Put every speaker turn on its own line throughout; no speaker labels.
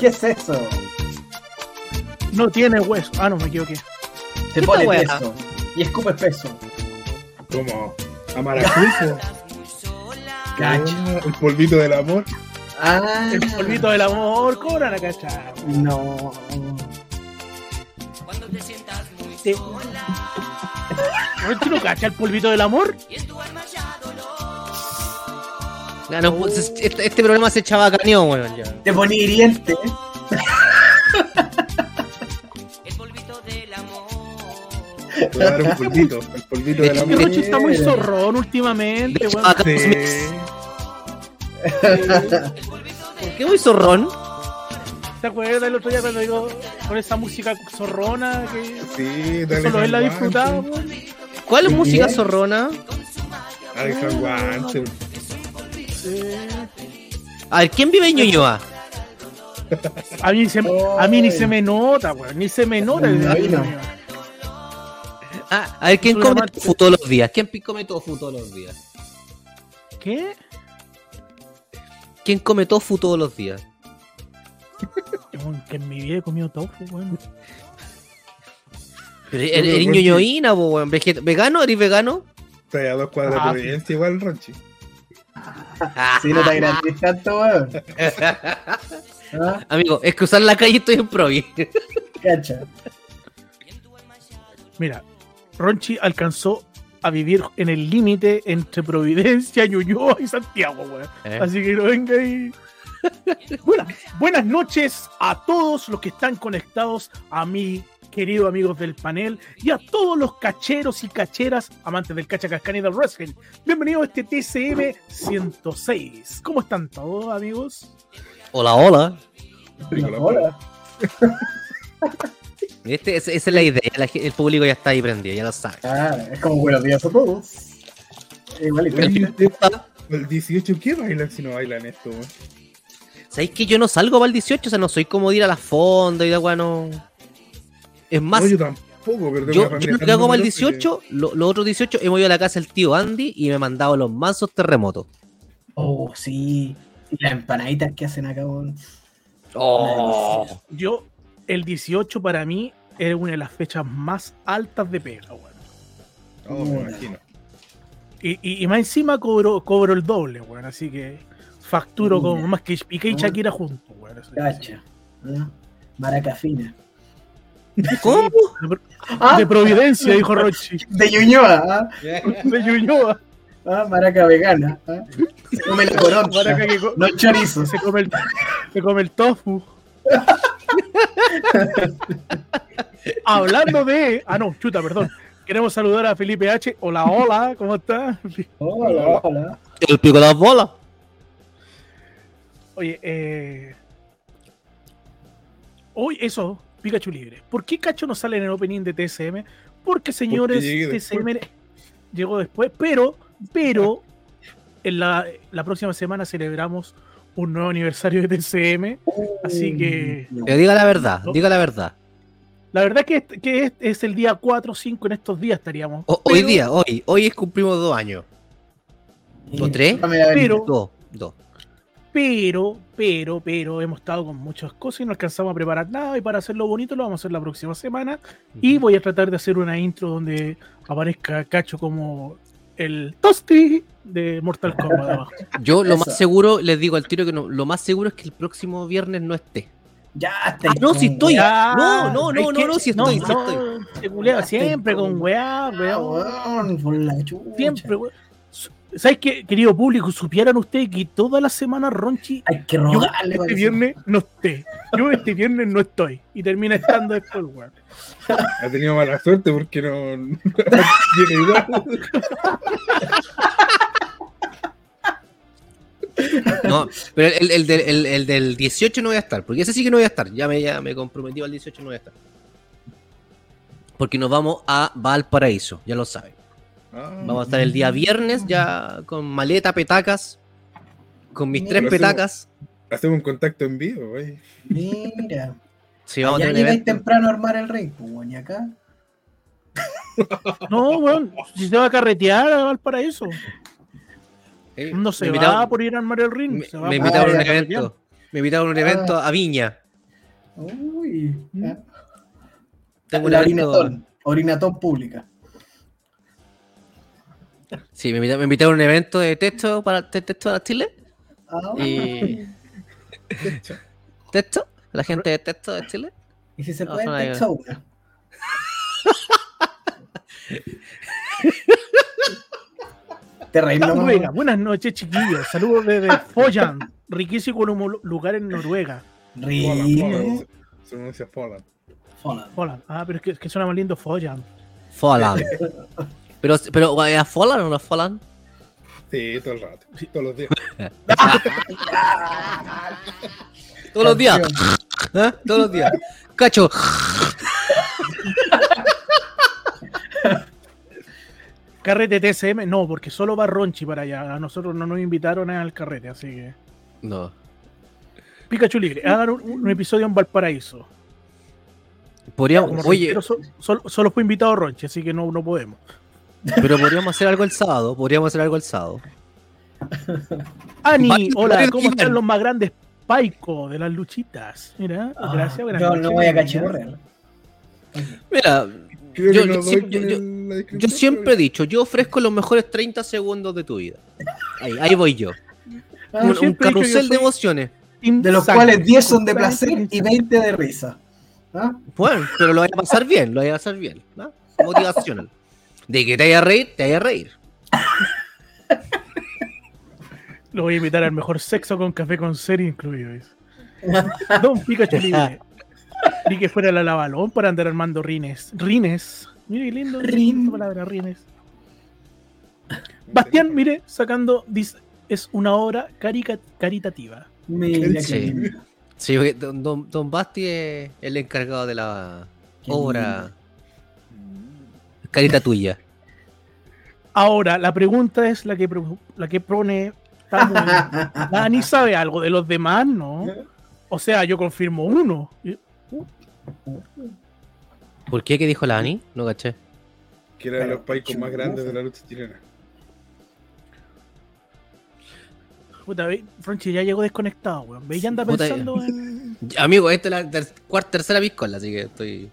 ¿Qué es eso?
No tiene hueso. Ah, no, me equivoqué.
Se pone peso. Y escupe peso.
Como a Maracujo.
Cacha.
El polvito del amor.
Ah.
El polvito del amor, cobra la cacha.
No.
Te... ¿Tú no cacha el polvito del amor?
Pues, este, este programa se echaba cañón, weón. ya.
Te pone hiriente.
Te voy a dar un polvito. El polvito del
El
amor.
Está muy zorrón últimamente, weón.
Acá-
Sí.
¿Por qué voy zorrón?
¿Te acuerdas el otro día cuando digo con esa música zorrona que
Sí, dale.
solo él la disfrutaba?
¿Cuál es música zorrona?
Juan Guante.
A ver, ¿quién vive en Ñuñoa?
a, mí se, a mí ni se me nota, weón. Ni se me nota. el-
Ahí no.
Ah, a ver, ¿quién come tofu todos los días? ¿Quién come tofu todos los días?
¿Qué?
¿Quién come tofu todos los días?
Que en mi vida he comido tofu, weón.
Eres ñoñoína, weón. ¿Vegano? ¿Eres vegano?
Está a dos cuadras
Ah,
de Providencia, igual, Ronchi.
Si no te agrandís tanto, weón. Ah,
Amigo, es cruzar la calle y estoy en Provi.
Cacha.
Mira, Ronchi alcanzó a vivir en el límite entre Providencia, Ñuñoa y Santiago, weón.
¿Eh?
Así que no venga ahí. Buenas, buenas noches a todos los que están conectados a mi querido amigos del panel y a todos los cacheros y cacheras amantes del cacha cascani y del wrestling. Bienvenidos a este TCM 106. ¿Cómo están todos, amigos?
Hola, hola.
Digo, la
Hola.
Este, esa es la idea. el público ya está ahí prendido, ya lo sabe.
Ah, es como buenos días a todos.
El, el 18, ¿qué bailan si no bailan esto?
¿Sabéis que yo no salgo para el 18? O sea, no soy como de ir a la fonda y de agua, no. Es más,
No, yo tampoco, pero tengo
yo, yo que hago
que-
18, lo- los otros 18 hemos ido a la casa del tío Andy y me he mandado los mansos terremotos.
Oh, sí. Y las empanaditas que hacen acá, weón.
Oh.
Yo, el 18 para mí era una de las fechas más altas de pega, weón.
Oh, me imagino.
Y, y, y más encima cobro, cobro el doble, weón. Así que facturo
Mira.
con más que Piqué y Shakira juntos, weón.
Cacha. ¿Ah? Maraca fina.
¿Cómo?
Ah,
De Providencia, dijo Rochi.
de Ñuñoa. ¿ah?
De Ñuñoa.
Ah, maraca vegana. ¿ah? Se come la
que co-
No chorizo.
se come el, se come el tofu. Hablando de. Ah, no, chuta, perdón. Queremos saludar a Felipe H. Hola, hola, ¿cómo estás?
Hola, hola.
El pico de las bolas.
Oye, eh. Hoy, eso, Pikachu libre. ¿Por qué Cacho no sale en el opening de TSM? Porque, señores,
llegué
TSM llegó después, pero, pero, en la, la próxima semana celebramos un nuevo aniversario de TSM. Así que-
Pero diga la verdad, diga la verdad.
La verdad que, es, que es, es el día 4 o 5 en estos días estaríamos.
O- hoy día, hoy, hoy es cumplimos dos años. ¿O tres?
Pero-
Dos, dos.
Pero, pero, pero, hemos estado con muchas cosas y no alcanzamos a preparar nada. Y para hacerlo bonito lo vamos a hacer la próxima semana. Y voy a tratar de hacer una intro donde aparezca Cacho como el Tosti de Mortal Kombat. abajo.
Yo lo
Eso.
más seguro, les digo al tiro que no, lo más seguro es que el próximo viernes no esté.
Ya está.
Ah, no, si estoy.
Ya,
No, no, no, no, no, si estoy, si estoy.
se culea siempre con weá, weón.
por la.
Siempre, weón. ¿Sabes qué, querido público? Supieran ustedes que toda la semana Ronchi
Hay que
Yo
rogarle.
este viernes no esté. Yo este viernes no estoy. Y termina estando después, weón.
Ha tenido mala suerte porque no. Viene igual.
No, pero el, el del, el- el del 18 no voy a estar, porque ese sí que no voy a estar. Ya me, ya me comprometí al 18 no voy a estar. Porque nos vamos a Valparaíso, ya lo saben.
Ah,
Vamos a estar el día viernes ya con maleta, petacas, con mis tres petacas.
Hacemos un contacto en vivo, güey.
Mira.
Sí, vamos a tener
temprano a armar el rey, pues, y acá.
No, weón. Si se va a carretear a Valparaíso.
Eh,
No se
me
va
invitaron-
por ir a armar el ring.
Me,
se va
me invitaron a un
Ah,
evento. Me invitaron a un evento a Viña.
Uy.
¿Mm?
ah.
Tengo un
orinatón. Orinatón pública.
Sí, me invitaron, me invitaron a un evento de texto para de texto de Chile.
Ah,
Y. ¿Texto? La gente de texto de Chile.
y si se
no,
puede, texto una. Te.
Noruega. Buenas noches, chiquillos. Saludos desde Follan, riquísimo lu- lugar en Noruega.
Poland, se- pronuncia.
Folland.
Follan. Ah, pero es que, es que suena más lindo Follan.
Folland. Pero, pero ¿es Folland o no es Folland?
Sí, todo el rato. Todos los días.
Todos los días. ¿Eh? Todos los días. Cacho.
Carrete TSM, no, porque solo va Ronchi para allá. A nosotros no nos invitaron al carrete, así que.
No.
Pikachu Libre, hagan un, un episodio en Valparaíso.
Podríamos, oye,
reitero, so- solo, solo fue invitado Ronchi, así que no, no podemos.
Pero podríamos hacer algo el sábado. Podríamos hacer algo el sábado.
Ani, hola, ¿cómo están los más grandes? Paico de las luchitas. Mira,
Ah,
gracias, buenas
Yo no voy a cachiborrear.
Mira, Yo-
no
yo siempre- yo- yo he dicho, yo ofrezco los mejores 30 segundos de tu vida. Ahí, ahí voy yo.
Ah,
Un, un
yo
carrusel de emociones.
De los cuales 10 son de placer y 20 de risa. ¿Ah?
Bueno, pero lo voy a pasar bien, lo voy a pasar bien. ¿no? Motivacional. De que te vaya a reír, te vaya a reír.
Lo voy a invitar al mejor sexo con café con serie incluido. Don Pikachu Libre. Ni que fuera la lavalón para andar armando rines. Rines. Mire qué lindo.
Rin.
palabra, rines. Bastián, mire, sacando. Dice, es una obra carica- caritativa.
Mira
Sí. Sí, porque don, don, don Basti es el encargado de la obra carita tuya.
Ahora, la pregunta es la que, la que pone. Dani sabe algo de los demás, ¿no? O sea, yo confirmo uno.
¿Por qué? ¿Qué dijo la Ani? No caché.
Que era de
Pero,
los países más grandes de la lucha chilena.
Puta, ve, Fronchi ya llegó desconectado, weón. Ve, ya anda
Puta,
pensando en.
Amigo, esta es la ter- cuarta, tercera piscola, así que estoy.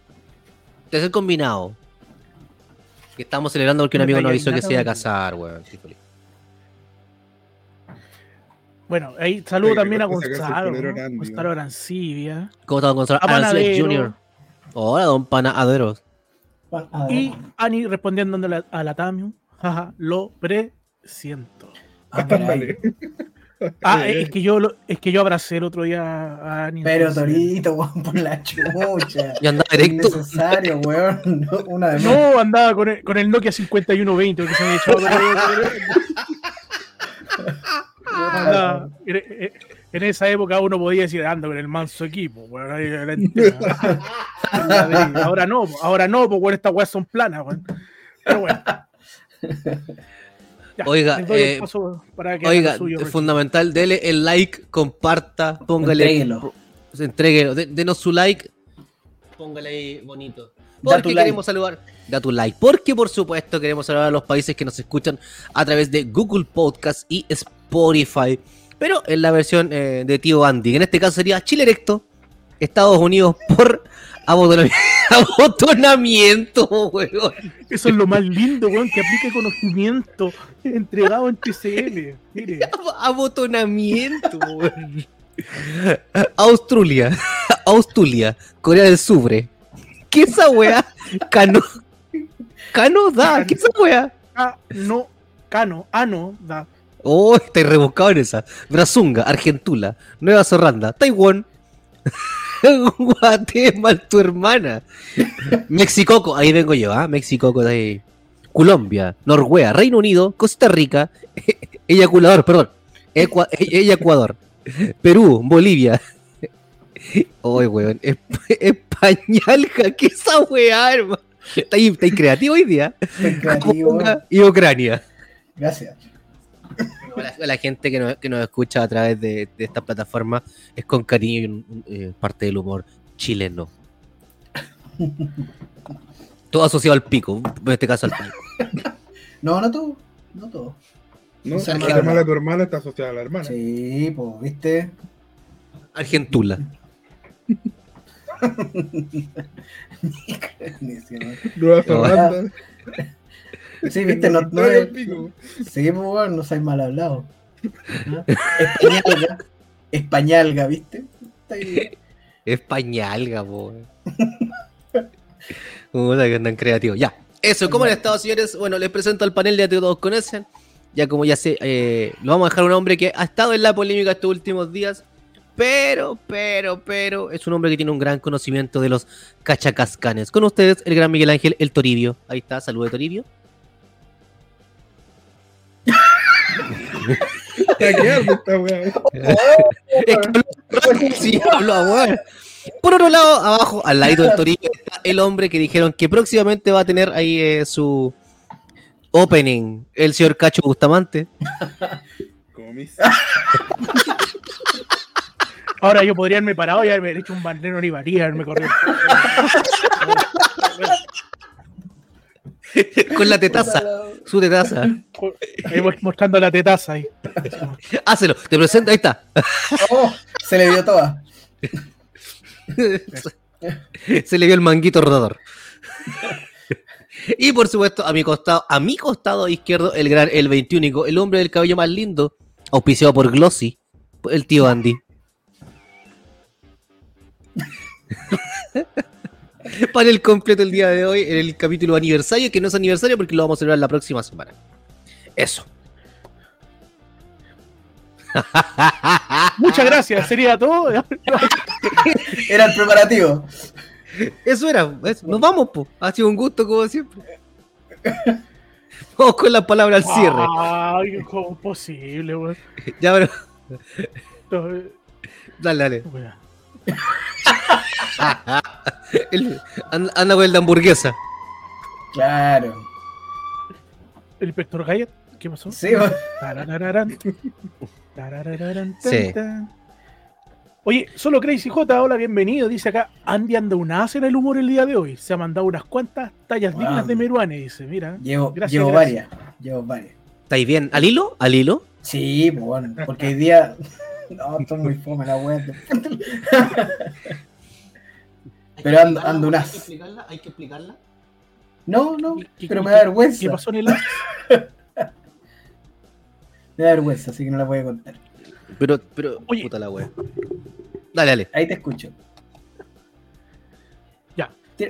Tercer combinado. Que estamos celebrando porque un amigo nos avisó que se iba a casar, weón.
Bueno, ahí saludo
Oye,
también a Gonzalo. Gonzalo. Arancibia.
¿Cómo está Gonzalo?
A
Arancibia. Hola, don Panadero.
Ah,
Y Ani respondiendo a la, a la Tamium. Jaja, lo presiento.
ah.
Vale.
Ah, es que yo lo- es que yo abracé el otro día a Ani.
Pero Torito, weón, por la chucha.
Y anda directo.
Innecesario, weón. No, Una vez más.
No, andaba con el, con el Nokia 5120 que se me echó. Andaba- en, en esa época uno podía decir ando con el manso equipo. weón, ahora no, ahora no, porque estas weas son planas. weón. Pero bueno. Ya,
Oiga, eh,
para que
Oiga,
suyo,
fundamental, dele el like, comparta, póngale.
Entréguelo.
Entréguelo, de- denos su like. Póngale ahí bonito. Porque
like.
queremos saludar. Da tu like. Porque por supuesto queremos saludar a los países que nos escuchan a través de Google Podcast y Spotify. Pero en la versión eh, de tío Andy. En este caso sería Chile Erecto, Estados Unidos por abotonamiento, weón.
Eso es lo más lindo, weón, que aplique conocimiento entregado en TCM. Mire,
Abotonamiento, weón. Australia, Australia, Corea del Sur. ¿Qué esa weá? Cano. Canadá, ¿qué esa weá?
ah, no, cano, ano, da.
Oh, está rebuscado en esa. Brazunga, Argentula, Nueva Zelanda, Taiwán. Guatemala, tu hermana. Mexicoco, ahí vengo yo, ¿ah? Mexicoco de ahí. Colombia, Noruega, Reino Unido, Costa Rica, eyaculador, perdón. Ecua- Ecuador, Perú, Bolivia. Oye, weón, ¿qué esa weá, hermano? Está ahí, está ahí creativo hoy día.
Creativo.
Y Ucrania.
Gracias.
La, la gente que nos, que nos escucha a través de, de esta plataforma es con cariño y un- un, eh, parte del humor chileno. Todo asociado al pico, en este caso al pico.
No, no todo. No todo.
¿No?
Se
Se
llama
llama
la-
tu hermana, está asociada a la hermana.
Sí, pues, viste.
Argentula.
Nueva. Zelanda.
Sí, viste, no, no es.
pico.
Sí, pues bueno, no soy mal hablado. ¿Ah? Españalga. Españalga, ¿viste? Está ahí.
Es pañalga, po. Puta que andan creativos. Ya. Eso, ¿cómo han estado, señores? Bueno, les presento al panel, ya que todos conocen. Ya como ya sé, eh, lo vamos a dejar a un hombre que ha estado en la polémica estos últimos días. Pero, pero, pero, es un hombre que tiene un gran conocimiento de los cachacascanes. Con ustedes, el gran Miguel Ángel, el Toribio. Ahí está, saludos de Toribio. Por otro lado, abajo, al lado del Toribio, está el hombre que dijeron que próximamente va a tener ahí eh, su opening, el señor Cacho Bustamante.
Ahora yo podría haberme parado y haberme hecho un bandero Olivaría, haberme corrido.
Con la tetaza, su tetaza.
Ahí mo- mostrando la tetaza ahí.
Hácelo, te presento, ahí está.
Oh, se le vio toda.
Se le vio el manguito rodador. Y por supuesto, a mi costado, a mi costado izquierdo, el gran, el 21, el hombre del cabello más lindo, auspiciado por Glossy, el tío Andy. Para el completo el día de hoy, en el capítulo aniversario, que no es aniversario porque lo vamos a celebrar la próxima semana. Eso.
Muchas gracias, sería todo.
Era el preparativo.
Eso era, eso. nos vamos, po. Ha sido un gusto como siempre. Vamos con las palabras al cierre.
Ay, ¿cómo es posible, weón?
Ya, pero, dale, dale. El- anda, anda con el de hamburguesa.
Claro.
¿El inspector Gallet? ¿Qué pasó?
Sí,
Sí.
Oye, solo Crazy J, hola, bienvenido. Dice acá, Andy anda un as en el humor el día de hoy. Se ha mandado unas cuantas tallas
Wow.
dignas de Meruane, dice, mira.
Llevo,
Gracias,
llevo
gracias.
varias. Llevo varias.
¿Estáis bien? ¿Al hilo? ¿Al hilo?
Sí, pues bueno, porque hoy día. No, estoy muy fome la web. Pero ando, ando un as.
¿Hay que explicarla?
No, no,
¿Qué-
pero
qué-
me da vergüenza.
¿Qué pasó en el as?
Me da vergüenza, así que no la voy a contar.
Pero, pero,
Oye.
puta la wea. Dale, dale.
Ahí te escucho.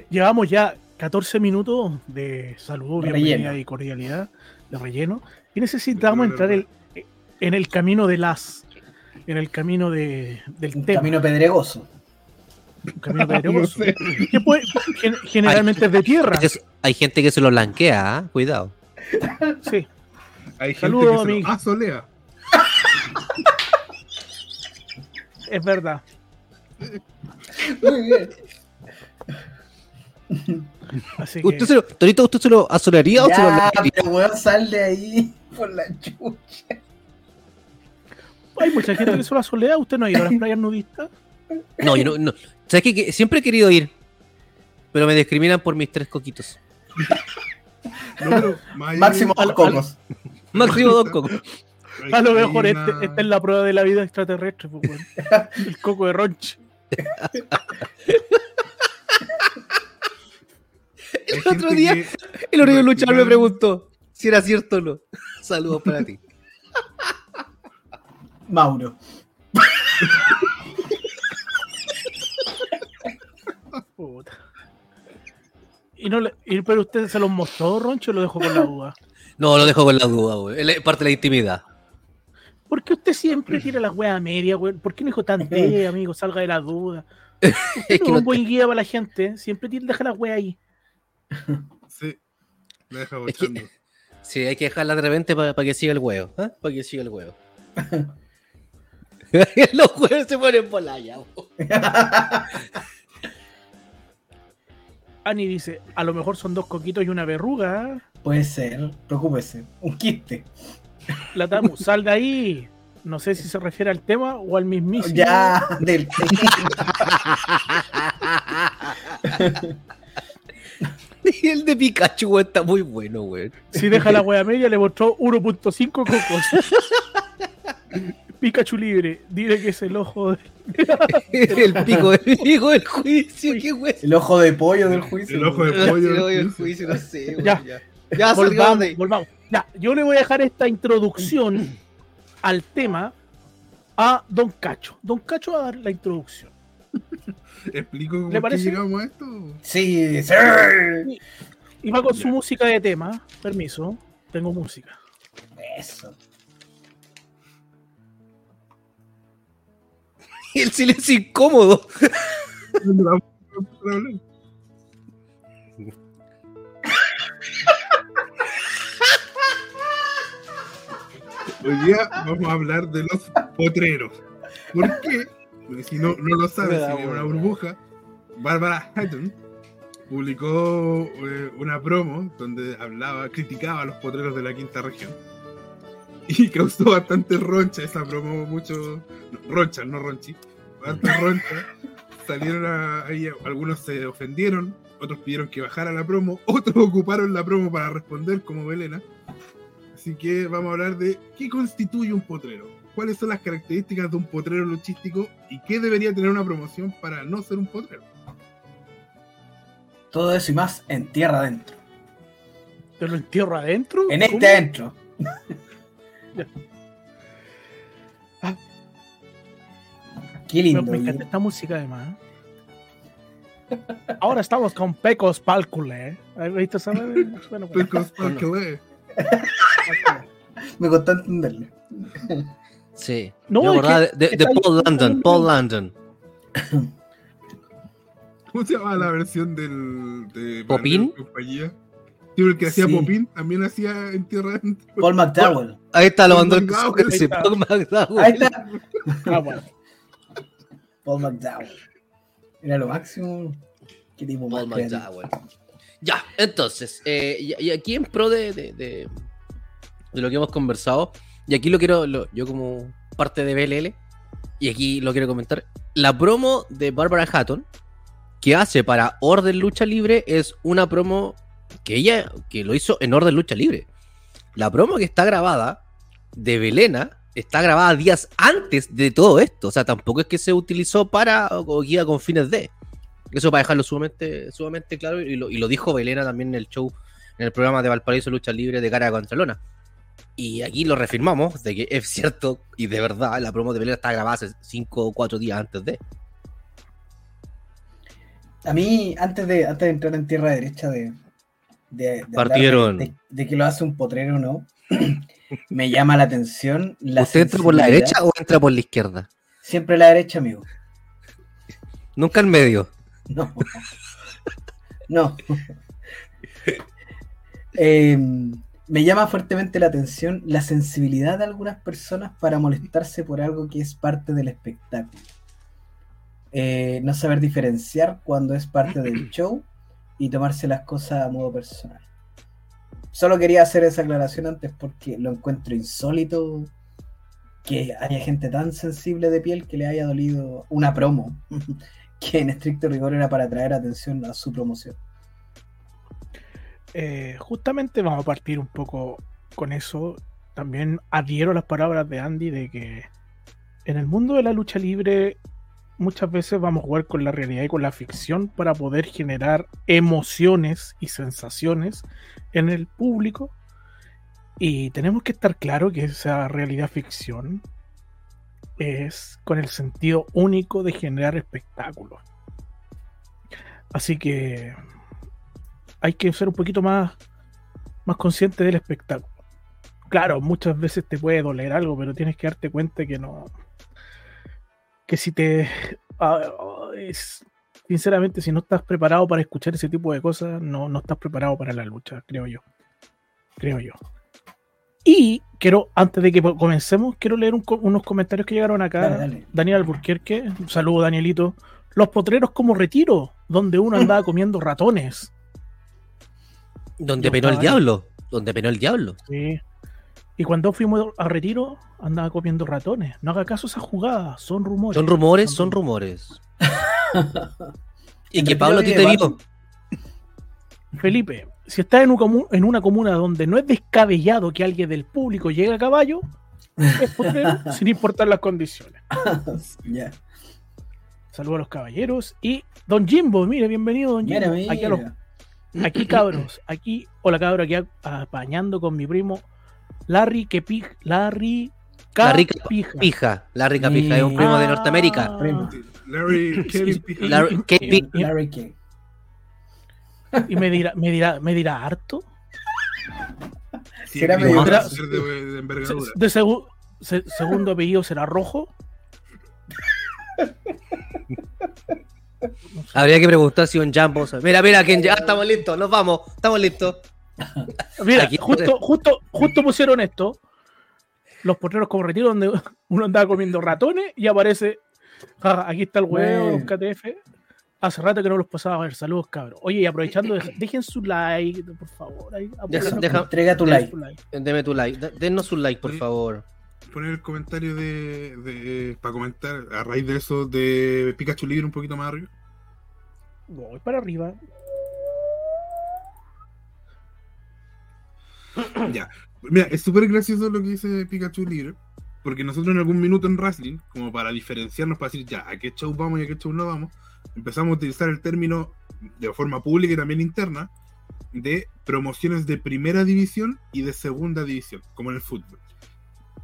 Llevamos ya 14 minutos de saludo,
De
bienvenida y cordialidad, de relleno. Y necesitamos entrar el- en el camino de las. En el camino de, del
Un
tema.
camino pedregoso.
un camino
No
pedregoso.
sé.
que puede- gen- generalmente es de tierra.
Es- hay gente que se lo blanquea, ¿ah? cuidado.
Sí.
Hay gente
Saludos,
que se
amigo.
lo asolea.
Es verdad.
Muy bien.
Así que,
¿Usted se lo, Torito, ¿usted se lo asolearía o se lo
Ya,
blanquearía?
pero weón, sal de ahí por la chucha.
Hay mucha gente que solo soledad. ¿Usted no ha ido a las playas nudistas?
No, yo no, no. ¿Sabes qué? Que siempre he querido ir, pero me discriminan por mis tres coquitos.
No, pero
Máximo dos cocos.
Máximo dos cocos.
A lo mejor este, esta es la prueba de la vida extraterrestre. pues. El coco de Ronch.
El otro día, el horario luchar me preguntó si era cierto o no. Saludos para ti.
Mauro.
Puta. Y no le- y- pero usted se los mostró, Roncho, o lo dejó con la duda.
No, lo dejo con la duda, güey. Es parte de la intimidad.
¿Por qué usted siempre tira las weas a media, weón? ¿Por qué no dijo tante, amigo? Salga de la duda.
Es
Es
que no
un buen guía para la gente. Siempre tira, deja las weas ahí.
Sí. La deja
Es que-
bochando.
Sí, hay que dejarla de repente para que siga el huevo. ¿ah? Para que siga el huevo. Los huevos se ponen por la llave.
Ani dice, a lo mejor son dos coquitos y una verruga.
Puede ser, preocúpese. Un quiste.
La Tamu, sal de ahí. No sé si se refiere al tema o al mismísimo.
Ya, del
Y el de Pikachu güey, está muy bueno, güey.
Si deja la wea media, le mostró 1.5 cocos. Pikachu libre. Dile que es el ojo de...
el pico, el pico del juicio, qué.
El ojo de pollo del juicio.
El ojo de pollo.
el juicio, no sé, wey,
Ya.
ya. Ya,
volvamos. Ya, yo le voy a dejar esta introducción al tema a Don Cacho. Don Cacho va a dar la introducción.
¿Explico cómo
¿Le parece?
llegamos a esto?
Sí, sí.
Y va con su
Ya.
música de tema. Permiso, tengo música.
Eso.
El silencio incómodo.
Hoy día vamos a hablar de los potreros. ¿Por qué? Porque si no, no lo sabes, si una burbuja, Barbara Hatton publicó eh, una promo donde hablaba, criticaba a los potreros de la quinta región. Y causó bastante roncha esa promo, mucho roncha, no ronchi, bastante roncha. Salieron a- ahí, algunos se ofendieron, otros pidieron que bajara la promo, otros ocuparon la promo para responder como Belena. Así que vamos a hablar de qué constituye un potrero, cuáles son las características de un potrero luchístico y qué debería tener una promoción para no ser un potrero.
Todo eso y más en tierra adentro.
¿Te lo entierro adentro?
En
¿Cómo?
este adentro.
Ah.
Qué
Me,
lindo.
me encanta esta música además. ¿eh? Ahora estamos con Pecos Pálcule. ¿eh? ¿Has visto esa? Bueno, bueno.
Pecos Parkele.
Me costó entenderlo.
Sí.
No,
acordaba
que
de, Paul London, Paul London.
¿Cómo se llama la versión del de
¿Popín?
Compañía? Sí, el que hacía
Sí.
Popín también hacía en tierra adentro.
Paul McDowell.
Ahí está, lo mandó el sí. Paul McDowell.
Ahí está.
Ah, bueno.
Paul McDowell. Era lo máximo. Qué tipo
Paul. McDowell. Ya, entonces, eh, y, y aquí en pro de, de, de- de lo que hemos conversado, y aquí lo quiero, lo- yo como parte de BLL, y aquí lo quiero comentar, la promo de Barbara Hatton que hace para Orden Lucha Libre es una promo que ella, que lo hizo en Orden Lucha Libre. La promo que está grabada de Belena está grabada días antes de todo esto, o sea, tampoco es que se utilizó para o guía con fines de... Eso para dejarlo sumamente, sumamente claro, y lo, y lo dijo Belena también en el show, en el programa de Valparaíso Lucha Libre de cara contra Lona. Y aquí lo reafirmamos de que es cierto y de verdad la promo de Belena está grabada hace 5 o 4 días antes de.
A mí, antes de, antes de entrar en tierra derecha de, de,
Partieron.
de, que lo hace un potrero o no, me llama la atención la
¿Usted entra por la derecha o entra por la izquierda?
Siempre la derecha, amigo.
Nunca en medio.
No. No. Eh, me llama fuertemente la atención la sensibilidad de algunas personas para molestarse por algo que es parte del espectáculo. Eh, no saber diferenciar cuando es parte del show y tomarse las cosas a modo personal. Solo quería hacer esa aclaración antes porque lo encuentro insólito que haya gente tan sensible de piel que le haya dolido una promo que en estricto rigor era para atraer atención a su promoción.
Eh, justamente vamos a partir un poco con eso. También adhiero las palabras de Andy de que en el mundo de la lucha libre muchas veces vamos a jugar con la realidad y con la ficción para poder generar emociones y sensaciones en el público. Y tenemos que estar claro que esa realidad ficción es con el sentido único de generar espectáculos. Así que hay que ser un poquito más, más consciente del espectáculo. Claro, muchas veces te puede doler algo, pero tienes que darte cuenta que no. Que si te. ah, es- sinceramente, si no estás preparado para escuchar ese tipo de cosas, no, no estás preparado para la lucha, creo yo. Creo yo. Y quiero, antes de que comencemos, quiero leer un unos comentarios que llegaron acá.
Dale, dale.
Daniel Alburquerque, un saludo Danielito. Los potreros como retiro, donde uno andaba comiendo ratones.
Donde penó el diablo. Donde penó el diablo.
Sí. Y cuando fuimos a retiro, andaba comiendo ratones. No haga caso a esas jugadas, son rumores.
Son rumores, son rumores. y que Pablo a ti te vio.
Felipe, si estás en, un comu- en una comuna donde no es descabellado que alguien del público llegue a caballo, es potrero sin importar las condiciones.
Ya.
Saludos a los caballeros. Y Don Jimbo, mire, bienvenido, Don Jimbo.
Mira, mira.
Aquí, a los- aquí, cabros, aquí, hola cabros, aquí apañando con mi primo Larry que pija, Capija.
Pija, la rica pija, es un primo de
Ah.
Norteamérica.
Larry Kevin Pija.
Larry- ¿qué pi-
y-
Larry King.
Y me dirá, me dirá, me dirá harto.
Sí,
Será medio
de, envergadura.
De segu- se- segundo apellido será rojo.
Habría que preguntar si un Jumbo. Mira, mira, que ya estamos listos, nos vamos, estamos listos.
Mira,
Aquí-
justo, justo, justo pusieron esto. Los potreros como retiro donde uno andaba comiendo ratones y aparece. "Ja, aquí está el huevo, los KTF. Hace rato que no los pasaba a ver. Saludos, cabros. Oye, y aprovechando, dej- dejen su like, por favor. ahí,
deja-
Entrega tu like.
like.
Deme tu like, de- denos un like, por
Sí.
favor.
Poner el comentario de, de- para comentar a raíz de eso de Pikachu Libre un poquito más arriba.
Voy para arriba.
Ya. Mira, es súper gracioso lo que dice Pikachu Libre. Porque nosotros en algún minuto en Wrestling, como para diferenciarnos, para decir ya a qué show vamos y a qué show no vamos, empezamos a utilizar el término de forma pública y también interna de promociones de primera división y de segunda división, como en el fútbol.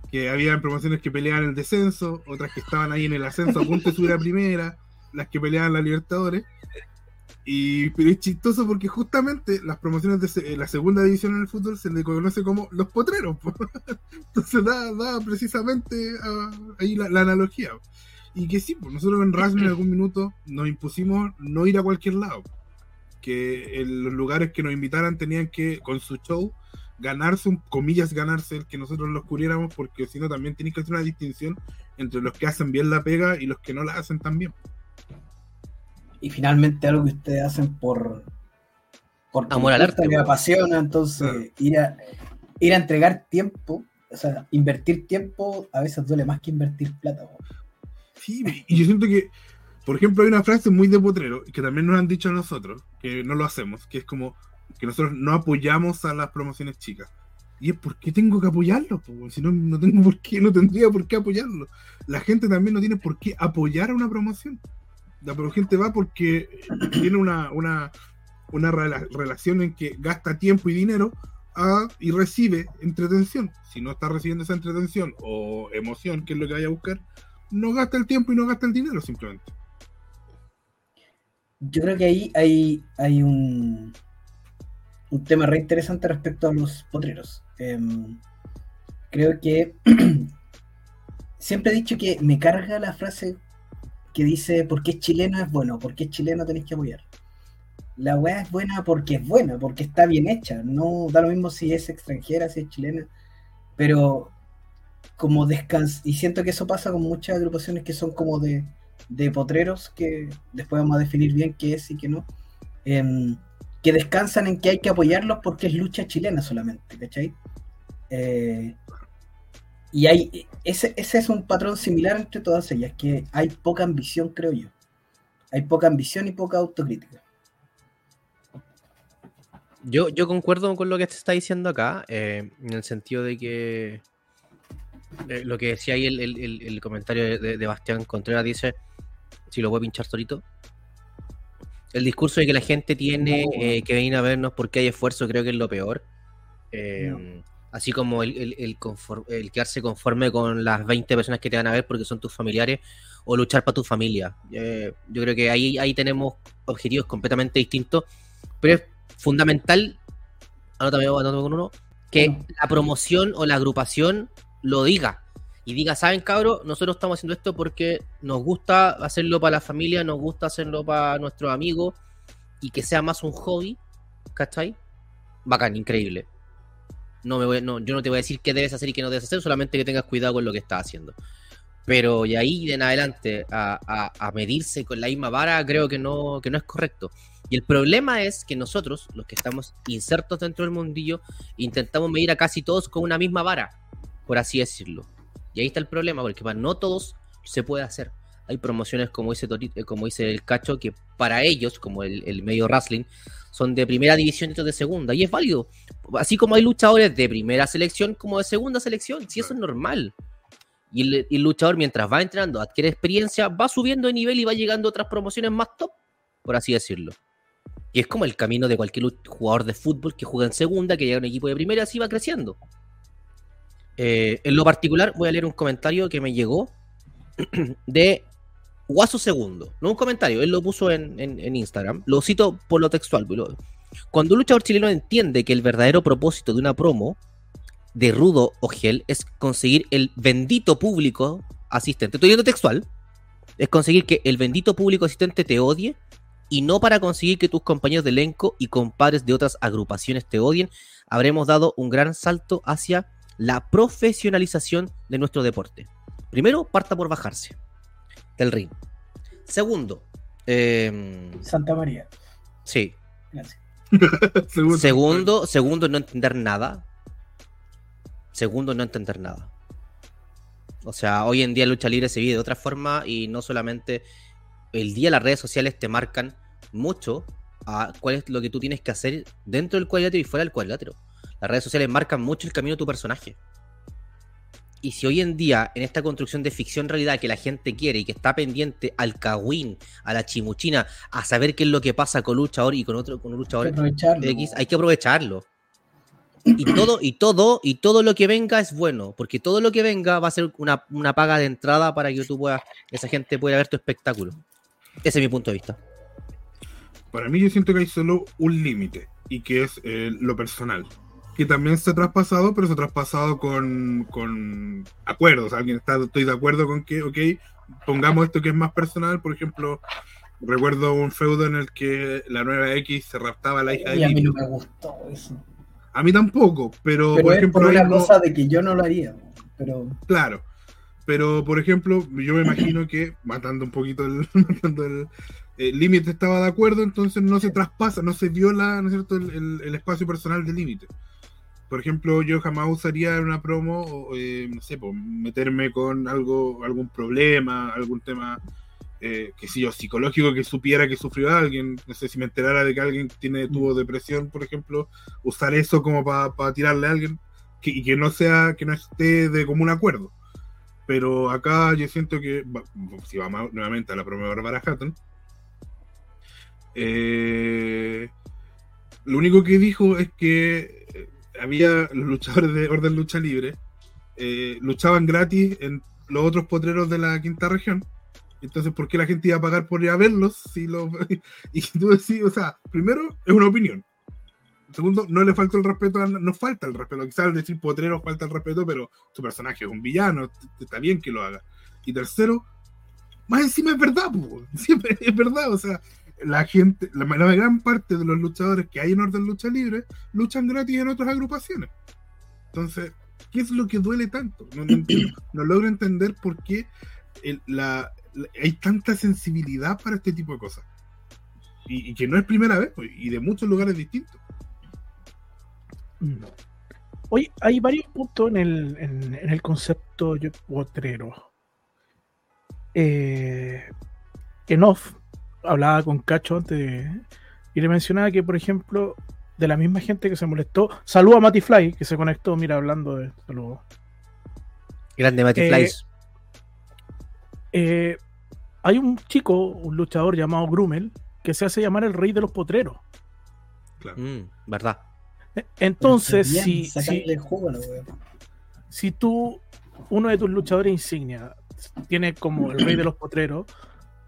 Que había promociones que peleaban el descenso, otras que estaban ahí en el ascenso a punto de primera, las que peleaban la Libertadores. Y, pero es chistoso porque justamente las promociones de se- la segunda división en el fútbol se le conoce como los potreros. po. Entonces da, da precisamente ah, ahí la, la analogía. Y que sí, pues nosotros en Rasmus en algún minuto nos impusimos no ir a cualquier lado. Que en los lugares que nos invitaran tenían que, con su show, ganarse, un, comillas, ganarse el que nosotros los cubriéramos, porque si no también tienen que hacer una distinción entre los que hacen bien la pega y los que no la hacen tan bien.
Y finalmente algo que ustedes hacen por. por
Amor al arte, po.
apasiona, entonces ir, a, ir a entregar tiempo, o sea, invertir tiempo a veces duele más que invertir plata.
Sí, y yo siento que, por ejemplo, hay una frase muy de potrero que también nos han dicho a nosotros, que no lo hacemos, que es como que nosotros no apoyamos a las promociones chicas. Y es ¿por qué tengo que apoyarlo? po? Si no, no tengo por qué, no tendría por qué apoyarlo. La gente también no tiene por qué apoyar a una promoción. La gente va porque tiene una, una, una rela- relación en que gasta tiempo y dinero y recibe entretención. Si no está recibiendo esa entretención o emoción, que es lo que vaya a buscar, no gasta el tiempo y no gasta el dinero simplemente.
Yo creo que ahí hay, hay un, un tema re interesante respecto a los potreros. Em, creo que siempre he dicho que me carga la frase que dice porque es chileno es bueno, porque es chileno tenéis que apoyar. La weá es buena porque es buena, porque está bien hecha. No da lo mismo si es extranjera, si es chilena, pero como descans y siento que eso pasa con muchas agrupaciones que son como de, de potreros, que después vamos a definir bien qué es y qué no, em, que descansan en que hay que apoyarlos porque es lucha chilena solamente, ¿cachai? Eh, y hay, ese, ese es un patrón similar entre todas ellas, que hay poca ambición, creo yo. Hay poca ambición y poca autocrítica.
Yo, yo concuerdo con lo que te está diciendo acá, eh, en el sentido de que eh, lo que decía ahí el, el- el- comentario de, de- Bastián Contreras dice, si lo voy a pinchar solito, el discurso de que la gente tiene
No.
eh, que venir a vernos porque hay esfuerzo creo que es lo peor. Eh,
No.
Así como el, el- el quedarse conforme con las 20 personas que te van a ver porque son tus familiares o luchar para tu familia. Eh, yo creo que ahí, ahí tenemos objetivos completamente distintos, pero es fundamental, anótame, anótame con uno, que la promoción o la agrupación lo diga. Y diga, ¿saben, cabros? Nosotros estamos haciendo esto porque nos gusta hacerlo para la familia, nos gusta hacerlo para nuestros amigos y que sea más un hobby, ¿cachai? Bacán, increíble. No me voy, no, yo no te voy a decir qué debes hacer y qué no debes hacer, solamente que tengas cuidado con lo que estás haciendo. Pero y ahí en adelante a, a- a medirse con la misma vara creo que no, que no es correcto. Y el problema es que nosotros, los que estamos insertos dentro del mundillo, intentamos medir a casi todos con una misma vara, por así decirlo. Y ahí está el problema, porque para no todos se puede hacer. Hay promociones como dice, Torito- eh, como dice el Cacho, que para ellos, como el, el medio wrestling, son de primera división y de segunda. Y es válido. Así como hay luchadores de primera selección como de segunda selección. Si eso es normal. Y el, luchador, mientras va entrenando, adquiere experiencia, va subiendo de nivel y va llegando a otras promociones más top, por así decirlo. Y es como el camino de cualquier jugador de fútbol que juega en segunda, que llega a un equipo de primera, así va creciendo. Eh, en lo particular, voy a leer un comentario que me llegó de Guaso Segundo. No un comentario, él lo puso en, Instagram. Lo cito por lo textual. lo- Cuando un luchador chileno entiende que el verdadero propósito de una promo de Rudo o Gel es conseguir el bendito público asistente. Estoy yendo textual. Es conseguir que el bendito público asistente te odie y no para conseguir que tus compañeros de elenco y compadres de otras agrupaciones te odien, habremos dado un gran salto hacia la profesionalización de nuestro deporte. Primero, parta por bajarse del ring. Segundo, em,
Santa María.
sí.
Gracias.
Segundo.
Segundo, segundo, no entender nada. Segundo, no entender nada. O sea, hoy en día lucha libre se vive de otra forma y no solamente el día las redes sociales te marcan mucho a cuál es lo que tú tienes que hacer dentro del cuadrilátero y fuera del cuadrilátero. Las redes sociales marcan mucho el camino de tu personaje. Y si hoy en día, en esta construcción de ficción realidad que la gente quiere y que está pendiente al cagüín, a la chimuchina, a saber qué es lo que pasa con luchador y con otro con un
Hay que
luchador
aprovecharlo.
X, hay que aprovecharlo. Y todo, y todo, y todo lo que venga es bueno, porque todo lo que venga va a ser una, una paga de entrada para que tú puedas, esa gente pueda ver tu espectáculo. Ese es mi punto de vista.
Para mí yo siento que hay solo un límite y que es eh, lo personal. Que también se ha traspasado, pero se ha traspasado con, con acuerdos. Alguien está, estoy de acuerdo con que, ok, pongamos esto que es más personal. Por ejemplo, recuerdo un feudo en el que la nueva X se raptaba a la hija de
Y a mí no me gustó eso.
A mí tampoco, pero,
Pero
por
es
ejemplo,
por una cosa de que yo no lo haría. Pero
Claro. Pero, por ejemplo, yo me imagino que, matando un poquito el, matando el, el límite, estaba de acuerdo, entonces no se traspasa, no se viola, ¿no es cierto?, el, el- el espacio personal del límite. Por ejemplo, yo jamás usaría en una promo, eh, no sé, pues, meterme con algo, algún problema, algún tema, eh, que sé yo, psicológico que supiera que sufrió alguien. No sé si me enterara de que alguien tiene, tuvo depresión, por ejemplo, usar eso como para tirarle a alguien que, y que no sea, que no esté de común acuerdo. Pero acá yo siento que, si vamos nuevamente a la promo de Barbara Hatton, eh, lo único que dijo es que había los luchadores de Orden Lucha Libre, eh, luchaban gratis en los otros potreros de la quinta región. Entonces, ¿por qué la gente iba a pagar por ir a verlos? Si lo... y tú decís, o sea, primero, es una opinión. Segundo, no le falta el respeto, a- no falta el respeto. Quizás al decir potrero falta el respeto, pero su personaje es un villano, está bien que lo haga. Y tercero, más encima es verdad, po. es verdad. O sea, la gente, la, la gran parte de los luchadores que hay en Orden Lucha Libre luchan gratis en otras agrupaciones. Entonces, ¿qué es lo que duele tanto? No, no entiendo, no logro entender por qué el- la, la- hay tanta sensibilidad para este tipo de cosas. Y, y que no es primera vez, pues, y de muchos lugares distintos.
Mm. Oye, hay varios puntos en el, en, en el concepto yo- potrero. Eh, en off, hablaba con Cacho antes de- y le mencionaba que, por ejemplo, de la misma gente que se molestó, saludo a Matty Fly, que se conectó, mira, hablando de saludos.
Grande Matty
Eh,
Flies.
Eh, hay un chico, un luchador llamado Grumel, que se hace llamar el rey de los potreros.
Claro.
Mm, ¿Verdad?
Eh, Entonces,
bien,
si, si,
jugo a la wea.
si tú, uno de tus luchadores insignia, tiene como el rey de los potreros,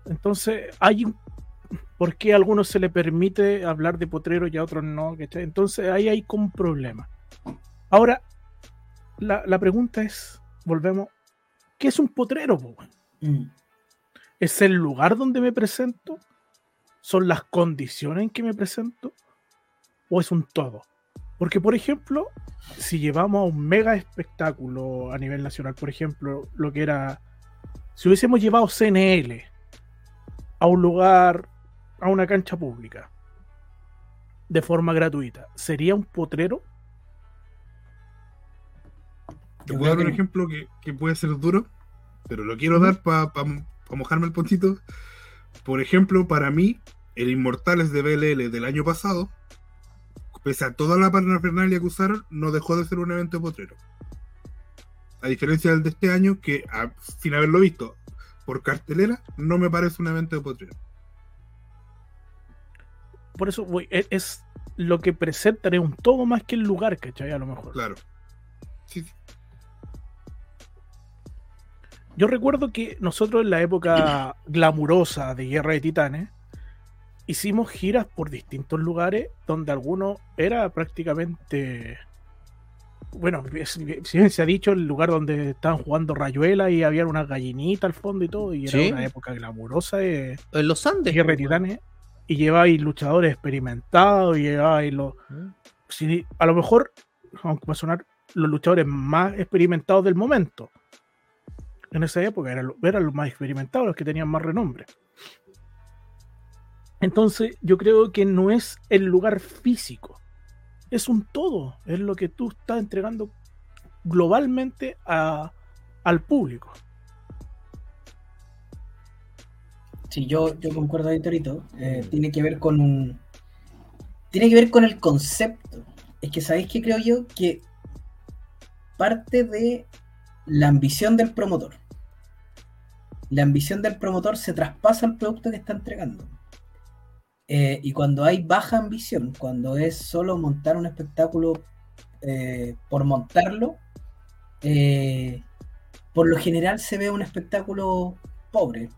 entonces hay ¿por qué a algunos se le permite hablar de potreros y a otros no? ¿cachai? Entonces ahí hay un problema. Ahora, la, la pregunta es, volvemos, ¿qué es un potrero? po?
Mm.
¿Es el lugar donde me presento? ¿Son las condiciones en que me presento? ¿O es un todo? Porque, por ejemplo, si llevamos a un mega espectáculo a nivel nacional, por ejemplo, lo que era, si hubiésemos llevado CNL a un lugar, a una cancha pública, de forma gratuita, ¿sería un potrero?
Te a dar un ejemplo que, que puede ser duro, pero lo quiero dar para para mojarme el pontito, por ejemplo, para mí, el Inmortales de BLL del año pasado, pese a toda la parafernalia que usaron, no dejó de ser un evento potrero. A diferencia del de este año, que a- sin haberlo visto por cartelera, no me parece un evento de potrero.
Por eso voy, es, es lo que presentan es un todo más que el lugar, ¿cachai? A lo mejor.
Claro. Sí, sí.
Yo recuerdo que nosotros en la época glamurosa de Guerra de Titanes hicimos giras por distintos lugares donde algunos era prácticamente bueno, si bien se ha dicho el lugar donde estaban jugando rayuela y había una gallinita al fondo y todo, y era
Sí.
una época glamurosa de,
En los
de
Andes.
Guerra de Titanes, y lleváis luchadores experimentados, y lleváis los.
Mm.
si- a lo mejor, aunque va a sonar, los luchadores más experimentados del momento. En esa época eran los más experimentados, los que tenían más renombre. Entonces, yo creo que no es el lugar físico, es un todo, es lo que tú estás entregando globalmente al público.
Sí, yo, yo concuerdo ahí. Eh, tiene que ver con un. Tiene que ver con el concepto. Es que sabéis que creo yo que parte de la ambición del promotor. La ambición del promotor se traspasa al producto que está entregando. Eh, y cuando hay baja ambición, cuando es solo montar un espectáculo eh, por montarlo, eh, por lo general se ve un espectáculo pobre.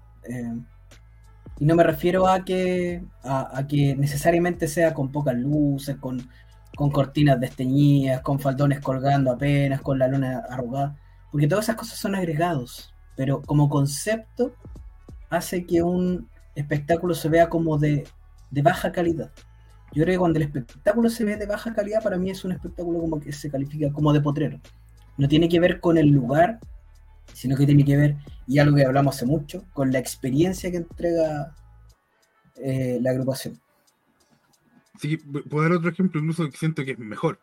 Y no me refiero a que, a que necesariamente sea con pocas luces, con, con cortinas desteñidas, con faldones colgando apenas, con la luna arrugada, porque todas esas cosas son agregados, pero como concepto hace que un espectáculo se vea como de, de baja calidad. Yo creo que cuando el espectáculo se ve de baja calidad, para mí es un espectáculo como que se califica como de potrero. No tiene que ver con el lugar, sino que tiene que ver, y algo que hablamos hace mucho, con la experiencia que entrega eh, la agrupación.
Sí, puedo dar otro ejemplo, incluso que siento que es mejor.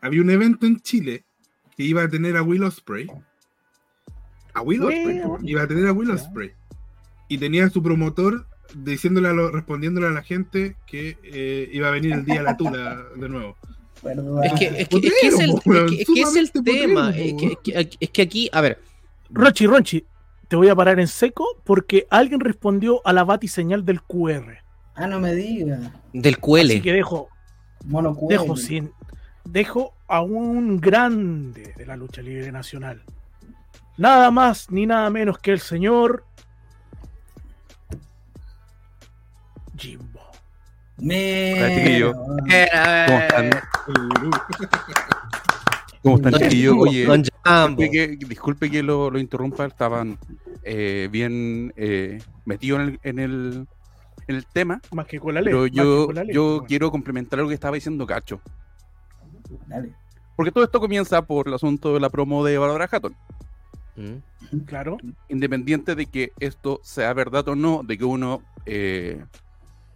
Había un evento en Chile que iba a tener a Will Ospreay. A Will Ospreay.
Bueno.
Iba a tener a Will
Ya.
Ospreay. Y tenía a su promotor diciéndole a lo- respondiéndole a la gente que eh, iba a venir el día de la tula de nuevo.
Es que, es que- es que es el, es que- es que es el
Sumamente
tema. que, es que- aquí, a ver,
Ronchi, Ronchi, te voy a parar en seco porque alguien respondió a la batiseñal del QR.
Ah, no me diga.
del
Así
cuele.
que dejo,
Mono
dejo
cuello.
sin. Dejo a un grande de la lucha libre nacional. Nada más ni nada menos que el señor Jimbo.
Me...
Hola, chiquillo. ¿Cómo están? ¿Cómo están?
Jumbo,
Oye, disculpe que, disculpe que lo, lo interrumpa, estaban eh, bien eh, metidos en el, en, el, en el tema,
Más que con la ley.
pero yo,
con la ley,
yo
bueno.
quiero complementar lo que estaba diciendo Cacho.
Dale.
Porque todo esto comienza por el asunto de la promo de Barbara Hatton.
Mm.
Claro.
Independiente de que esto sea verdad o no, de que uno... eh,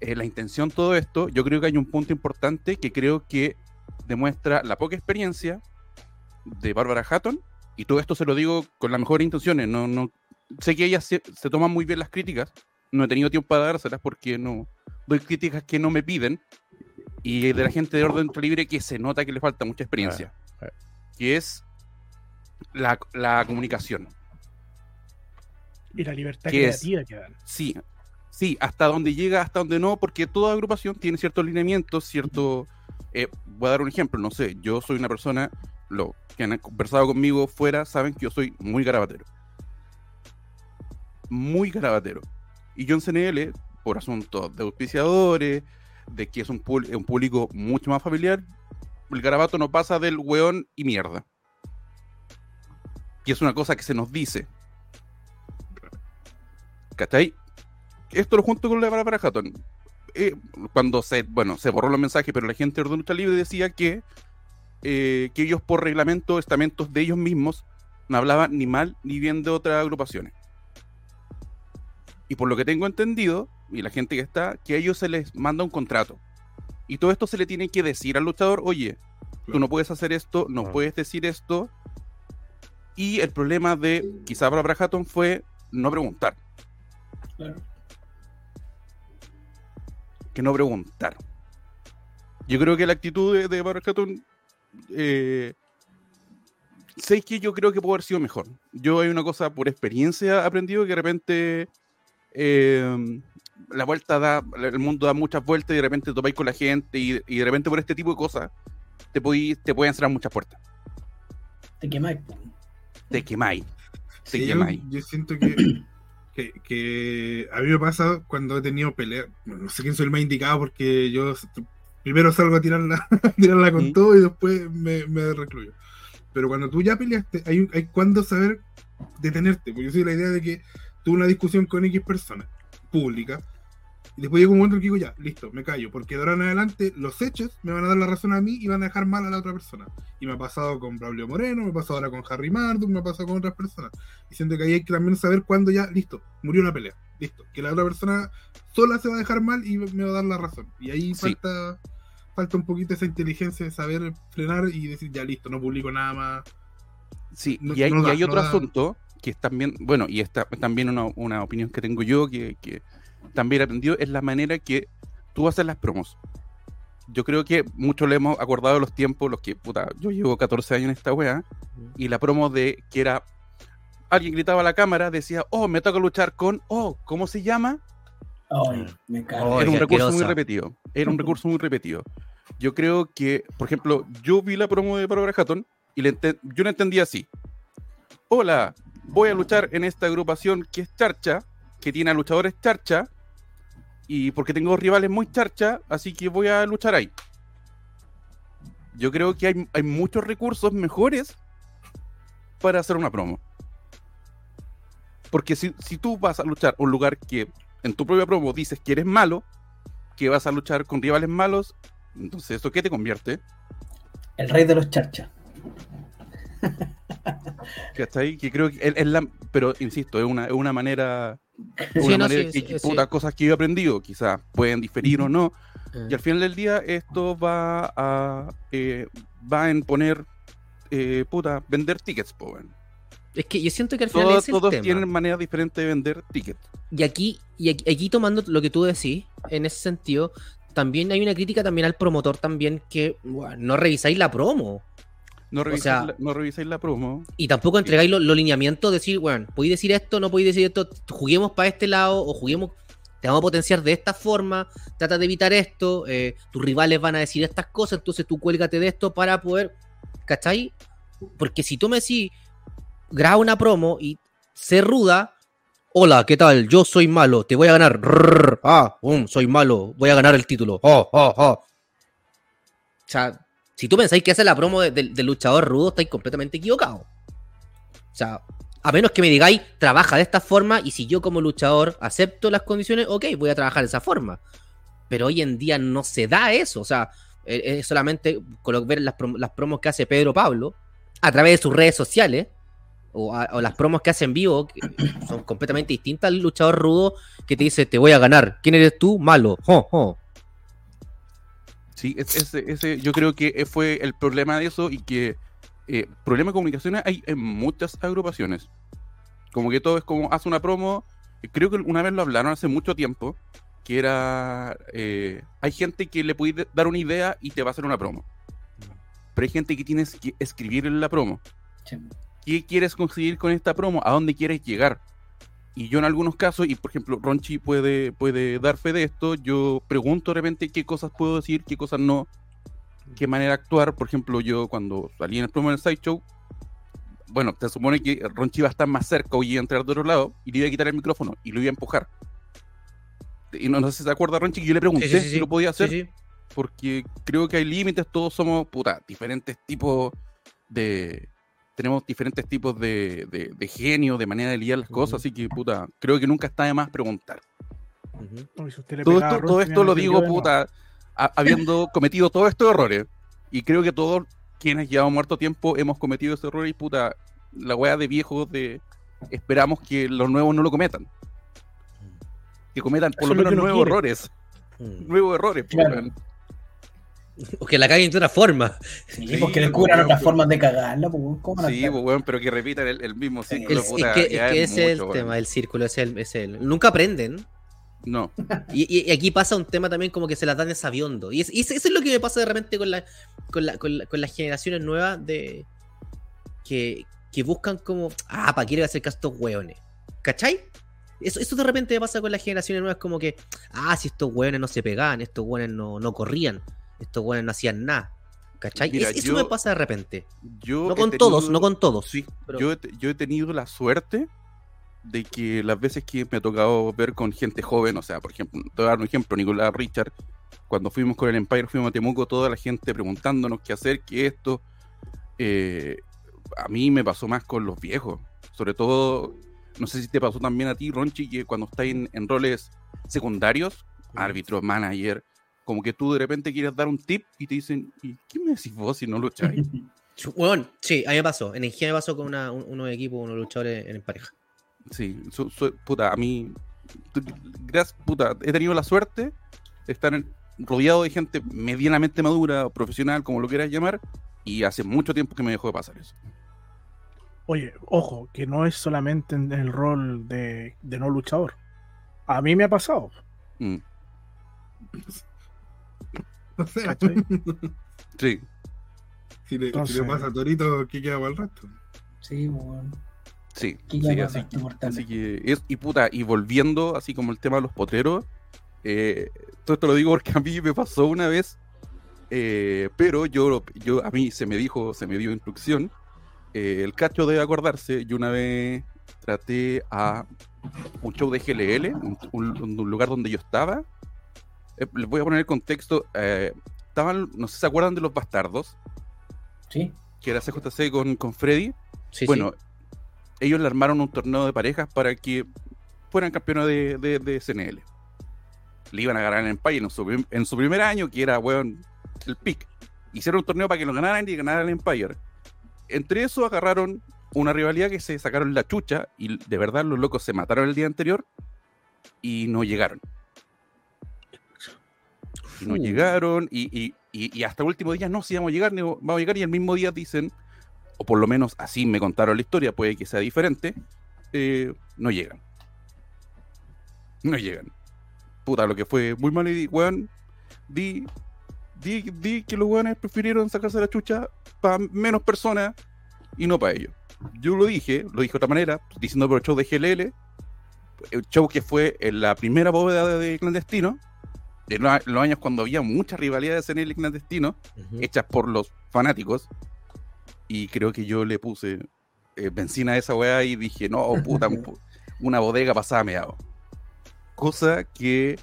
eh, la intención todo esto, yo creo que hay un punto importante que creo que demuestra la poca experiencia de Bárbara Hatton, y todo esto se lo digo con las mejores intenciones, no, no, sé que ella se, se toma muy bien las críticas, no he tenido tiempo para dárselas porque no doy críticas que no me piden, y de la gente de orden libre que se nota que le falta mucha experiencia,
Ah,
que es la, la comunicación.
Y la libertad
¿Qué es?
creativa que dan.
Sí, sí, hasta donde llega, hasta donde no, porque toda agrupación tiene ciertos lineamientos, cierto... eh, voy a dar un ejemplo, no sé, yo soy una persona, lo que han conversado conmigo fuera, saben que yo soy muy garabatero. Muy garabatero. Y yo en CNL, por asuntos de auspiciadores, de que es un, un público mucho más familiar, el garabato no pasa del weón y mierda. Y es una cosa que se nos dice. ¿Cachai? Esto lo junto con la Bárbara Hatton. Eh, cuando se, bueno, se borró los mensajes, pero la gente de Orden Lucha Libre decía que, eh, que ellos por reglamento, estamentos de ellos mismos, no hablaban ni mal ni bien de otras agrupaciones. Y por lo que tengo entendido, y la gente que está, que a ellos se les manda un contrato. Y todo esto se le tiene que decir al luchador, oye, tú no puedes hacer esto, no
Claro.
puedes decir esto. Y el problema de quizá Barbara Hatton fue no preguntar.
Claro.
Que no preguntar. Yo creo que la actitud de, de eh, sé que yo creo que puede haber sido mejor. Yo hay una cosa por experiencia aprendido que de repente eh, la vuelta da, el mundo da muchas vueltas y de repente topáis con la gente y, y de repente por este tipo de cosas te, podí- te pueden cerrar muchas puertas.
Te quemáis.
Te quemáis. Te
Sí, yo,
quemáis.
yo siento que, que, que a mí me pasa cuando he tenido peleas. No sé quién soy el más indicado porque yo primero salgo a tirarla, a tirarla con todo y después me, me recluyo. Pero cuando tú ya peleaste, hay, hay cuando saber detenerte. Porque yo soy la idea de que tuve una discusión con X persona pública. Y después llega un momento en que digo, ya, listo, me callo. Porque de ahora en adelante los hechos me van a dar la razón a mí y van a dejar mal a la otra persona. Y me ha pasado con Braulio Moreno, me ha pasado ahora con Harry Marduk, me ha pasado con otras personas. Y siento que ahí hay que también saber cuándo ya, listo, murió la pelea. Listo. Que la otra persona sola se va a dejar mal y me va a dar la razón. Y ahí
Sí.
falta falta un poquito esa inteligencia de saber frenar y decir, ya listo, no publico nada más.
Sí,
No-
y hay,
no
y
da-
hay
no
otro asunto que es también, bueno, y esta es también una, una opinión que tengo yo, que, que también aprendido, es la manera que tú haces las promos. Yo creo que muchos le hemos acordado los tiempos, los que, puta, yo llevo 14 años en esta wea, y la promo de que era, alguien gritaba a la cámara, decía, oh, me toca luchar con, oh, ¿cómo se llama?
Ay, me.
Oh,
era un recurso muy repetido. Era un recurso muy repetido. Yo creo que, por ejemplo, yo vi la promo de Barbara Hatton y le yo la entendí así. Hola, voy a luchar en esta agrupación que es Charcha, que tiene a luchadores Charcha, y porque tengo rivales muy Charcha, así que voy a luchar ahí. Yo creo que hay, hay muchos recursos mejores para hacer una promo. Porque si, si tú vas a luchar un lugar que en tu propia promo dices que eres malo, que vas a luchar con rivales malos, entonces ¿eso qué te convierte?
El rey de los charchas.
¿Cachai? Que creo que es, es la... Pero, insisto, es una, es una manera...
Sí,
una
no,
manera
sí,
que,
sí,
cosas que yo he aprendido, quizás pueden diferir o no,
Eh,
y al final del día esto va a eh, va en poner eh, puta vender tickets po, weón.
Es que yo siento que al final
todos,
es el
todos
tema.
tienen maneras diferentes de vender tickets
Y aquí, y aquí, aquí tomando lo que tú decís, en ese sentido, también hay una crítica también al promotor también que bueno, no revisáis la promo.
No revisáis,
sea-
la, no revisáis la promo
Y tampoco entregáis lo- los lineamientos, decir, bueno, podéis decir esto, no podéis decir esto, juguemos para este lado o juguemos, te vamos a potenciar de esta forma, trata de evitar esto, eh, tus rivales van a decir estas cosas, entonces tú cuélgate de esto para poder, ¿cachai? Porque si tú me decís, graba una promo y sé ruda, hola, ¿qué tal? Yo soy malo, te voy a ganar, rrr, ah, um, soy malo, voy a ganar el título, oh, oh, oh. O sea, si tú pensáis que es la promo de- del luchador rudo, estáis completamente equivocados. O sea, a menos que me digáis, trabaja de esta forma y si yo como luchador acepto las condiciones, ok, voy a trabajar de esa forma. Pero hoy en día no se da eso. O sea, eh, es solamente ver las, prom- las promos que hace Pedro Pablo a través de sus redes sociales o, las promos que hace en vivo, que son completamente distintas al luchador rudo que te dice, te voy a ganar. ¿Quién eres tú? Malo.
Sí es- ese, ese yo creo que fue el problema de eso y que eh, problema de comunicaciones hay en muchas agrupaciones como que todo es como haz una promo creo que una vez lo hablaron hace mucho tiempo que era eh, hay gente que le puede dar una idea y te va a hacer una promo pero hay gente que tienes que escribir en la promo
Sí.
¿qué quieres conseguir con esta promo? ¿A dónde quieres llegar? Y yo en algunos casos, y por ejemplo Ronchi puede, puede dar fe de esto, yo pregunto de repente qué cosas puedo decir, qué cosas no, qué manera actuar. Por ejemplo, yo cuando salí en el promo del Sideshow, bueno, te supone que Ronchi iba a estar más cerca o iba a entrar de otro lado y le iba a quitar el micrófono y lo iba a empujar. Y no, no sé si se acuerda Ronchi que yo le pregunté
Sí, sí, sí,
si lo podía hacer porque creo que hay límites, todos somos, puta, diferentes tipos de... Tenemos diferentes tipos de, de, de genio, de manera de lidiar las cosas, así que, puta, creo que nunca está de más preguntar.
Si
Todo esto, todo lo digo, puta, a- habiendo cometido todos estos errores. Y creo que todos quienes llevamos muerto tiempo hemos cometido ese error y, puta, la wea de viejos de... Esperamos que los nuevos no lo cometan. Que cometan por
Eso
lo menos
uno
nuevos errores.
Mm.
Nuevos errores,
Claro.
weón.
O que la caguen de otra forma.
Sí,
Sí,
porque descubran
weón,
otras
pues.
formas de cagarla, pues, weón, ¿cómo
Sí, pues, weón, pero que repitan el, el mismo círculo,
es
puta,
que, es
ya
que
es
ese es el tema, el círculo, es el, es el. Nunca aprenden.
No,
Y, y- y aquí pasa un tema también como que se las dan de sabiondo. Y, es- y eso es lo que me pasa de repente con, la, con, la- con la- con las generaciones nuevas de que, que buscan como, ah, ¿para qué le voy a hacer caso a estos hueones? ¿Cachai? Eso, eso de repente me pasa con las generaciones nuevas como que, ah, si estos hueones no se pegaban, estos hueones no, no corrían, estos hueones no hacían nada. ¿Cachai?
Mira,
Es- eso
yo-
me pasa de repente.
yo
No con
tenido-
todos, no con todos.
Sí,
pero-
yo, he te- yo he tenido la suerte de que las veces que me ha tocado ver con gente joven, o sea, por ejemplo, te voy a dar un ejemplo, Nicolás Richard, cuando fuimos con el Empire, fuimos a Temuco, toda la gente preguntándonos qué hacer, qué esto. eh, a mí me pasó más con los viejos, sobre todo, no sé si te pasó también a ti, Ronchi, que cuando estás en, en roles secundarios, árbitro, manager, como que tú de repente quieres dar un tip y te dicen, ¿y qué me decís vos si no lucháis?
Bueno, sí, a mí me pasó. En Ingenio me pasó con una- un- unos equipos, unos luchadores en pareja.
Sí, su- su- puta, a mí, gracias, puta, he tenido la suerte de estar rodeado de gente medianamente madura, profesional, como lo quieras llamar, y hace mucho tiempo que me dejó de pasar eso.
Oye, ojo, que no es solamente en el rol de, de no luchador. A mí me ha pasado.
Mm,
O sea,
¿cachai?
sí,
si, le, si
Entonces-
le pasa a Torito, ¿qué queda para el resto?
Sí,
sí,
¿Qué
sí, así, que, es, y puta, y volviendo, así como el tema de los potreros, eh, todo esto lo digo porque a mí me pasó una vez, eh, pero yo, yo, a mí se me dijo, se me dio instrucción, eh, el cacho debe acordarse, yo una vez traté a un show de GLL, un, un- un lugar donde yo estaba. Eh, les voy a poner el contexto. eh, estaban, no sé si se acuerdan de los bastardos,
Sí.
que era CJC con, con Freddy.
Sí,
bueno, ellos le armaron un torneo de parejas para que fueran campeones de, de, de SNL. Le iban a ganar en Empire en su, prim- en su primer año, que era, weón, el pick. Hicieron un torneo para que lo ganaran y ganaran el Empire. Entre eso agarraron una rivalidad que se sacaron la chucha y de verdad los locos se mataron el día anterior y no llegaron. Y no llegaron y, y- y- y hasta el último día no, si vamos a llegar, ni vamos a llegar y el mismo día dicen, o por lo menos así me contaron la historia, puede que sea diferente, eh, no llegan. No llegan. Puta, lo que fue muy mal y di, weón, di, di, di que los weones prefirieron sacarse la chucha para menos personas y no para ellos. Yo lo dije, lo dije de otra manera, diciendo por el show de GLL, el show que fue en la primera bóveda de clandestino, en lo- los años cuando había muchas rivalidades en el clandestino, hechas por los fanáticos. Y creo que yo le puse eh, benzina a esa weá y dije, no, puta, un pu- una bodega pasada meado. Cosa que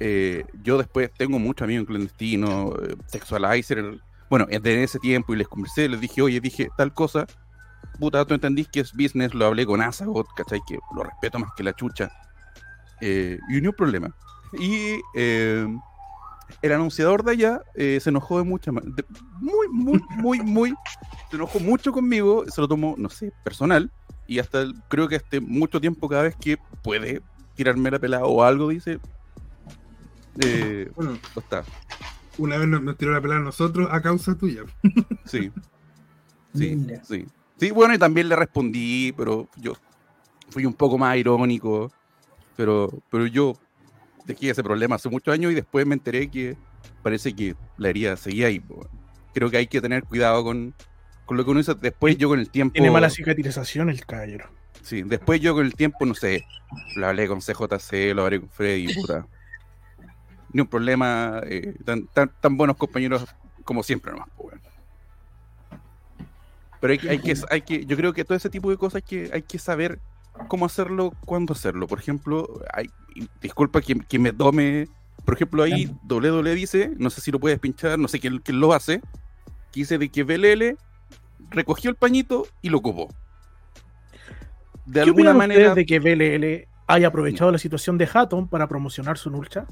eh, yo después tengo muchos amigos en clandestino, eh, sexualizer. Bueno, desde ese tiempo y les conversé, les dije, oye, dije tal cosa. Puta, tú entendís que es business, lo hablé con Asagot, ¿cachai? Que lo respeto más que la chucha. Eh, y no hay problema. Y eh, el anunciador de allá eh, se enojó de mucha ma- de- muy, muy, muy, muy, se enojó mucho conmigo, se lo tomó, no sé, personal, y hasta el- creo que este mucho tiempo cada vez que puede tirarme la pelada o algo, dice, eh,
Bueno,
está,
una vez nos, nos tiró la pelada a nosotros a causa tuya.
sí, sí,
Mira.
sí. Sí, bueno, y también le respondí, pero yo fui un poco más irónico, pero, pero yo dejé ese problema hace muchos años y después me enteré que parece que la herida seguía ahí. po. Creo que hay que tener cuidado con, con lo que uno dice. Después yo con el tiempo...
Tiene mala cicatrización el caballero.
Sí, después yo con el tiempo, no sé, lo hablé con CJC, lo hablé con Freddy, puta. Ni un problema, eh, tan, tan, tan buenos compañeros como siempre nomás, po, weón. Pero hay, que- hay que, hay que, yo creo que todo ese tipo de cosas hay que, hay que saber cómo hacerlo, cuándo hacerlo. Por ejemplo, hay, disculpa que, que me tome, por ejemplo, ahí WWE dice, no sé si lo puedes pinchar, no sé quién, quién lo hace, que dice de que BLL recogió el pañito y lo ocupó. De
¿Qué
alguna manera,
de que BLL haya aprovechado la situación de Hatton para promocionar su lucha?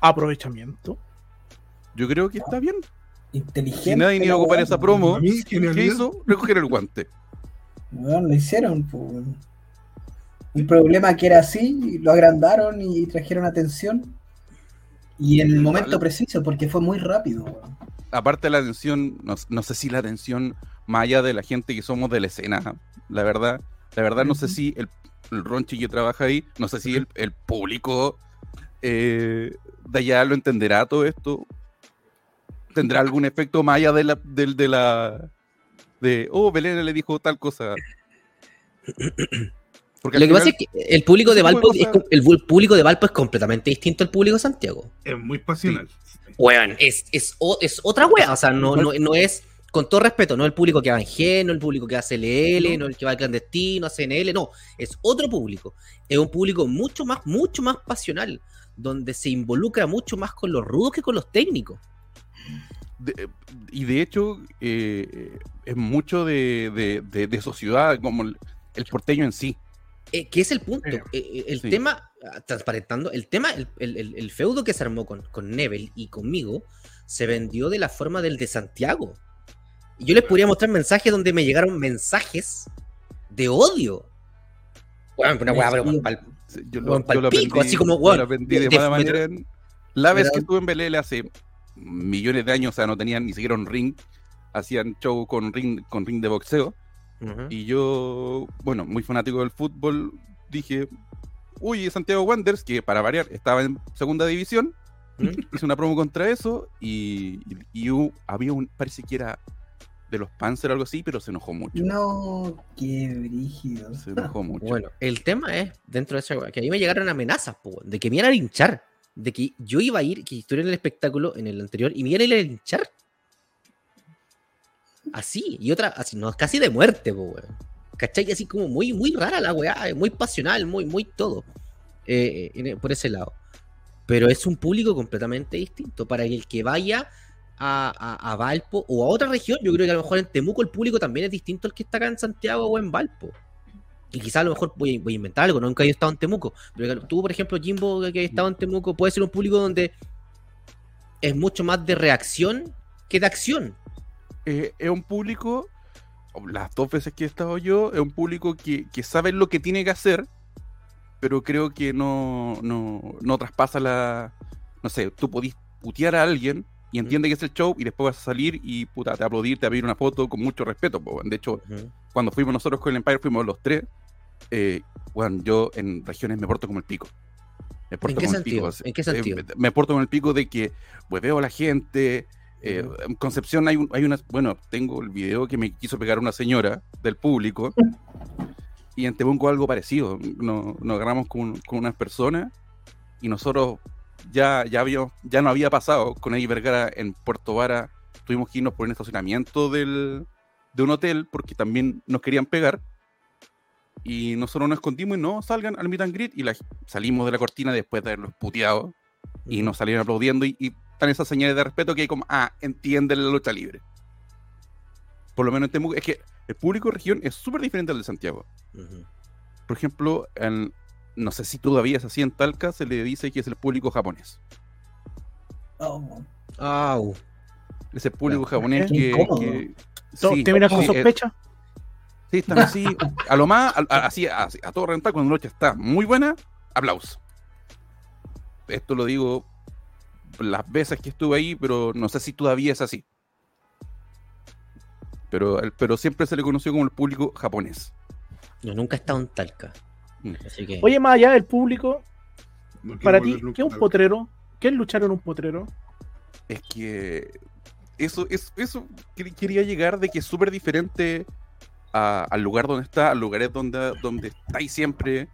Aprovechamiento.
yo creo que está bien.
Inteligente.
Si nadie iba a ocupar esa promo,
A mí,
¿Qué hizo? Recoger el guante.
Weón, lo hicieron, pues. El problema que era así, lo agrandaron y trajeron atención. Y en el momento preciso, porque fue muy rápido,
aparte de la atención, no, no sé si la atención más allá de la gente que somos de la escena, la verdad, la verdad no sé si el, el Ronchi que trabaja ahí, no sé si el, el público eh, de allá lo entenderá todo esto, tendrá algún efecto más allá de la, del de la, de, oh, Belén le dijo tal cosa. Porque
Lo que pasa es que el público de Valpo es, el público de Valpo es completamente distinto al público de Santiago.
Es muy pasional.
Weón, es, es, o- es otra wea, o sea, no, no, no es, con todo respeto, no el público que va en G, no el público que hace LL, no el que va al clandestino, hace NL, no, es otro público. Es un público mucho más, mucho más pasional, donde se involucra mucho más con los rudos que con los técnicos.
de- y de hecho, eh, es mucho de, de, de, de sociedad, como el, el porteño en sí.
Eh, que es el punto. Eh, eh, el
Sí.
tema, ah, transparentando, el tema, el, el- el- el feudo que se armó con, con Nebel y conmigo, se vendió de la forma del de Santiago. Y yo les podría mostrar mensajes donde me llegaron mensajes de odio. Weón, una weá, pero
Yo
así como,
yo
weón,
lo aprendí de,
de-
mala
de-
manera. en- la vez que estuve en Belén hace millones de años, o sea, no tenían ni siquiera un ring, hacían show con ring, con ring de boxeo. Y yo, bueno, muy fanático del fútbol, dije, uy, Santiago Wanderers, que para variar estaba en segunda división, hice una promo contra eso y, y- había un, parece que era de los Panzer o algo así, pero se enojó mucho.
No, qué brígido.
Se enojó mucho.
Bueno, el tema es, dentro de esa que a mí me llegaron amenazas, po, de que me iban a linchar. De que yo iba a ir, que estuve en el espectáculo en el anterior, y me iban a ir a linchar. Así, y otra, así, no, casi de muerte, po, weón. ¿Cachai? Así como muy, muy rara la weá, muy pasional, muy, muy todo. eh, en- por ese lado. Pero es un público completamente distinto. Para el que vaya a, a, Valpo o a otra región, yo creo que a lo mejor en Temuco el público también es distinto al que está acá en Santiago o en Valpo. Y quizás a lo mejor voy voy a inventar algo, nunca he estado en Temuco. Pero tú, por ejemplo, Jimbo, que has estado en Temuco, puede ser un público donde es mucho más de reacción que de acción.
Eh, es un público, las dos veces que he estado yo, es un público que, que sabe lo que tiene que hacer, pero creo que no, no, no traspasa la. No sé, tú podís putear a alguien y entiende que es el show y después vas a salir y puta, te aplaudir, te va a pedir una foto con mucho respeto. po. De hecho, cuando fuimos nosotros con el Empire, fuimos los tres. Eh, bueno, yo en regiones me porto como el pico. Me porto
qué
como el pico.
¿En qué
Eh,
sentido?
me- me porto con el pico de que pues, veo a la gente. Eh. En Concepción hay, un- hay una. Bueno, tengo el video que me quiso pegar una señora del público. y en Temuco algo parecido. Nos, nos agarramos con, con unas personas y nosotros ya, ya, habíamos, ya no había pasado con Eddie Vergara en Puerto Vara. Tuvimos que irnos por un estacionamiento del, de un hotel porque también nos querían pegar. Y nosotros nos escondimos y no salgan al meet and greet. Y la- salimos de la cortina después de haberlos puteado. Y nos salieron aplaudiendo. Y, y están esas señales de respeto que hay como, ah, entienden la lucha libre. Por lo menos en Temuco. Es que el público de región es súper diferente al de Santiago. Por ejemplo, en- no sé si todavía es así en Talca, se le dice que es el público japonés.
Oh,
Au.
Es el público japonés que. que-
¿Todos
sí,
¿Te miras con
sí, eh,
sospecha?
Sí, están así. A lo más, a, a- así, a, a todo rentar, cuando la noche está muy buena, aplauso. Esto lo digo las veces que estuve ahí, pero no sé si todavía es así. Pero, pero siempre se le conoció como el público japonés.
No, nunca he estado en Talca.
Mm.
Así que.
Oye, más allá del público,
No
para ti, ¿qué es un potrero? ¿Qué es luchar en un potrero?
Es que eso, es, eso quer- quería llegar de que es súper diferente a- al lugar donde está, al lugares donde, donde estáis siempre.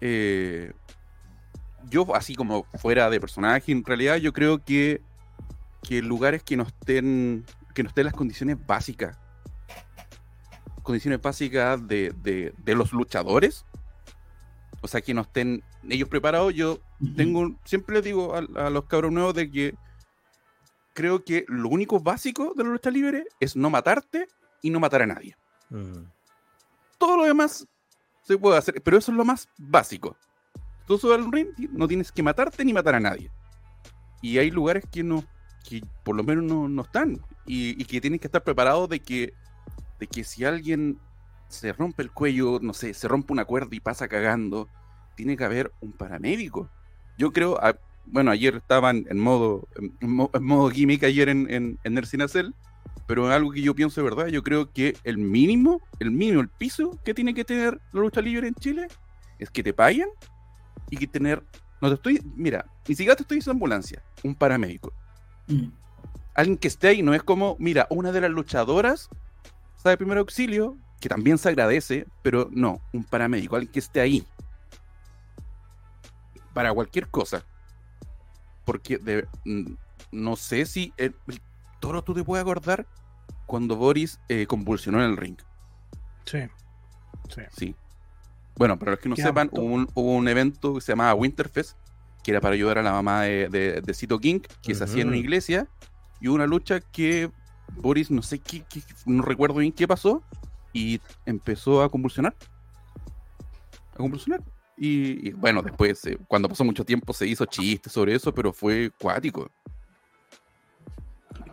Eh, yo, así como fuera de personaje, en realidad yo creo que, que lugares que no estén, que no estén las condiciones básicas, condiciones básicas de, de- de los luchadores, o sea, que no estén ellos preparados, yo tengo, siempre les digo a, a los cabros nuevos de que creo que lo único básico de la lucha libre es no matarte y no matar a nadie.
Mm.
Todo lo demás se puede hacer, pero eso es lo más básico. Tú al no tienes que matarte ni matar a nadie. Y hay lugares que no, que por lo menos no, no están. Y, que tienes que estar preparados de que, de que si alguien se rompe el cuello, no sé, se rompe una cuerda y pasa cagando, tiene que haber un paramédico. Yo creo, a- bueno, ayer estaban en modo, en, mo- en modo gimmick ayer en, en, en pero es algo que yo pienso de verdad, yo creo que el mínimo, el mínimo, el piso que tiene que tener la lucha libre en Chile es que te paguen y que tener, no te estoy, mira, ni siquiera te estoy diciendo ambulancia, un paramédico.
Mm.
Alguien que esté ahí, no es como, mira, una de las luchadoras sabe primer auxilio, que también se agradece, pero no, un paramédico, alguien que esté ahí. Para cualquier cosa. Porque de- no sé si el, el toro tú te puedes acordar cuando Boris eh, convulsionó en el ring.
Sí. Sí.
Sí. Bueno, para los que no
Qué
sepan, hubo un, hubo un evento que se llamaba Winterfest, que era para ayudar a la mamá de, de, de Cito King, que se hacía en una iglesia, y hubo una lucha que Boris, no sé qué, qué- no recuerdo bien qué pasó, y empezó a convulsionar. A convulsionar. Y, y, bueno, después, eh, cuando pasó mucho tiempo, se hizo chistes sobre eso, pero fue cuático.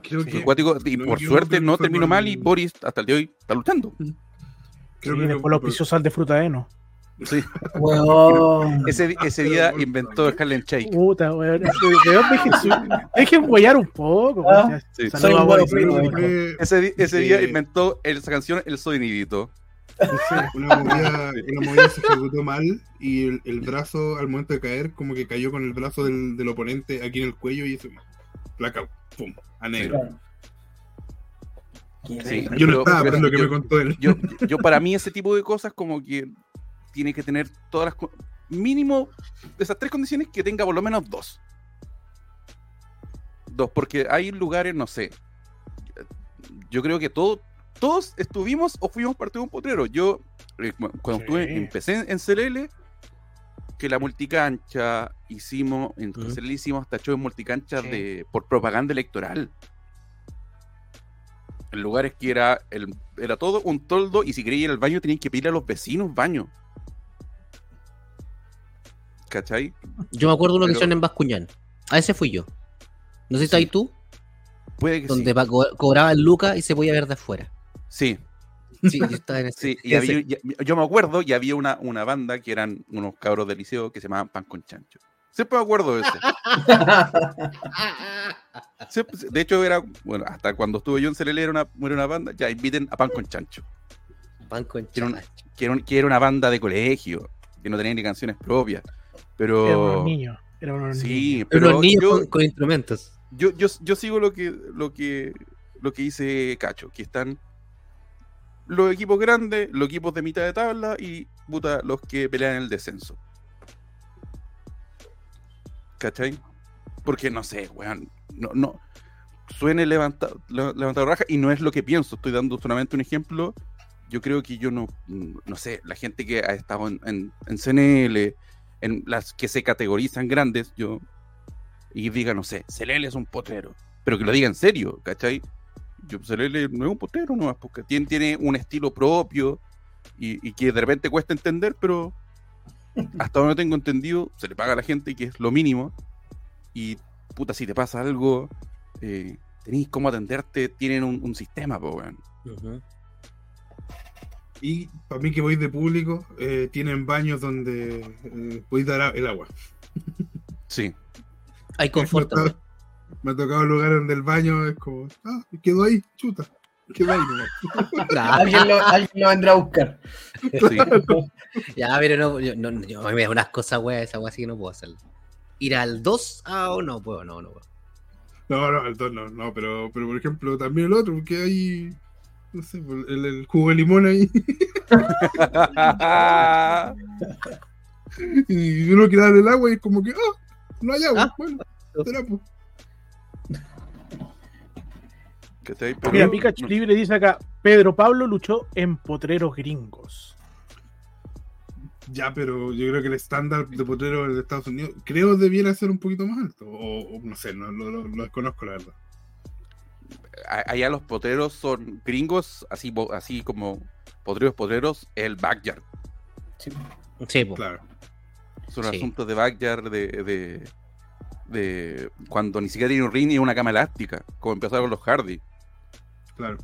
Creo
Sí.
que,
Fue cuático, y por suerte no terminó mal, y Boris hasta el día de hoy está luchando.
creo
Sí,
que
después lo auspició sal de fruta heno.
Sí. Ese, ese día inventó el Harlem Shake.
Puta, weón. Dejen, huellar un poco.
Ah,
sí.
Soy
a
un
que
frito,
fue
Ese, ese día inventó el- esa canción El Sonidito.
una movida, una movida se ejecutó mal y el, el brazo al momento de caer como que cayó con el brazo del, del oponente aquí en el cuello y eso placa, pum, a negro.
Claro.
Sí.
Yo no estaba, pero lo que
yo-
me contó él.
Yo, yo para mí ese tipo de cosas como que tiene que tener todas las... Mínimo de esas tres condiciones que tenga por lo menos dos. Dos, porque hay lugares, no sé. Yo creo que todo, todos estuvimos o fuimos parte de un potrero. Yo, eh, cu- cuando
Sí.
estuve, empecé en, en CLL, que la multicancha hicimos, en. CLL hicimos hasta shows multicanchas
Sí.
de, por propaganda electoral. En lugares que era, el, era todo un toldo y si querías ir al baño tenías que pedirle a los vecinos baño. ¿Cachai?
Yo me acuerdo uno que
Pero-
hicieron en Bascuñán. A ese fui yo. No sé si estás ahí tú,
Puede que
donde
sí.
co- cobraban lucas y se podía ver de afuera.
Sí,
Sí, yo estaba en ese.
sí. Y había- y- yo me acuerdo y había una, una banda que eran unos cabros del liceo que se llamaban Pan con Chancho. Siempre me acuerdo de ese. Siempre- de hecho, era, bueno, hasta cuando estuve yo en CLL era una, era una banda, ya inviten a Pan con Chancho.
Pan con chancho.
Que era, un- que era una banda de colegio, que no tenía ni canciones propias.
Era
Pero.
unos niños. Era unos niños.
Sí,
Pero
pero
los niños
yo,
con, con instrumentos.
yo, yo, yo sigo lo que, lo que lo que dice Cacho, que están los equipos grandes, los equipos de mitad de tabla y puta, los que pelean el descenso. ¿Cachai? Porque no sé, weón. No, no. Suene levantado, levantado raja y no es lo que pienso. Estoy dando solamente un ejemplo. Yo creo que yo no, no sé, la gente que ha estado en, en, en CNL, en las que se categorizan grandes, yo y diga, no sé, Celele es un potrero, pero que lo diga en serio, ¿cachai? Yo, Celele no es un potrero nomás, porque tiene, tiene un estilo propio y, que de repente cuesta entender, pero hasta donde tengo entendido, se le paga a la gente, que es lo mínimo, y puta, si te pasa algo, eh, tenéis cómo atenderte, tienen un, sistema, pues, weón.
Y para mí que voy de público, eh, tienen baños donde eh, podéis dar el agua.
Sí,
Hay confort
Me ha tocado- Me ha tocado lugares donde el baño es como, ah, quedó ahí, chuta, quedó ahí nomás.
Claro.
Alguien lo, alguien lo vendrá a buscar.
sí.
Ya, pero no, yo, no, yo- a mí me da unas cosas, weá, esa weá sí que no puedo hacerlo. Ir al 2, ah, o no puedo, no, no puedo.
No, no, el dos no, no, pero, pero por ejemplo también el otro, porque hay, no sé, el, el jugo de limón ahí, y uno quiere dar el agua y es como que, ah, no hay agua,
Ah.
bueno, será pues.
Mira, Pikachu Libre dice acá: Pedro Pablo luchó en potreros gringos.
Ya, pero yo creo que el estándar de potrero de Estados Unidos, creo debiera ser un poquito más alto, o, o no sé, no lo, lo- lo desconozco la verdad.
Allá los potreros son gringos, así, así como potreros, potreros, el backyard.
Sí, po.
Claro.
Son
Sí.
asuntos de backyard de, de, de cuando ni siquiera tiene un ring ni una cama elástica, como empezaron los Hardy.
Claro.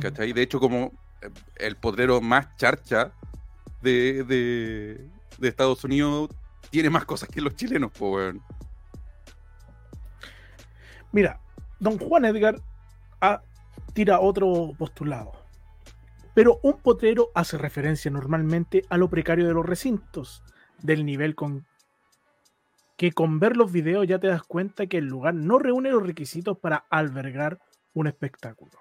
¿Cachai? De hecho, como eh, el potrero más charcha de, de, de Estados Unidos tiene más cosas que los chilenos, pues, weón.
Mira, don Juan Edgar ah, tira otro postulado. Pero un potrero hace referencia normalmente a lo precario de los recintos, del nivel con que con ver los videos ya te das cuenta que el lugar no reúne los requisitos para albergar un espectáculo.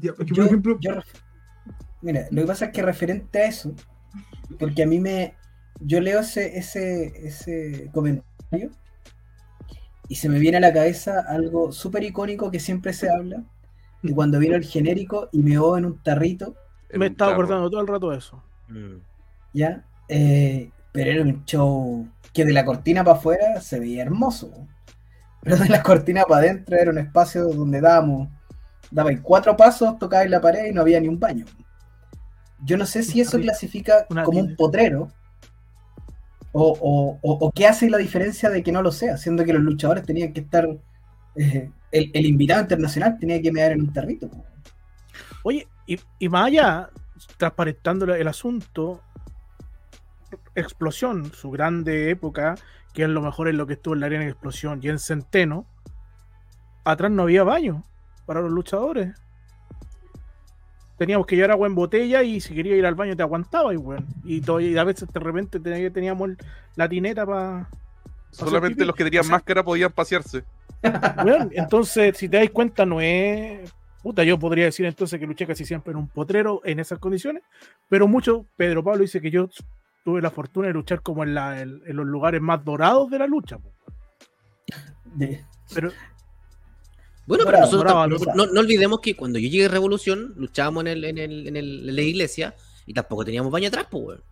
Yo-
por ejemplo,
yo mira, lo que pasa es que referente a eso, porque a mí me. Yo leo ese, ese, ese comentario y se me viene a la cabeza algo súper icónico que siempre se habla. De cuando vino el genérico y meó en un tarrito,
En
Me
un
estaba
tarro.
acordando todo el rato de eso.
¿ya? Eh, pero era un show que de la cortina para afuera se veía hermoso. Pero de la cortina para adentro era un espacio donde dábamos, dabais cuatro pasos, tocabais la pared y no había ni un baño. Yo no sé si eso clasifica como un potrero o, o, o- qué hace la diferencia de que no lo sea, siendo que los luchadores tenían que estar. eh, el, invitado internacional tenía que mear en un tarrito.
Oye, y, y más allá, transparentando el asunto, Explosión, su grande época, que es lo mejor en lo que estuvo en la arena de Explosión y en Centeno, atrás no había baño para los luchadores. Teníamos que llevar agua en botella y si quería ir al baño te aguantaba y bueno. Y, todo, y a veces de repente tenía- teníamos la tineta para...
Solamente los que tenían
O sea-
máscara podían pasearse.
Bueno, entonces, si te das cuenta, no es. Puta, yo podría decir entonces que luché casi siempre en un potrero en esas condiciones, pero mucho, Pedro Pablo dice que yo tuve la fortuna de luchar como en, la- en- en los lugares más dorados de la lucha. Pero
Bueno, pero
Bravo,
nosotros
bravo,
tampoco-
bravo.
no, no olvidemos que cuando yo llegué a Revolución, luchábamos en, el, en, el, en, el- en la iglesia y tampoco teníamos baño atrás, pues, weón.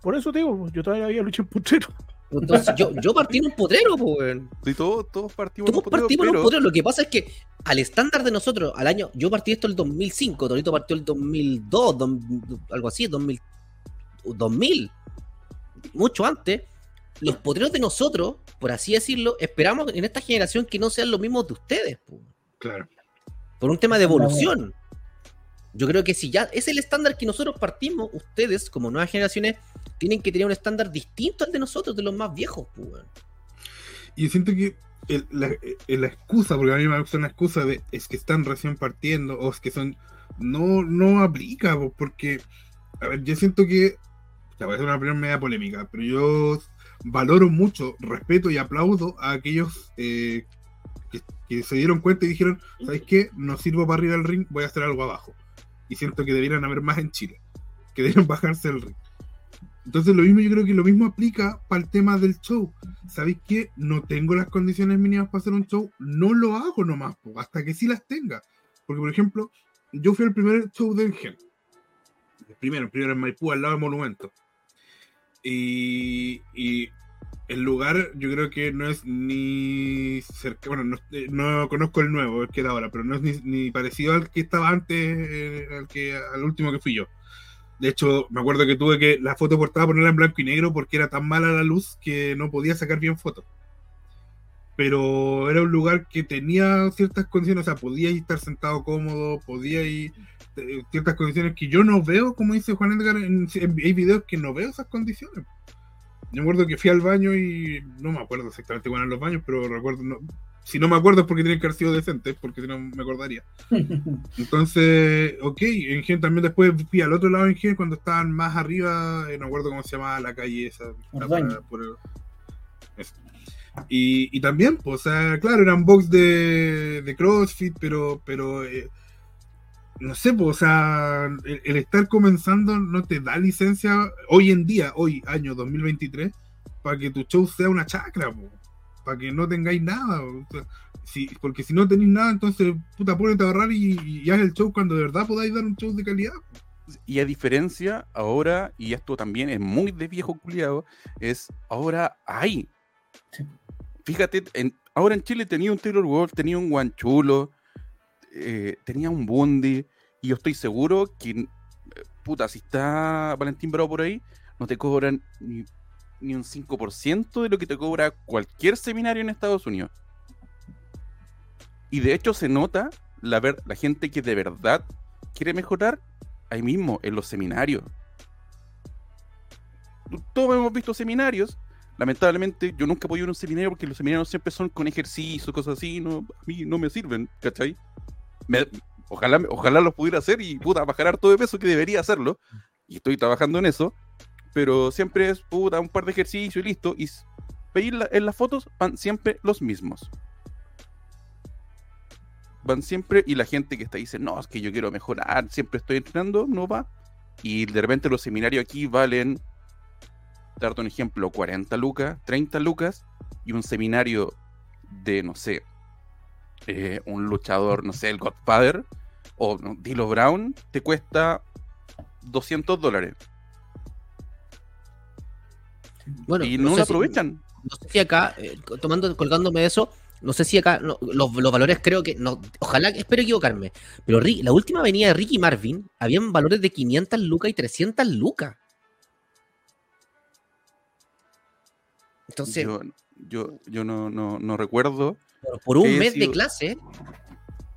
por eso te digo, yo todavía había luchado en potrero.
Entonces, yo, yo partí en un potrero, pues, weón.
Sí, todos, todos partimos en
Todos
un potrero,
partimos en un potrero. Lo que pasa es que al estándar de nosotros, al año, yo partí esto el 2005, Torito partió el 2002, dom- algo así, 2000, 2000, mucho antes. Los potreros de nosotros, por así decirlo, esperamos en esta generación que no sean los mismos de ustedes, pues,
claro.
por un tema de evolución. Yo creo que si ya es el estándar que nosotros partimos, ustedes, como nuevas generaciones, tienen que tener un estándar distinto al de nosotros, de los más viejos, pues.
Y siento que el- la, el- la excusa, porque a mí me gusta una excusa de es que están recién partiendo o es que son. No, no aplica, po, porque. A ver, yo siento que. Ya voy a hacer una opinión media polémica, pero yo valoro mucho, respeto y aplaudo a aquellos eh, que, que se dieron cuenta y dijeron: ¿Sabes qué? No sirvo para arriba del ring, voy a hacer algo abajo. Y siento que debieran haber más en Chile, que debieran bajarse del ring. Entonces lo mismo, yo creo que lo mismo aplica para el tema del show. ¿Sabéis qué? No tengo las condiciones mínimas para hacer un show, no lo hago nomás, po, hasta que sí las tenga. Porque, por ejemplo, yo fui al primer show de Engen. El primero, el primero en Maipú, al lado del monumento. Y, y el lugar, yo creo que no es ni cerca, bueno, no, eh, no conozco el nuevo, el que da ahora, pero no es ni, parecido al que estaba antes, eh, al, que, al último que fui yo. De hecho, me acuerdo que tuve que la foto portada ponerla en blanco y negro porque era tan mala la luz que no podía sacar bien fotos. Pero era un lugar que tenía ciertas condiciones, o sea, podía estar sentado cómodo, podía ir ciertas condiciones que yo no veo, como dice Juan Edgar, en- hay videos que no veo esas condiciones. Me acuerdo que fui al baño y no me acuerdo exactamente cuáles eran los baños, pero recuerdo, no- si no me acuerdo es porque tienen que haber sido decentes, porque si no me acordaría. Entonces, ok, en Gen también después fui al otro lado en Gen cuando estaban más arriba, eh, no me acuerdo cómo se llamaba la calle esa. Por el-. Y, y también, pues, o sea, claro, eran box de, de CrossFit, pero, pero eh, no sé, pues, o sea, el, el estar comenzando no te da licencia hoy en día, hoy, año 2023, para que tu show sea una chacra, para que no tengáis nada. o sea, si, porque si no tenéis nada, entonces, puta, ponete a ahorrar y, y haz el show cuando de verdad podáis dar un show de calidad.
Y a diferencia, ahora, y esto también es muy de viejo culiado, es ahora hay.
Sí.
Fíjate, en- ahora en Chile tenía un Taylor Wolf, tenía un Guanchulo, eh, tenía un Bundy, y yo estoy seguro que, eh, puta, si está Valentín Bravo por ahí, no te cobran ni, ni un 5% de lo que te cobra cualquier seminario en Estados Unidos. Y de hecho se nota la, ver- la gente que de verdad quiere mejorar ahí mismo, en los seminarios. todos hemos visto seminarios. Lamentablemente, yo nunca he podido ir a un seminario porque los seminarios siempre son con ejercicio, cosas así. No, a mí no me sirven, ¿cachai? Ojalá, ojalá los pudiera hacer y puta, bajar harto de peso que debería hacerlo. Y estoy trabajando en eso. Pero siempre es puta, un par de ejercicios y listo. Y la- en las fotos van siempre los mismos. Van siempre y la gente que está dice, no, es que yo quiero mejorar, siempre estoy entrenando, no va. Y de repente los seminarios aquí valen, darte un ejemplo, 40 lucas, 30 lucas, y un seminario de, no sé, eh, un luchador, no sé, el Godfather, o no, Dilo Brown, te cuesta 200 dólares.
Bueno,
y no,
sé
lo
si-
aprovechan.
no sé si acá, eh, tomando, colgándome de eso, no sé si acá, no, los, los valores creo que, no, ojalá, espero equivocarme, pero la última avenida de Ricky Marvin, habían valores de 500 lucas y 300 lucas. Entonces,
Yo, yo, yo no, no, no recuerdo.
Por, por un mes de
sido-
clase,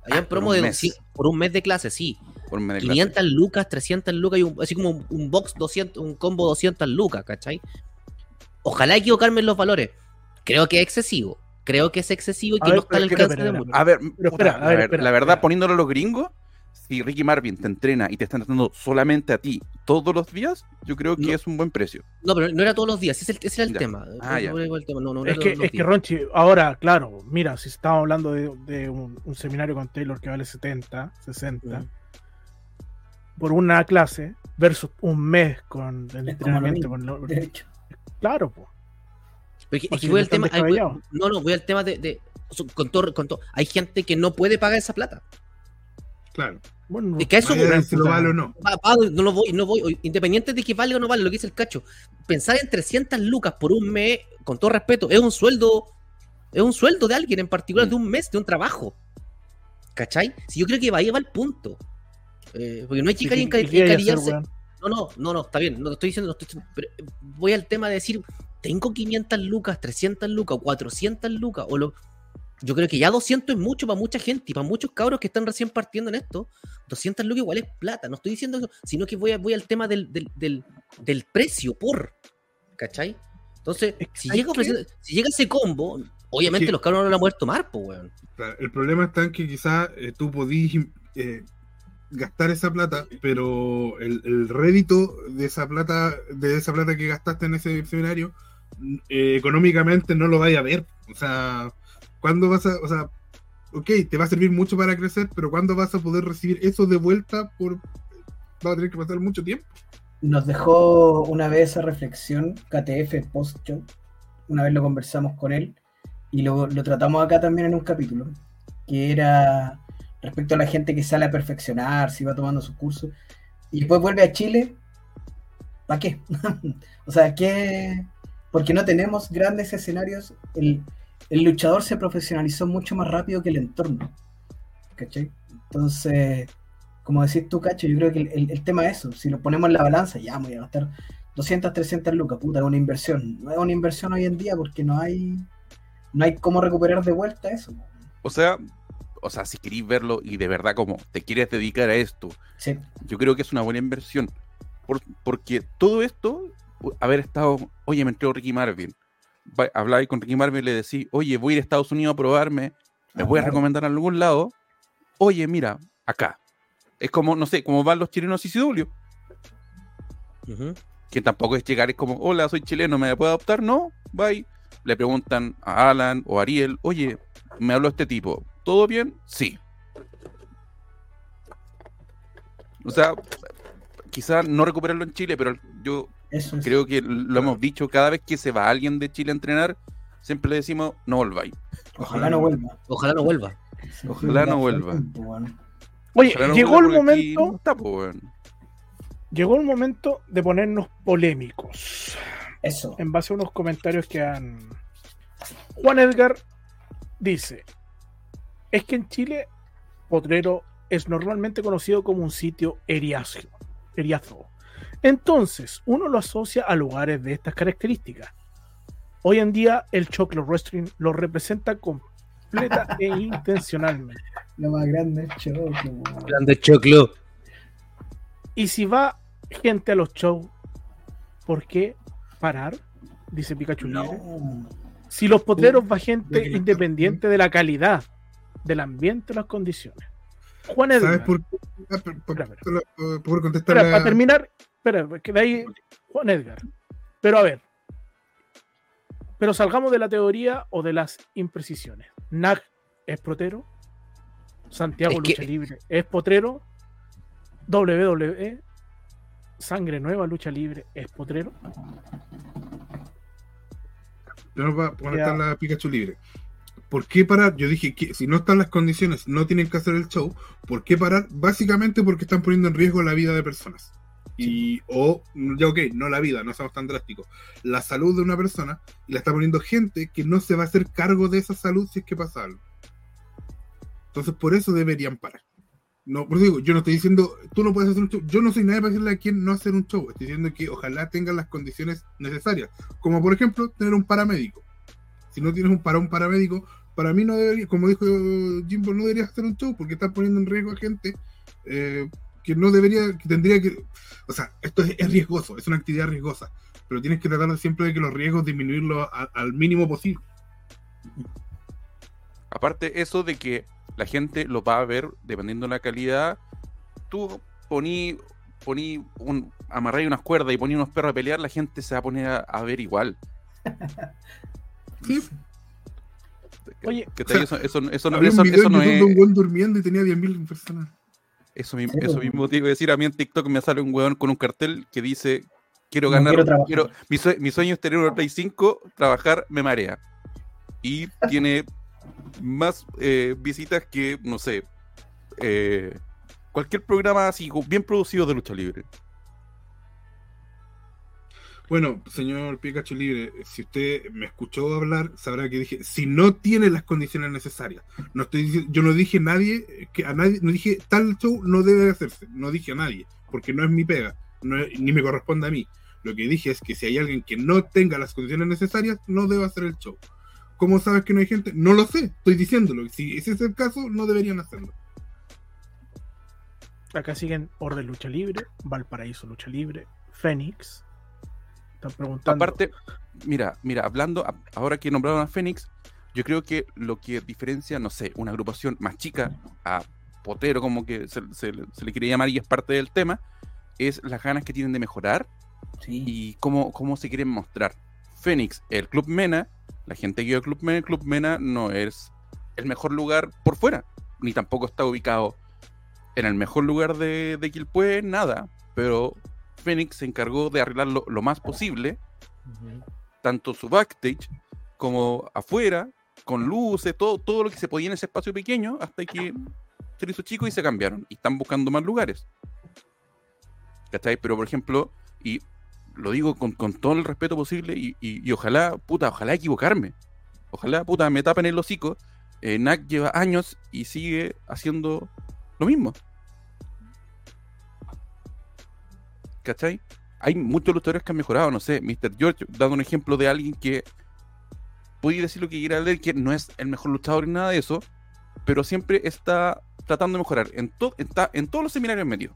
habían
Ah, por
promo
un
de
mes.
200 por un mes de clase, sí.
Por medio de clase.
500 lucas, 300 lucas y un- así como un, un box 200, un combo 200 lucas, ¿cachai? Ojalá equivocarme en los valores. Creo que es excesivo. Creo que es excesivo y
A
que
ver,
no está al alcance de muchos.
A ver,
Pero espera, a
la,
ver,
ver-
espera,
la verdad,
espera.
poniéndolo a los gringos, si Ricky Marvin te entrena y te está entrenando solamente a ti todos los días, yo creo que
No.
es un buen precio.
No, pero no era todos los días, ese, es el- ese era el
Ya.
tema.
Ah, ya.
No era el tema, no, no era
Es que, es que. Ronchi, ahora, claro, mira, si estamos hablando de, de un, un seminario con Taylor que vale 70, 60,
Ujú.
por una clase, versus un mes con el
Es
entrenamiento. Con lo-
de hecho.
claro, pues.
Pero es que- es voy
no
al tema.
están
voy- no, no, voy al tema de. de- con todo, con todo. Hay gente que no puede pagar esa plata.
Claro.
Bueno,
Es que a eso
Vaya
voy.
a ver si lo vale o no.
Va- va, no lo voy, no voy. Independiente de que valga o no valga, lo que dice el cacho. Pensar en 300 lucas por un mes, con todo respeto, es un sueldo. Es un sueldo de alguien en particular,
Mm.
de un mes, de un trabajo. ¿Cachai? Si yo creo que va ahí va el punto. Eh, porque no hay que
¿Y
caer
qué-
en ca-
y qué hay que
encarillarse. No, no, no, no, está bien, no te estoy diciendo, no estoy pero voy al tema de decir, tengo 500 lucas, 300 lucas, 400 lucas, o lo, yo creo que ya 200 es mucho para mucha gente y para muchos cabros que están recién partiendo en esto, 200 lucas igual es plata, no estoy diciendo eso, sino que voy, a- voy al tema del, del, del, del precio por, ¿cachai? Entonces, si llega, si llega ese combo, obviamente los cabros no lo van a poder tomar, pues, weón.
Claro, el problema está en que quizás eh, tú podís eh, gastar esa plata, pero el, el rédito de esa plata, de esa plata que gastaste en ese seminario, eh, económicamente no lo vaya a ver. O sea, ¿cuándo vas a, o sea, ok, te va a servir mucho para crecer, pero ¿cuándo vas a poder recibir eso de vuelta por va a tener que pasar mucho tiempo?
Nos dejó una vez esa reflexión KTF post-show. Una vez lo conversamos con él y lo, lo tratamos acá también en un capítulo, que era respecto a la gente que sale a perfeccionar, si va tomando sus cursos y después vuelve a Chile. ¿Para qué? o sea, ¿qué? Porque no tenemos grandes escenarios. El, el luchador se profesionalizó mucho más rápido que el entorno. ¿Cachai? Entonces, como decís tú, Cacho, yo creo que el, el- el tema es eso. Si lo ponemos en la balanza, ya voy a gastar 200, 300 lucas, puta, es una inversión. No es una inversión hoy en día porque no hay no hay cómo recuperar de vuelta eso.
O sea, o sea, si queréis verlo y de verdad como te quieres dedicar a esto,
Sí,
yo creo que es una buena inversión. Por- porque todo esto, haber estado, oye, me entró Ricky Marvin. Habláis con Ricky Marvin y le decís, oye, voy a ir a Estados Unidos a probarme, me
Ah,
voy a
claro.
recomendar a algún lado. Oye, mira, acá. Es como, no sé, como van los chilenos a CCW,
Ujú.
que tampoco es llegar, es como, hola, soy chileno, ¿me puedo adoptar? No, bye. Le preguntan a Alan o a Ariel, oye, me habló este tipo, ¿todo bien? Sí. O sea, quizás no recuperarlo en Chile, pero yo
eso es.
creo que lo hemos dicho cada vez que se va alguien de Chile a entrenar, siempre le decimos, no volváis.
Ojalá no vuelva.
Ojalá no vuelva.
Sí,
Ojalá no vuelva.
tiempo, bueno.
Oye,
Ojalá
llegó el
vuelva
momento,
está,
llegó el momento de ponernos polémicos.
Eso.
en base a unos comentarios que han. Juan Edgar dice: Es que en Chile, Potrero es normalmente conocido como un sitio eriáceo. eriazo. Entonces, uno lo asocia a lugares de estas características. Hoy en día, el Choclo Wrestling lo representa completa e intencionalmente.
Lo más grande es Choclo.
Grande choclo.
Y si va gente a los shows, ¿por qué? parar? Dice Pikachu.
No.
Si los potreros va gente independiente de la calidad, del ambiente y las condiciones. Juan Edgar.
¿Sabes por qué? Ah, contestar la-
para terminar, espera, que de ahí Juan Edgar. Pero a ver. Pero salgamos de la teoría o de las imprecisiones. Nag es protero. Santiago
Es que-
Lucha Libre es potrero. WWE. Sangre Nueva Lucha Libre es potrero.
Yo no voy a
Ya.
la Pikachu libre. ¿Por qué parar? Yo dije que si no están las condiciones, no tienen que hacer el show. ¿Por qué parar? Básicamente porque están poniendo en riesgo la vida de personas. Y, o, ya ok, no la vida, no somos tan drásticos. La salud de una persona y la está poniendo gente que no se va a hacer cargo de esa salud si es que pasa algo. Entonces, por eso deberían parar. No, por eso digo, yo no estoy diciendo, tú no puedes hacer un show. Yo no soy nadie para decirle a quién no hacer un show. Estoy diciendo que ojalá tengan las condiciones necesarias. Como por ejemplo, tener un paramédico. Si no tienes un para un paramédico, para mí no debería, como dijo Jimbo, no deberías hacer un show porque estás poniendo en riesgo a gente eh, que no debería, que tendría que. O sea, esto es, es riesgoso, es una actividad riesgosa. Pero tienes que tratar de siempre de que los riesgos disminuirlos a- al mínimo posible.
Aparte, eso de que la gente lo va a ver dependiendo de la calidad. Tú poní, poní un, amarré unas cuerdas y poní unos perros a pelear, la gente se va a poner a, a ver igual.
Sí.
Oye,
eso, eso, eso no, eso-
un video
eso no es.
un buen durmiendo y tenía 10.000 personas.
Eso, mismo, eso
pues.
mismo te iba a decir. A mí en TikTok me sale un weón con un cartel que dice: Quiero
No
ganar.
quiero
mi, sue- mi sueño es tener una Play 5, trabajar me marea. Y tiene más eh, visitas que, no sé, eh, cualquier programa así, bien producido de lucha libre.
Bueno, señor Pikachu Libre, si usted me escuchó hablar, sabrá que dije, si no tiene las condiciones necesarias, no estoy yo no dije a nadie, eh, que a nadie, no dije tal show no debe hacerse, no dije a nadie, porque no es mi pega, ni me corresponde a mí. Lo que dije es que si hay alguien que no tenga las condiciones necesarias, no debe hacer el show. ¿Cómo sabes que no hay gente? No lo sé, estoy diciéndolo. Si ese es el caso, no deberían hacerlo.
Acá siguen Orden Lucha Libre, Valparaíso Lucha Libre, Fénix. Están preguntando.
Aparte, mira, mira, hablando, ahora que nombraron a Fénix, yo creo que lo que diferencia, no sé, una agrupación más chica a Potero, como que se, se le- se le quiere llamar y es parte del tema, es las ganas que tienen de mejorar
Sí.
y cómo, cómo se quieren mostrar. Fénix, el Club Mena, la gente que iba al Club Mena, el Club Mena no es el mejor lugar por fuera, ni tampoco está ubicado en el mejor lugar de, de Quilpué, nada, pero Fénix se encargó de arreglarlo lo más posible, tanto su backstage como afuera, con luces, todo, todo lo que se podía en ese espacio pequeño, hasta que se hizo chico y se cambiaron, y están buscando más lugares. ¿Cachai? Pero por ejemplo, y lo digo con, con todo el respeto posible, y, y- y ojalá, puta, ojalá equivocarme. Ojalá, puta, me tapen el hocico. Eh, Nak lleva años y sigue haciendo lo mismo. ¿Cachai? Hay muchos luchadores que han mejorado, no sé, Mr. George, dando un ejemplo de alguien que podéis decir lo que quiera leer, que no es el mejor luchador ni nada de eso, pero siempre está tratando de mejorar. Está en todos los seminarios medios.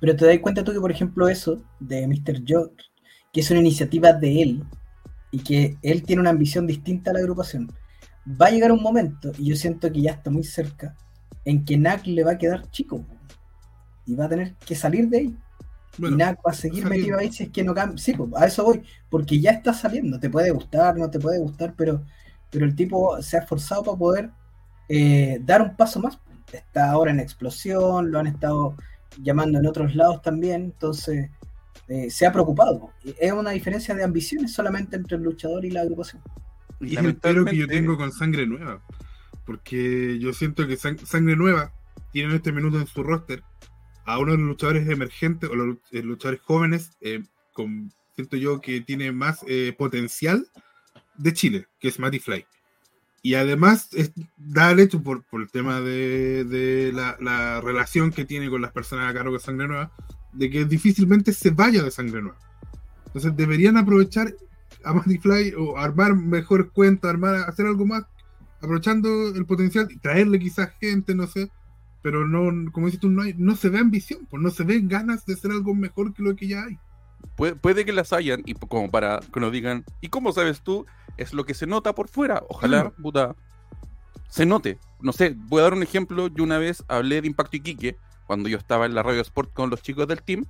Pero te das cuenta tú que, por ejemplo, eso de Mr. George, que es una iniciativa de él y que él tiene una ambición distinta a la agrupación, va a llegar un momento, y yo siento que ya está muy cerca, en que NAC le va a quedar chico y va a tener que salir de ahí.
Bueno,
y NAC va a seguir
salir.
metido ahí si es que no cambia. Sí, a eso voy, porque ya está saliendo. Te puede gustar, no te puede gustar, pero, pero el tipo se ha esforzado para poder eh, dar un paso más. Está ahora en explosión, lo han estado llamando en otros lados también, entonces eh, se ha preocupado. Es una diferencia de ambiciones solamente entre el luchador y la agrupación.
Y es el pero que yo tengo con sangre nueva. Porque yo siento que Sang- sangre nueva tiene en este minuto en su roster a uno de los luchadores emergentes o los eh, luchadores jóvenes, eh, con, siento yo que tiene más eh, potencial de Chile, que es Matty Fly. Y además es, da el hecho por, el tema de, la relación que tiene con las personas a cargo de Sangre Nueva, de que difícilmente se vaya de Sangre Nueva. Entonces deberían aprovechar a Matty Fly o armar mejor cuenta, armar, hacer algo más, aprovechando el potencial y traerle quizás gente, no sé. Pero no, como dices tú, no, hay, no se ve ambición, pues no se ven ganas de hacer algo mejor que lo que ya hay.
puede, puede que las hayan, y como para que nos digan, ¿y cómo sabes tú? Es lo que se nota por fuera. Ojalá, puta, se note. No sé, voy a dar un ejemplo. Yo una vez hablé de Impacto Iquique, cuando yo estaba en la Radio Sport con los chicos del team,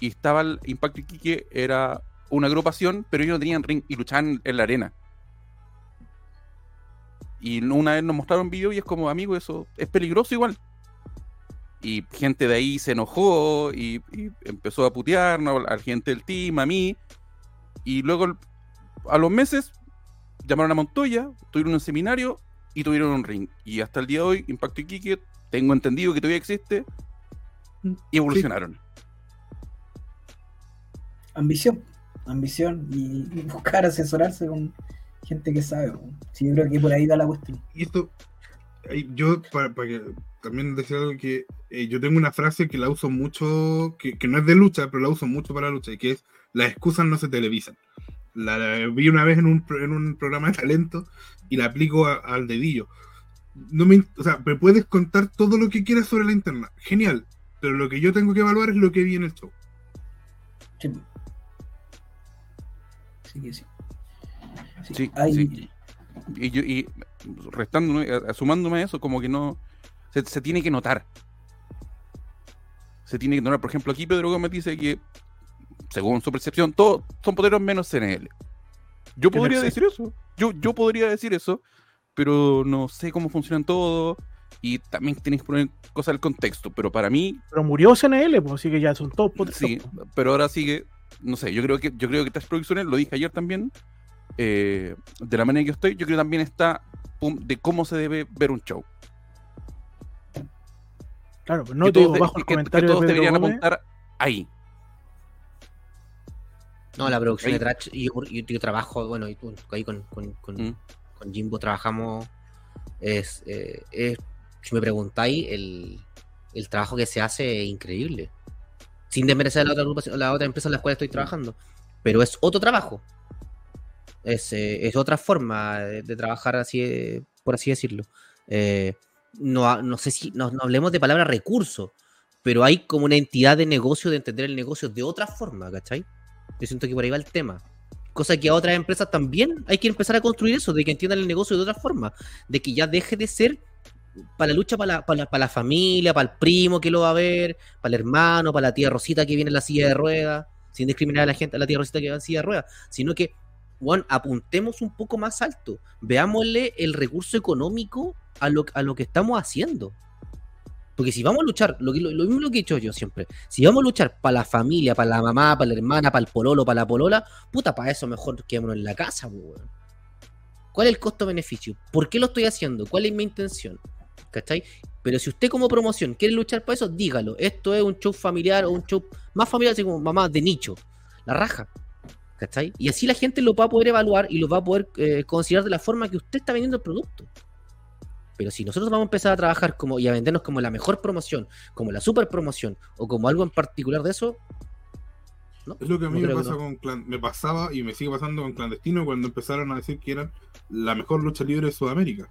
y estaba el Impacto Iquique, era una agrupación, pero ellos no tenían ring y luchaban en la arena. Y una vez nos mostraron un video y es como, amigo, eso es peligroso igual. Y gente de ahí se enojó y, y empezó a putearnos, a la gente del team, a mí. Y luego, a los meses, llamaron a Montoya, tuvieron un seminario y tuvieron un ring. Y hasta el día de hoy, Impacto Iquique, tengo entendido que todavía existe, y evolucionaron.
Ambición, ambición y y buscar asesorarse con gente que sabe. Sí, yo creo que por ahí da la cuestión.
Y esto, yo, para, para que también decir algo que eh, yo tengo una frase que la uso mucho, que, que no es de lucha, pero la uso mucho para lucha, y que es, las excusas no se televisan. La, la vi una vez en un, pro- en un programa de talento y la aplico a- al dedillo. No me, o sea, me puedes contar todo lo que quieras sobre la interna, genial, pero lo que yo tengo que evaluar es lo que vi en el show.
Sí. Sí sí. Sí,
Sí. Y, yo, y restando, sumándome a eso, como que no. Se, se tiene que notar. Se tiene que notar. Por ejemplo, aquí Pedro Gómez dice que, según su percepción, todos son poderos menos CNL. Yo podría decir eso. Yo, yo podría decir eso, pero no sé cómo funcionan todos. Y también tenéis que poner cosas del contexto. Pero para mí,
Pero murió CNL, pues así que ya son todos poderosos.
Sí, pero ahora sigue, no sé, yo creo que yo creo que estas producciones, lo dije ayer también, eh, de la manera que estoy, yo creo que también está de cómo se debe ver un show.
Claro, pues no
que
te digo
todos, de-
bajo el
que- que
comentario
todos
de Pedro
deberían
Gómez,
apuntar ahí.
No, la producción
Ahí.
de Trash, y yo, yo- yo trabajo, bueno, y tú, ahí con, con, con,
Mm.
con Jimbo trabajamos, es, eh, es- si me preguntáis, el, el trabajo que se hace es increíble. Sin desmerecer la otra, la otra empresa en la cual estoy trabajando. Pero es otro trabajo. Es, eh, es otra forma de, de trabajar así, eh, por así decirlo. Eh, no, no sé si no, hablemos de palabra recurso, pero hay como una entidad de negocio, de entender el negocio de otra forma, ¿cachai? Yo siento que por ahí va el tema. Cosa que a otras empresas también hay que empezar a construir eso, de que entiendan el negocio de otra forma, de que ya deje de ser para la lucha para la, la familia, para el primo que lo va a ver, para el hermano, para la tía Rosita que viene en la silla de ruedas, sin discriminar a la gente, a la tía Rosita que va en silla de ruedas, sino que, bueno, apuntemos un poco más alto, veámosle el recurso económico a lo, a lo que estamos haciendo. Porque si vamos a luchar, lo, lo, mismo que he dicho yo siempre, si vamos a luchar para la familia, para la mamá, para la hermana, para el pololo, para la polola, puta, para eso mejor quedémonos en la casa, pues. ¿Cuál es el costo-beneficio? ¿Por qué lo estoy haciendo? ¿Cuál es mi intención? ¿Cachai? Pero si usted como promoción quiere luchar para eso, dígalo. Esto es un show familiar o un show más familiar, así como mamá de nicho. La raja. ¿Cachai? Y así la gente lo va a poder evaluar y lo va a poder eh, considerar de la forma que usted está vendiendo el producto. Pero si nosotros vamos a empezar a trabajar como y a vendernos como la mejor promoción, como la super promoción o como algo en particular de eso, ¿no?
Es lo que a
No
mí me pasa
no.
con clan- me pasaba y me sigue pasando con clandestino cuando empezaron a decir que eran la mejor lucha libre de Sudamérica.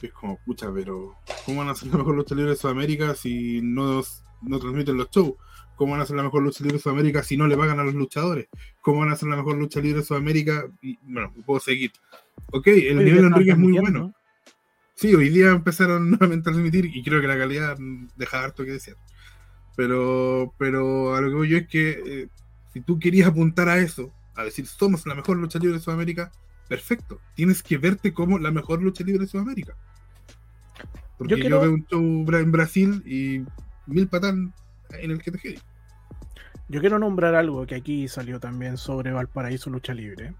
Es como, pucha, pero ¿cómo van a ser la mejor lucha libre de Sudamérica si no, no transmiten los shows? ¿Cómo van a ser la mejor lucha libre de Sudamérica si no le pagan a los luchadores? ¿Cómo van a ser la mejor lucha libre de Sudamérica? Y bueno, puedo seguir. Ok, el
Oye,
nivel
ya
Enrique es muy bueno. Sí, hoy día empezaron nuevamente a transmitir y creo que la calidad deja harto que desear. Pero, pero a lo que voy yo es que eh, si tú querías apuntar a eso, a decir somos la mejor lucha libre de Sudamérica, perfecto. Tienes que verte como la mejor lucha libre de Sudamérica. Porque yo,
quiero-
veo un show en Brasil y mil patán en el que te quede.
Yo quiero nombrar algo que aquí salió también sobre Valparaíso Lucha Libre.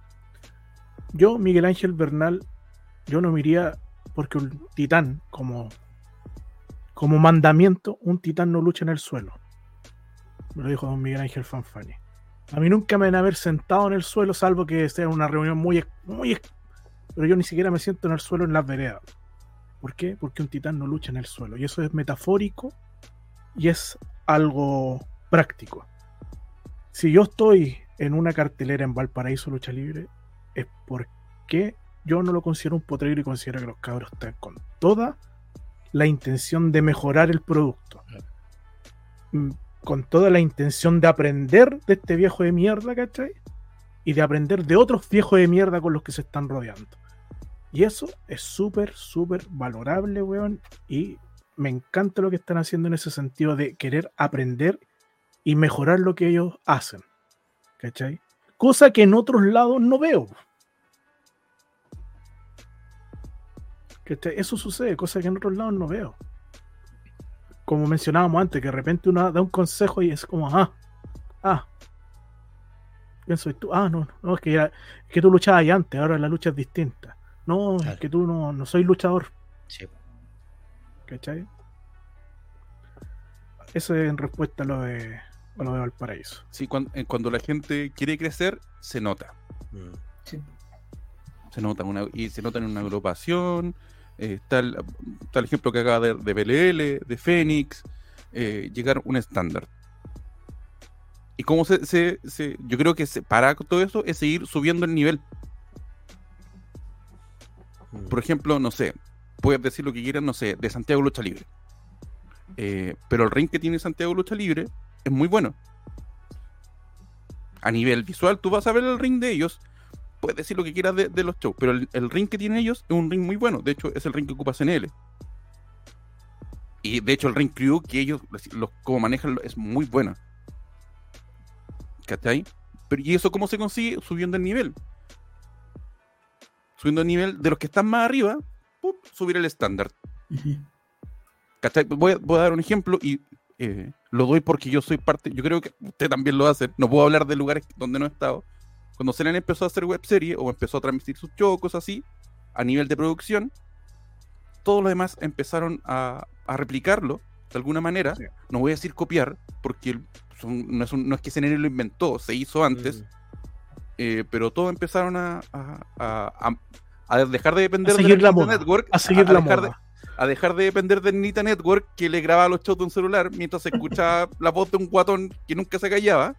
Yo, Miguel Ángel Bernal, yo no me iría porque un titán, como, como mandamiento, un titán no lucha en el suelo. Me lo dijo don Miguel Ángel Fanfani. A mí nunca me van a haber sentado en el suelo, salvo que sea una reunión muy, muy Pero yo ni siquiera me siento en el suelo en las veredas. ¿Por qué? Porque un titán no lucha en el suelo. Y eso es metafórico y es algo práctico. Si yo estoy en una cartelera en Valparaíso Lucha Libre, es porque yo no lo considero un potrero y considero que los cabros están con toda la intención de mejorar el producto. Mm, con toda la intención de aprender de este viejo de mierda, ¿cachai? Y de aprender de otros viejos de mierda con los que se están rodeando. Y eso es súper, súper valorable, weón. Y me encanta lo que están haciendo en ese sentido de querer aprender y mejorar lo que ellos hacen. ¿Cachai? Cosa que en otros lados no veo. Eso sucede, cosa que en otros lados no veo. Como mencionábamos antes, que de repente uno da un consejo y es como, ah, ah, ¿quién soy tú? Ah, no, no, es que, ya- es que tú luchabas ahí antes, ahora la lucha es distinta. No, es que tú no, no soy luchador,
Sí.
¿cachai? Eso es en respuesta a lo de, a lo de Valparaíso.
Sí, cuando, eh, cuando la gente quiere crecer, se nota.
Mm.
Sí.
Se nota una, y se nota en una agrupación. Eh, está, el, está el ejemplo que acaba de, de BLL, de Fénix. eh, llegar a un estándar. Y cómo se, se- se- Yo creo que se, para todo eso es seguir subiendo el nivel.
Mm.
Por ejemplo, no sé, puedes decir lo que quieras, no sé, de Santiago Lucha Libre. Eh, pero el ring que tiene Santiago Lucha Libre es muy bueno. A nivel visual, tú vas a ver el ring de ellos, puedes decir lo que quieras de, de los shows, pero el, el ring que tienen ellos es un ring muy bueno. De hecho, es el ring que ocupa CNL. Y de hecho, el ring crew que ellos, los, como manejan, es muy bueno. ¿Cachai? Pero, ¿Y eso cómo se consigue? Subiendo el nivel subiendo el nivel de los que están más arriba, ¡pup! subir el estándar. ¿Cachai? Voy a, voy a dar un ejemplo y eh, lo doy porque yo soy parte, yo creo que usted también lo hace, no puedo hablar de lugares donde no he estado. Cuando Selen empezó a hacer web serie o empezó a transmitir sus shows, cosas así, a nivel de producción, todos los demás empezaron a, a replicarlo de alguna manera.
Sí.
No voy a decir copiar, porque son- no, es un- no es que CNN lo inventó, se hizo antes.
Mm.
Eh, pero todos empezaron a, a- a- a- a dejar de depender
A
de
la
Network,
A seguir la
dejar
moda.
De, a dejar de depender del Nita Network que le grababa los shows de un celular mientras se escuchaba la voz de un guatón que nunca se callaba,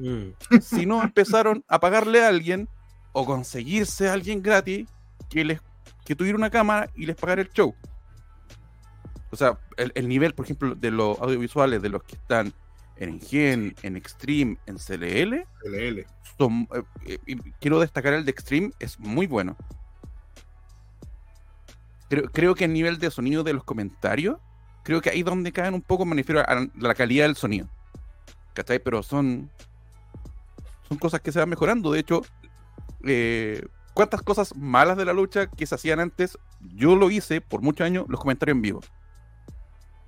Mm.
sino empezaron a pagarle a alguien o conseguirse a alguien gratis que les que tuviera una cámara y les pagara el show. O sea, el, el nivel, por ejemplo, de los audiovisuales de los que están en Gen, en Extreme, en CLL,
LL.
son, eh, eh, quiero destacar el de Extreme, es muy bueno. Creo, creo que el nivel de sonido de los comentarios, creo que ahí donde caen un poco, me refiero a la calidad del sonido. ¿Cachai? Pero son, son cosas que se van mejorando. De hecho, eh, ¿cuántas cosas malas de la lucha que se hacían antes? Yo lo hice por muchos años, los comentarios en vivo.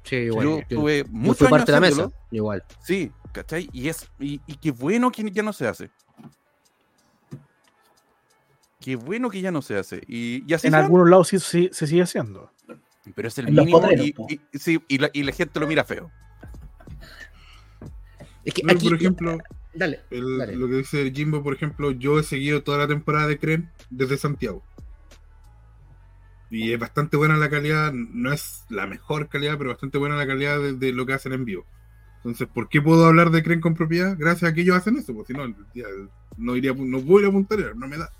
Sí, igual.
yo
yo,
tuve años
parte de la mesa. Igual.
Sí, ¿cachai? Y es y, y qué bueno que ya no se hace. Qué bueno que ya no se hace. Y, y así
En algunos lados sí, sí se sigue haciendo.
pero es el
En
mínimo
potreros,
y, y- sí, y la, y la gente lo mira feo.
Es que aquí.
por ejemplo,
Dale.
el-
Dale.
lo que dice el Jimbo, por ejemplo, yo he seguido toda la temporada de Cren desde Santiago. Y es bastante buena la calidad, no es la mejor calidad, pero bastante buena la calidad de, de lo que hacen en vivo. Entonces, ¿por qué puedo hablar de Cren con propiedad? Gracias a que ellos hacen eso, porque si no, no iría, no voy a apuntar, no me da.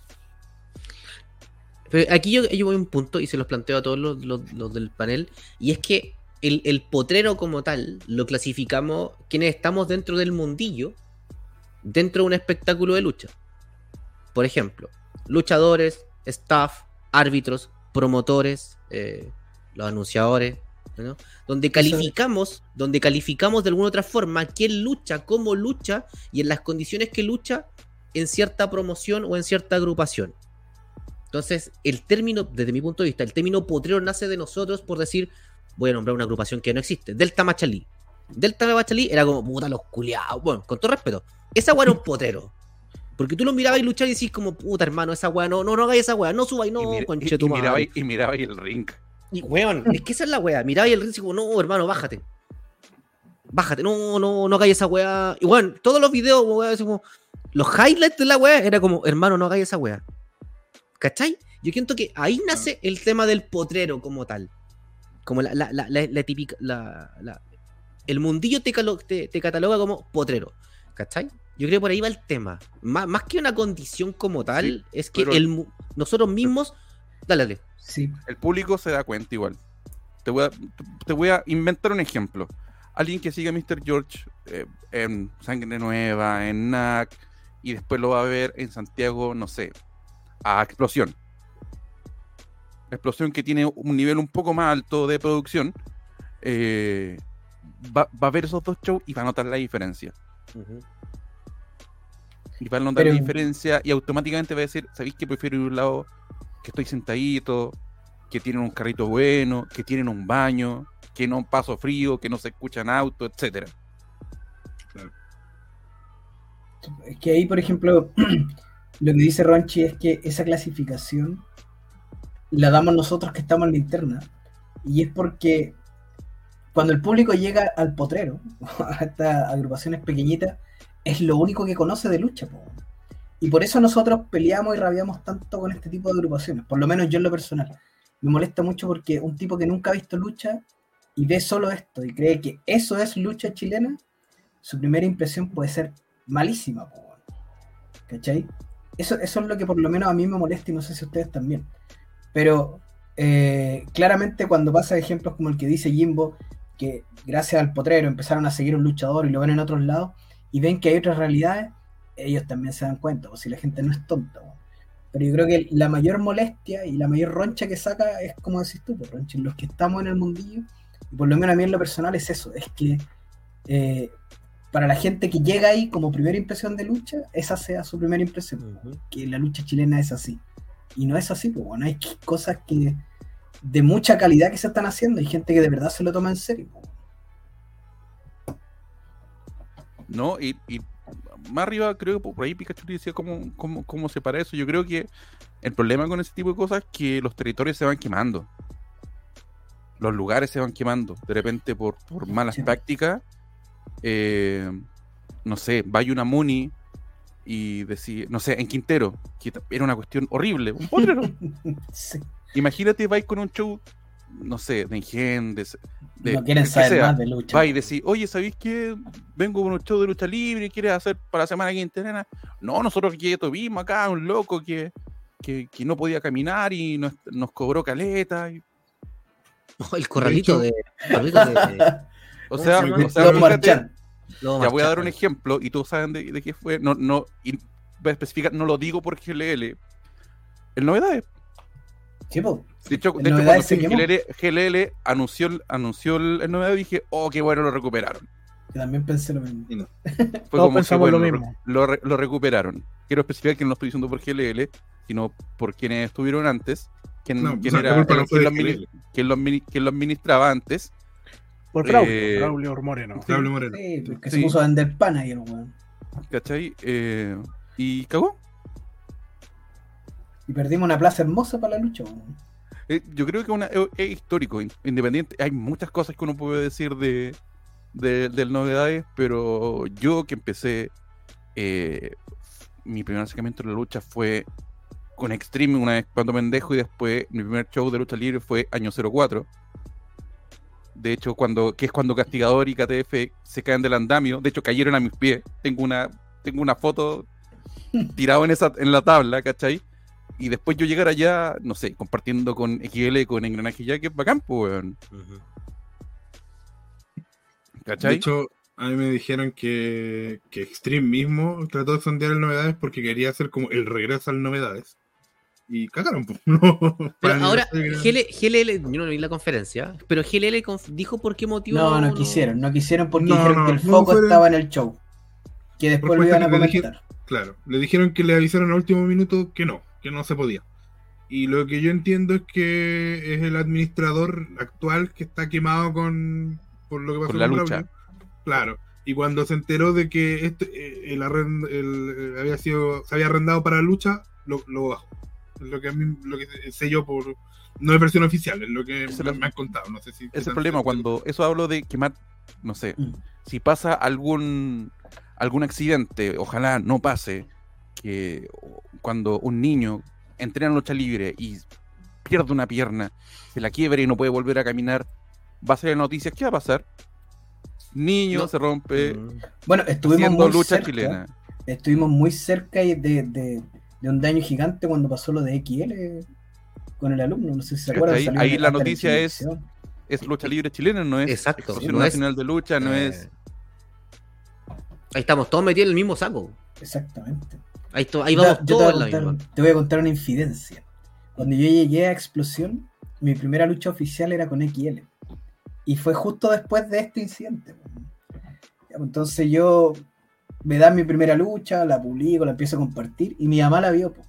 Pero aquí yo, yo voy a un punto y se los planteo a todos los, los- los del panel. Y es que el, el potrero como tal lo clasificamos quienes estamos dentro del mundillo, dentro de un espectáculo de lucha. Por ejemplo, luchadores, staff, árbitros, promotores, eh, los anunciadores, ¿no? donde calificamos, donde calificamos de alguna otra forma quién lucha, cómo lucha y en las condiciones que lucha en cierta promoción o en cierta agrupación. Entonces, el término, desde mi punto de vista, el término potrero nace de nosotros por decir, voy a nombrar una agrupación que no existe, Delta Machalí. Delta Machalí era como, puta, los culiados. Bueno, con todo respeto, esa weá era un potrero. Porque tú lo mirabas y luchar y decís como, puta hermano, esa weá, no, no, no hagáis esa weá, no subáis, no,
y,
conche
y-
tu
y miraba, y el ring.
Y weón, es que esa es la weá. Miraba y el ring y como, no, hermano, bájate. Bájate, no, no, no hagáis esa weá. Y bueno, todos los videos, weá, como, los highlights de la weá era como, hermano, no hagáis esa weá. ¿Cachai? Yo siento que ahí nace el tema del potrero como tal. Como la, la, la, la, la típica. La, el mundillo te, te cataloga como potrero. ¿Cachai? Yo creo que por ahí va el tema. Má- más que una condición como tal,
Sí,
es que
pero-
el, mu- nosotros mismos. Dale, dale.
Sí,
El público se da cuenta igual. Te voy a, te voy a inventar un ejemplo. alguien que siga a Mr. George eh, en Sangre Nueva, en NAC, y después lo va a ver en Santiago, no sé, a Explosión. Explosión que tiene un nivel un poco más alto de producción, eh, va, va a ver esos dos shows y va a notar la diferencia. Y va a notar
Pero-
la diferencia y automáticamente va a decir, ¿sabéis que prefiero ir a un lado que estoy sentadito, que tienen un carrito bueno, que tienen un baño, que no paso frío, que no se escuchan autos, etcétera?
Es que ahí, por ejemplo, lo que dice Ronchi es que esa clasificación la damos nosotros que estamos en la interna. Y es porque cuando el público llega al potrero, a estas agrupaciones pequeñitas, es lo único que conoce de lucha. Y por eso nosotros peleamos y rabiamos tanto con este tipo de agrupaciones. Por lo menos yo en lo personal. Me molesta mucho porque un tipo que nunca ha visto lucha y ve solo esto y cree que eso es lucha chilena, su primera impresión puede ser malísima. po. ¿Cachai? Eso, eso es lo que por lo menos a mí me molesta y no sé si ustedes también. Pero eh, claramente cuando pasa ejemplos como el que dice Jimbo, que gracias al potrero empezaron a seguir un luchador y lo ven en otros lados y ven que hay otras realidades, ellos también se dan cuenta, o si la gente no es tonta. weón. Pero yo creo que la mayor molestia y la mayor roncha que saca es como decís tú, pues, roncha, los que estamos en el mundillo, y por lo menos a mí en lo personal es eso, es que eh, para la gente que llega ahí como primera impresión de lucha, esa sea su primera impresión, que la lucha chilena es así. Y no es así, pues bueno, hay cosas que de mucha calidad que se están haciendo, hay gente que de verdad se lo toma en serio. pues.
¿No? Y, y más arriba, creo que por ahí Pikachu decía cómo, cómo, cómo se para eso. Yo creo que el problema con ese tipo de cosas es que los territorios se van quemando. Los lugares se van quemando. De repente, por, por malas
Sí.
prácticas, eh, no sé, vaya una Muni y decir, no sé, en Quintero, que era una cuestión horrible, un.
Sí.
Imagínate, vais con un show, no sé, de Ingen, de, de-
no quieren
que
saber
sea.
más de lucha.
Va y decís, oye, ¿sabéis que vengo con un show de lucha libre y quieres hacer para la semana quinterena? No, nosotros que tuvimos acá un loco que, que, que no podía caminar y nos, nos cobró caleta. y-
Oh, el corralito de. corralito de-
o sea, o fíjate, ya voy a dar un ejemplo y todos saben de, de qué fue. No, no, y voy a especificar, no lo digo por GLL. El novedades.
Po.
De hecho, de hecho cuando. GLL, GLL anunció, el- anunció el, el novedad dije, oh, qué bueno, lo recuperaron.
Yo también pensé lo mismo.
Fue
Todos
como que,
pensamos
bueno,
lo mismo.
Lo, re- lo recuperaron. Quiero especificar que no lo estoy diciendo por GLL, sino por quienes estuvieron antes. Quien,
No,
quien
o sea, la
era, quien,
de
lo admini- quien lo admini- quien lo administraba antes.
Por
Eh,
Braulio Moreno.
Pablo Moreno.
Sí, porque
Sí.
se puso a vender pan ahí el weón.
¿Cachai? Eh, y cagó.
Y perdimos una plaza hermosa para la lucha, weón.
Eh, yo creo que una, es, es histórico, in- independiente. Hay muchas cosas que uno puede decir de, de, novedades, pero yo que empecé, eh, mi primer acercamiento a la lucha fue con Extreme una vez cuando pendejo y después mi primer show de lucha libre fue año 04. De hecho, cuando, que es cuando Castigador y KTF se caen del andamio, de hecho cayeron a mis pies. Tengo una, tengo una foto tirado en esa, en la tabla, ¿cachai? Y después yo llegar allá, no sé, compartiendo con XL, con Engranaje ya, que es bacán, pues, weón.
Ujú.
De
¿Cachai?
hecho, a mí me dijeron que, que Extreme mismo trató de sondear el novedades porque quería hacer como el regreso al novedades. Y cagaron, pues. No,
Pero ahora, GL, GLL, yo no vi la conferencia, pero GLL dijo por qué motivo.
No, no quisieron, no quisieron porque
No,
dijeron
no,
que el
no
foco
fueron-
estaba en el show. Que después lo iban a
dije-
comentar.
Claro, le dijeron que le avisaron al último minuto que no, que no se podía. Y lo que yo entiendo es que es el administrador actual que está quemado con por lo que pasó
Con la
Braulio.
lucha.
Claro. Y cuando se enteró de que este, eh, el, arrend- el- eh, había sido, se había arrendado para la lucha, lo, lo bajó. Es lo que a mí, lo que sé yo por no es versión oficial, es lo que me,
es el-
me han contado. No sé si
Ese es el problema, cuando eso hablo de quemar, no sé,
Mm.
si pasa algún algún accidente, ojalá no pase, que cuando un niño entrena en lucha libre y pierde una pierna, se la quiebra y no puede volver a caminar, va a ser la noticia, ¿qué va a pasar? Niño
No.
se rompe
Mm.
Bueno, estuvimos
haciendo
muy
lucha
cerca.
chilena.
Estuvimos muy cerca de, de, de un daño gigante cuando pasó lo de XL con el alumno. No sé si se acuerdan.
Ahí
en-
la noticia es- es lucha libre chilena, no es
Exacto, no es-
Nacional de Lucha, no
Eh,
es...
Ahí estamos todos metidos en el mismo saco.
Exactamente.
Ahí, to- ahí
Yo
vamos
te- yo te,
todos en
voy a contar, te voy a contar una infidencia. Cuando yo llegué a Explosión, mi primera lucha oficial era con XL. Y fue justo después de este incidente. Pues, Entonces yo me dan mi primera lucha, la publico, la empiezo a compartir y mi mamá la vio. po.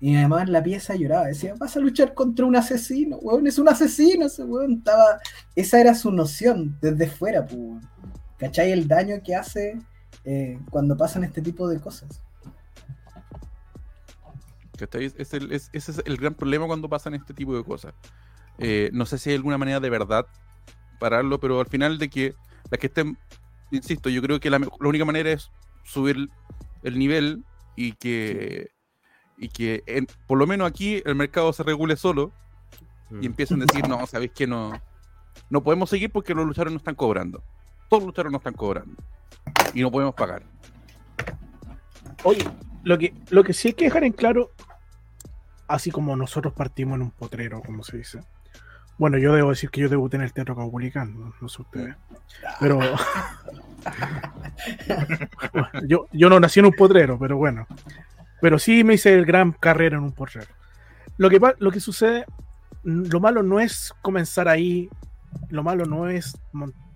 Y mi mamá en la pieza lloraba, decía, vas a luchar contra un asesino, weón, es un asesino ese weón. Estaba... Esa era su noción desde fuera, po, weón. ¿cachai? El daño que hace eh, cuando pasan este tipo de cosas.
¿cachai? Es el- es- ese es el gran problema cuando pasan este tipo de cosas. Eh, no sé si hay alguna manera de verdad pararlo, pero al final de que las que estén, insisto, yo creo que la, única manera es subir el nivel y que, y que en- por lo menos aquí el mercado se regule solo
Mm.
y empiecen a decir, no, sabéis que no, no podemos seguir porque los luchadores no están cobrando. Todos los luchadores no están cobrando. Y no podemos pagar.
Oye, lo que, lo que sí hay que dejar en claro, así como nosotros partimos en un potrero, como se dice. Bueno, yo debo decir que yo debuté en el Teatro Caupolicán, no, sé ustedes. Pero. Yo, yo no nací en un potrero, pero bueno. Pero sí me hice el gran carrera en un potrero. Lo que, lo que sucede, lo malo no es comenzar ahí, lo malo no es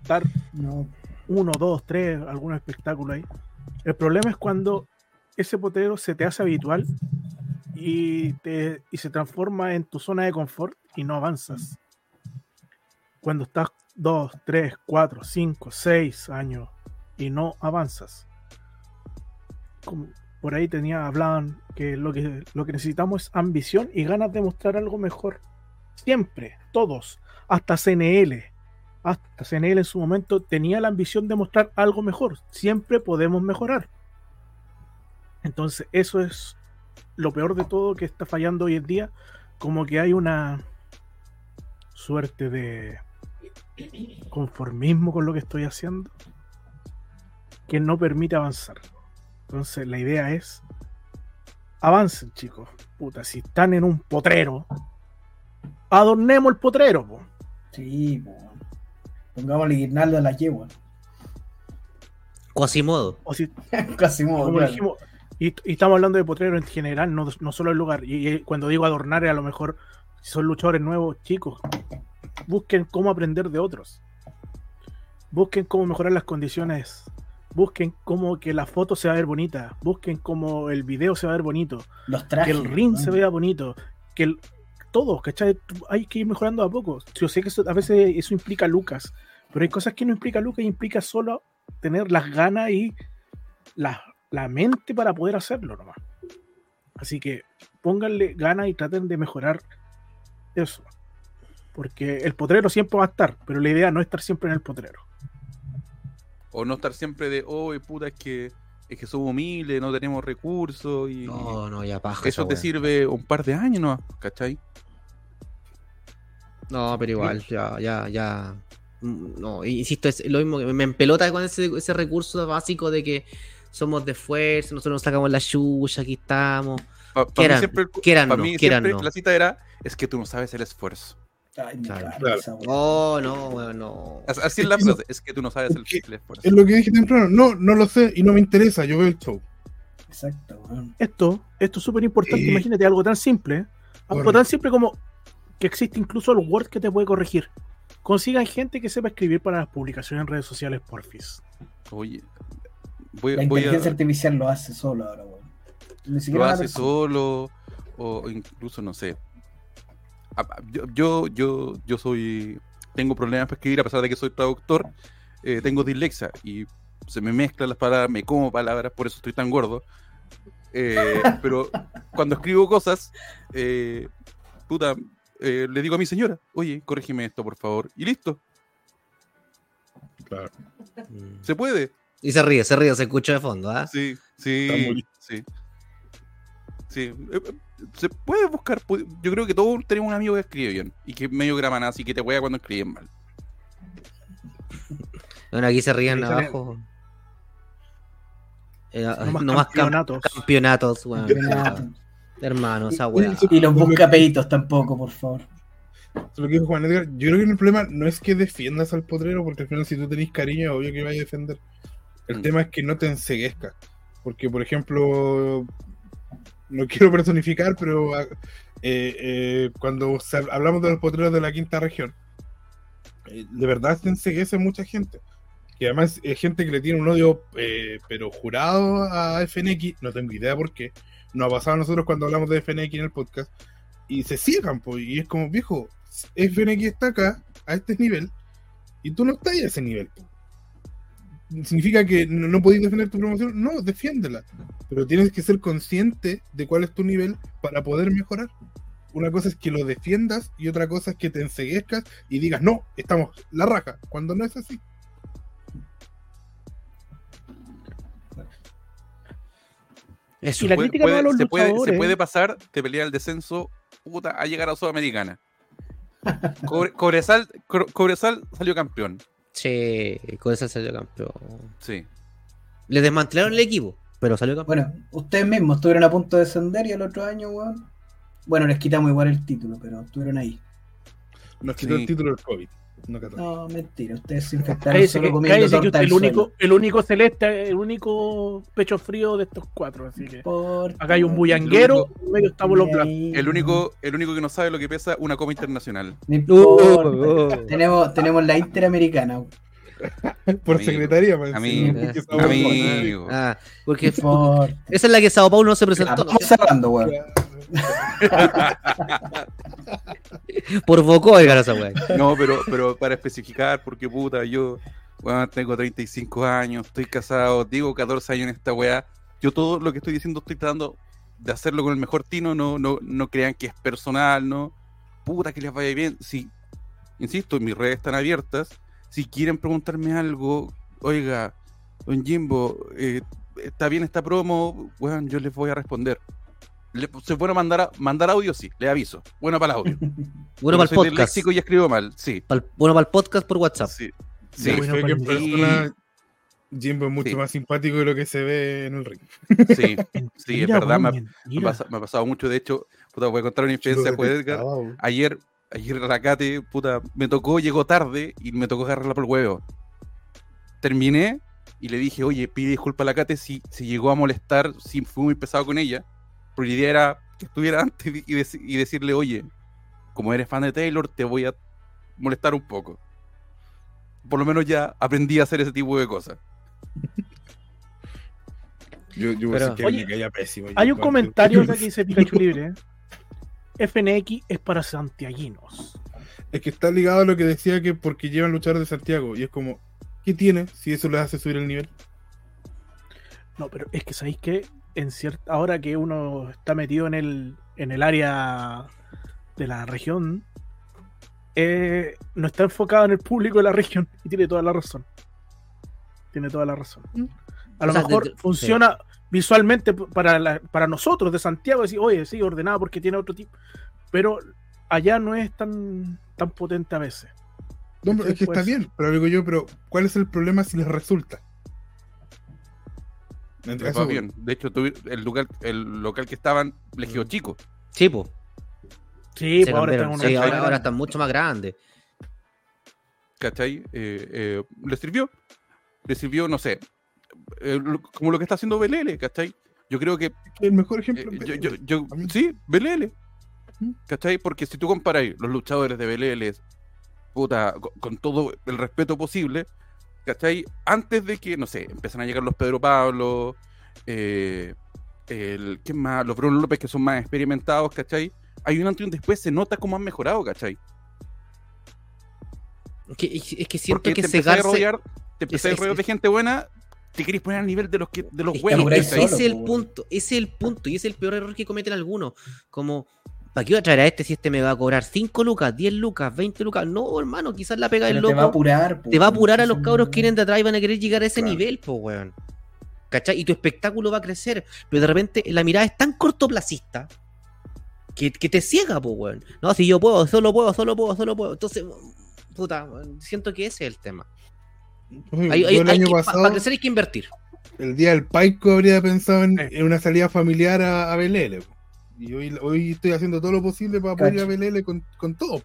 montar
No,
uno, dos, tres, algún espectáculo ahí. El problema es cuando ese potero se te hace habitual y, te, y se transforma en tu zona de confort y no avanzas. Cuando estás dos, tres, cuatro, cinco, seis años y no avanzas. Por ahí tenía, hablaban que lo que lo que necesitamos es ambición y ganas de mostrar algo mejor. Siempre, todos, hasta CNL, hasta CNL en su momento tenía la ambición de mostrar algo mejor. Siempre podemos mejorar. Entonces, eso es lo peor de todo que está fallando hoy en día. Como que hay una suerte de conformismo con lo que estoy haciendo que no permite avanzar. Entonces, la idea es avancen, chicos. Puta, si están en un potrero, adornemos el potrero, po.
sí, po. Pongámosle guirnalda a la yegua.
Quasimodo.
O si
Casi modo,
como
claro.
dijimos, y, y estamos hablando de potrero en general, no, no solo el lugar. Y, y cuando digo adornar, a lo mejor si son luchadores nuevos, chicos, busquen cómo aprender de otros. Busquen cómo mejorar las condiciones. Busquen cómo que la foto se va a ver bonita. Busquen cómo el video se va a ver bonito.
Los
Que
trajes.
el ring
¿no?
se vea bonito. Que el, todo, ¿cachai? Hay que ir mejorando a poco. Yo sé que eso- a veces eso implica lucas. Pero hay cosas que no implica lucas y implica solo tener las ganas y la, la mente para poder hacerlo nomás. Así que pónganle ganas y traten de mejorar eso. Porque el potrero siempre va a estar, pero la idea no es estar siempre en el potrero.
O no estar siempre de, oh, puta, es que, es que somos humildes, no tenemos recursos y
No, no, ya paja.
eso te sirve un par de años, ¿no? ¿Cachai?
No, pero igual, ya, ya, ya. Mm, No, insisto, es lo mismo que me empelota con ese, ese recurso básico de que somos de esfuerzo, nosotros nos sacamos la chucha, aquí estamos.
Pa- pa'
Quieran,
mí siempre,
quieran
pa'
no,
mí siempre
no.
la cita era, es que tú no sabes el esfuerzo.
Ay, me
Claro. Oh, no, weón, no.
As- Así es
Es
la frase, es que tú no sabes el, esfuerzo.
Es lo que dije temprano. No, no lo sé y no me interesa. Yo veo el show.
Exacto, weón.
Esto, esto es súper importante.
Eh,
Imagínate algo tan simple. ¿eh? Algo tan simple como que existe incluso el Word que te puede corregir. Consigan gente que sepa escribir para las publicaciones en redes sociales, porfis.
Oye, voy,
La
voy
inteligencia
a...
artificial lo hace solo ahora, weón. Ni
Lo
siquiera una
hace
persona.
solo o incluso, no sé. Ah, ah, Yo, yo, yo, yo soy... Tengo problemas para escribir a pesar de que soy traductor. eh, tengo dislexia y se me mezclan las palabras, me como palabras, por eso estoy tan gordo. Eh, pero cuando escribo cosas, eh, puta, eh, le digo a mi señora, oye, corrígeme esto, por favor. Y listo,
Claro.
Mm.
se puede.
Y se ríe, se ríe, se escucha de fondo, ¿ah?
Sí, sí, sí. Sí, eh, eh, se puede buscar. Yo creo que todos tenemos un amigo que escribe bien y que es medio gramanazo y que te juega cuando escriben mal.
Bueno, aquí se ríen abajo. Eh,
Nomás
no más
campeonatos.
campeonatos, weón.
Campeonato.
Hermano, esa
Y-
weá.
Y los buscapeitos tampoco, por favor.
Lo que dijo Juan Edgar, yo creo que el problema no es que defiendas al potrero, porque al final si tú tenés cariño, es obvio que vayas a defender. El
Mm.
tema es que no te enseguezcas. Porque, por ejemplo, no quiero personificar, pero ah, eh, eh, cuando hablamos de los potreros de la quinta región, eh, de verdad se enseguece mucha gente. Que además es gente que le tiene un odio, eh, pero jurado a FNX, no tengo idea por qué. Nos ha pasado a nosotros cuando hablamos de FNX en el podcast, y se ciegan, pues, y es como, viejo, FNX está acá, a este nivel, y tú no estás a ese nivel. ¿Significa que no, no podéis defender tu promoción? No, defiéndela. Pero tienes que ser consciente de cuál es tu nivel para poder mejorar. Una cosa es que lo defiendas y otra cosa es que te enseguezcas y digas, no, estamos la raja, cuando no es así.
Eso.
Y la
Puede-
crítica no
puede-
a los
se, puede, se
luchadores.
puede pasar de pelear el descenso puta, a llegar a Sudamericana. Cobre- Cobresal, Cobresal salió campeón.
Con esa salió campeón.
Sí.
Le desmantelaron el equipo, pero salió campeón.
Bueno, ustedes mismos estuvieron a punto de descender y el otro año, weón. Bueno, les quitamos igual el título, pero estuvieron ahí.
Nos quitó
Sí.
el título del COVID. No
mentira, ustedes se infectaron
Cállese
solo comiendo
cállese que
torta
usted
del
el único, el único celeste, el único pecho frío de estos cuatro, así que
Por-
acá hay un bullanguero, medio estamos los blancos.
Ahí.
El único, el único que no sabe lo que pesa una copa internacional.
No
Uh, uh.
Tenemos, tenemos la Interamericana.
Por
Amigo,
secretaría, man,
amigo,
sí, porque estamos-
Amigo.
Ah, porque esa es la que Sao Paulo no se presentó. ¿no?
Vamos cerrando, weón.
Por Bocó ganó esa weá.
No, pero, pero para especificar, porque puta, yo bueno, tengo 35 años, estoy casado, digo 14 años en esta weá. Yo todo lo que estoy diciendo estoy tratando de hacerlo con el mejor tino, no, no, no crean que es personal, no. Puta, que les vaya bien. Si, insisto, mis redes están abiertas. Si quieren preguntarme algo, oiga, don Jimbo, eh, está bien esta promo, weón, yo les voy a responder. Le- se puede mandar, a- mandar audio, sí, le aviso. Bueno para el audio.
Bueno para el
Soy
podcast.
y escribo mal, sí.
Pal- bueno para el podcast por WhatsApp.
Sí.
Sí,
Sí,
bueno,
fue que en persona Jimbo es mucho
Sí.
más simpático de lo que se ve en el ring.
sí, sí, es verdad. Me, ha-
weón,
me ha
mira.
pasa- me ha pasado mucho. De hecho, puta, voy a contar una experiencia con Edgar. Ayer, ayer Racate, puta, me tocó, llegó tarde y me tocó agarrarla por el huevo. Terminé y le dije, oye, pide disculpa a la Cate si, si llegó a molestar, si fui muy pesado con ella. Porque la idea era que estuviera antes y, dec- y decirle, oye, como eres fan de Taylor, te voy a molestar un poco. Por lo menos ya aprendí a hacer ese tipo de cosas.
Yo, yo
Pero-
que
Oye,
me caía pésimo.
Hay un comentario que dice Pikachu Libre. FNX es para santiaguinos.
Es que está ligado a lo que decía que porque llevan luchadores de Santiago. Y es como, ¿qué tiene si eso les hace subir el nivel?
No, pero es que sabéis que en cierta ahora que uno está metido en el en el área de la región, eh, no está enfocado en el público de la región y tiene toda la razón. Tiene toda la razón. A lo
sea,
mejor funciona visualmente para, la- para nosotros de Santiago, decir, oye, sí, ordenado porque tiene otro tipo. Pero allá no es tan, tan potente a veces.
No, pero es que está
Pues-
bien, pero digo yo, pero ¿cuál es el problema si les resulta?
Les
Eso
va bien. De hecho, el local, el local que estaban, les quedó chico.
Sí, po.
Sí, pues ahora están
Sí, ahora, ahora están mucho más grandes.
¿Cachai? Eh, eh, ¿Le sirvió? Le sirvió, no sé, eh, como lo que está haciendo Belele, ¿cachai? Yo creo que,
El mejor
eh,
ejemplo.
yo, yo- yo-
mí-
sí, Belele,
¿Mm?
¿cachai? Porque si tú comparas los luchadores de Belele, puta, con, con todo el respeto posible, ¿cachai? Antes de que, no sé, empiezan a llegar los Pedro Pablo, eh, el, ¿qué más? Los Bruno López que son más experimentados, ¿cachai? Hay un antes y un después, se nota cómo han mejorado, ¿cachai?
Es que, es es que siento
Porque
que
te a rodear, te empecé a rodear de gente buena, te querés poner al nivel de los que, de los
Es que es el punto, ese es el punto, y ese es el peor error que cometen algunos. Como, ¿para qué voy a traer a este si este me va a cobrar 5 lucas, 10 lucas, 20 lucas? No, hermano, quizás la pega del
Pero te va a
loco
apurar. po,
te va a apurar a los cabros que vienen de atrás y van a querer llegar a ese
Claro.
nivel, pues, weón. ¿Cachai? Y tu espectáculo va a crecer, pero de repente la mirada es tan cortoplacista que, que te ciega, pues, weón. No, si yo puedo, solo puedo, solo puedo, solo puedo. Entonces, puta, siento que ese es el tema. Hay- hay- que-
pasado,
para crecer hay que invertir.
el día del Paico habría pensado en, en una salida familiar a, a. Y hoy, hoy estoy haciendo todo lo posible para apoyar a Belele con, con todo.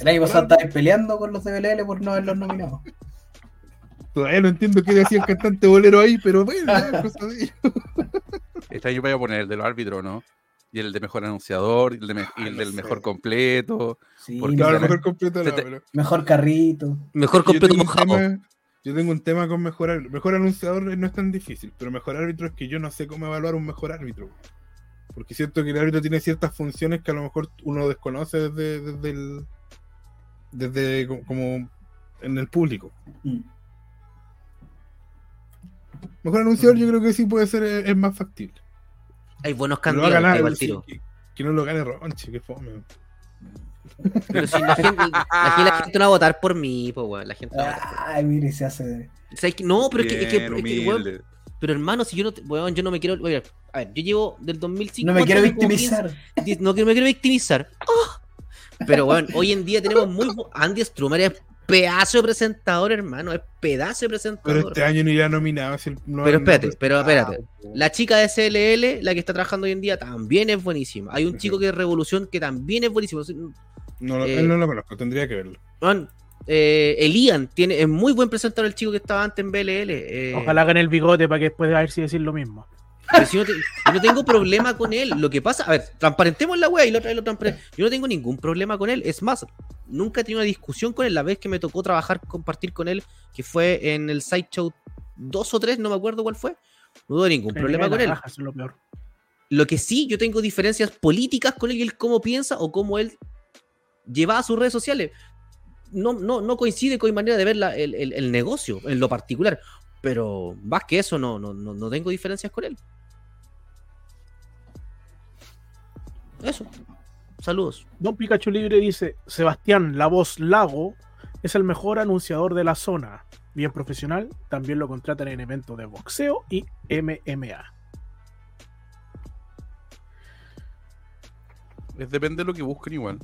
El año pasado estabais peleando con los de BLL por no haberlos nominado.
Todavía no entiendo qué decía el cantante bolero ahí, pero bueno, cosa de.
Este año voy a poner el de los árbitros, ¿no? Y el de mejor anunciador, y el, de me- y el
no
del
sé.
mejor completo.
Sí,
Porque
Claro, mejor completo no,
te-
pero-
mejor carrito.
Mejor completo mojado.
tema, yo tengo un tema con mejor árbitro. Mejor anunciador no es tan difícil, pero mejor árbitro es que yo no sé cómo evaluar un mejor árbitro. Porque siento que el árbitro tiene ciertas funciones que a lo mejor uno desconoce desde, desde el. desde co- como en el público.
Mm.
Mejor anunciador yo creo que sí puede ser, es, es más factible.
Hay buenos candidatos
que, que no lo gane Ronche, que fome.
Pero si la gente, la gente no va a votar por mí, pues weón. La gente no va a votar por mí.
Ay, mire, se hace.
O sea, es que- no, pero es que, es que-
Bien,
es que, weón, pero hermano, si yo no, weón, yo no me quiero, oye, a ver, yo llevo del 2005.
No me quiero victimizar.
15, no que me quiero victimizar. Pero bueno, hoy en día tenemos muy Andy Strummer es pedazo de presentador, hermano, es pedazo de
Pero
presentador.
este año no irá nominado. si el- no-
Pero espérate, pero espérate.
Ah,
La chica de CLL, la que está trabajando hoy en día, también es buenísima. Hay un chico que es Revolución que también es buenísimo.
No, lo-
Eh,
él no lo conozco, tendría que verlo.
Man, eh, Elian tiene, es muy buen presentador el chico que estaba antes en BLL. eh,
Ojalá hagan el bigote para que después a ver si decir lo mismo.
Pero si yo, no te- yo no tengo problema con él. Lo que pasa, a ver, transparentemos la wea y la otra lo transparent- Yo no tengo ningún problema con él. Es más, nunca he tenido una discusión con él. La vez que me tocó trabajar, compartir con él, que fue en el Sideshow 2 o 3, no me acuerdo cuál fue. No tuve ningún problema con él.
es lo peor.
Lo que sí, yo tengo diferencias políticas con él y él cómo piensa o cómo él lleva a sus redes sociales. No, no, no coincide con mi manera de ver la- el, el- el negocio en lo particular. Pero más que eso, no, no, no, no tengo diferencias con él. Eso. Saludos.
Don Pikachu Libre dice: Sebastián, la voz Lago, es el mejor anunciador de la zona. Bien profesional, también lo contratan en eventos de boxeo y MMA.
Es depende de lo que busquen igual.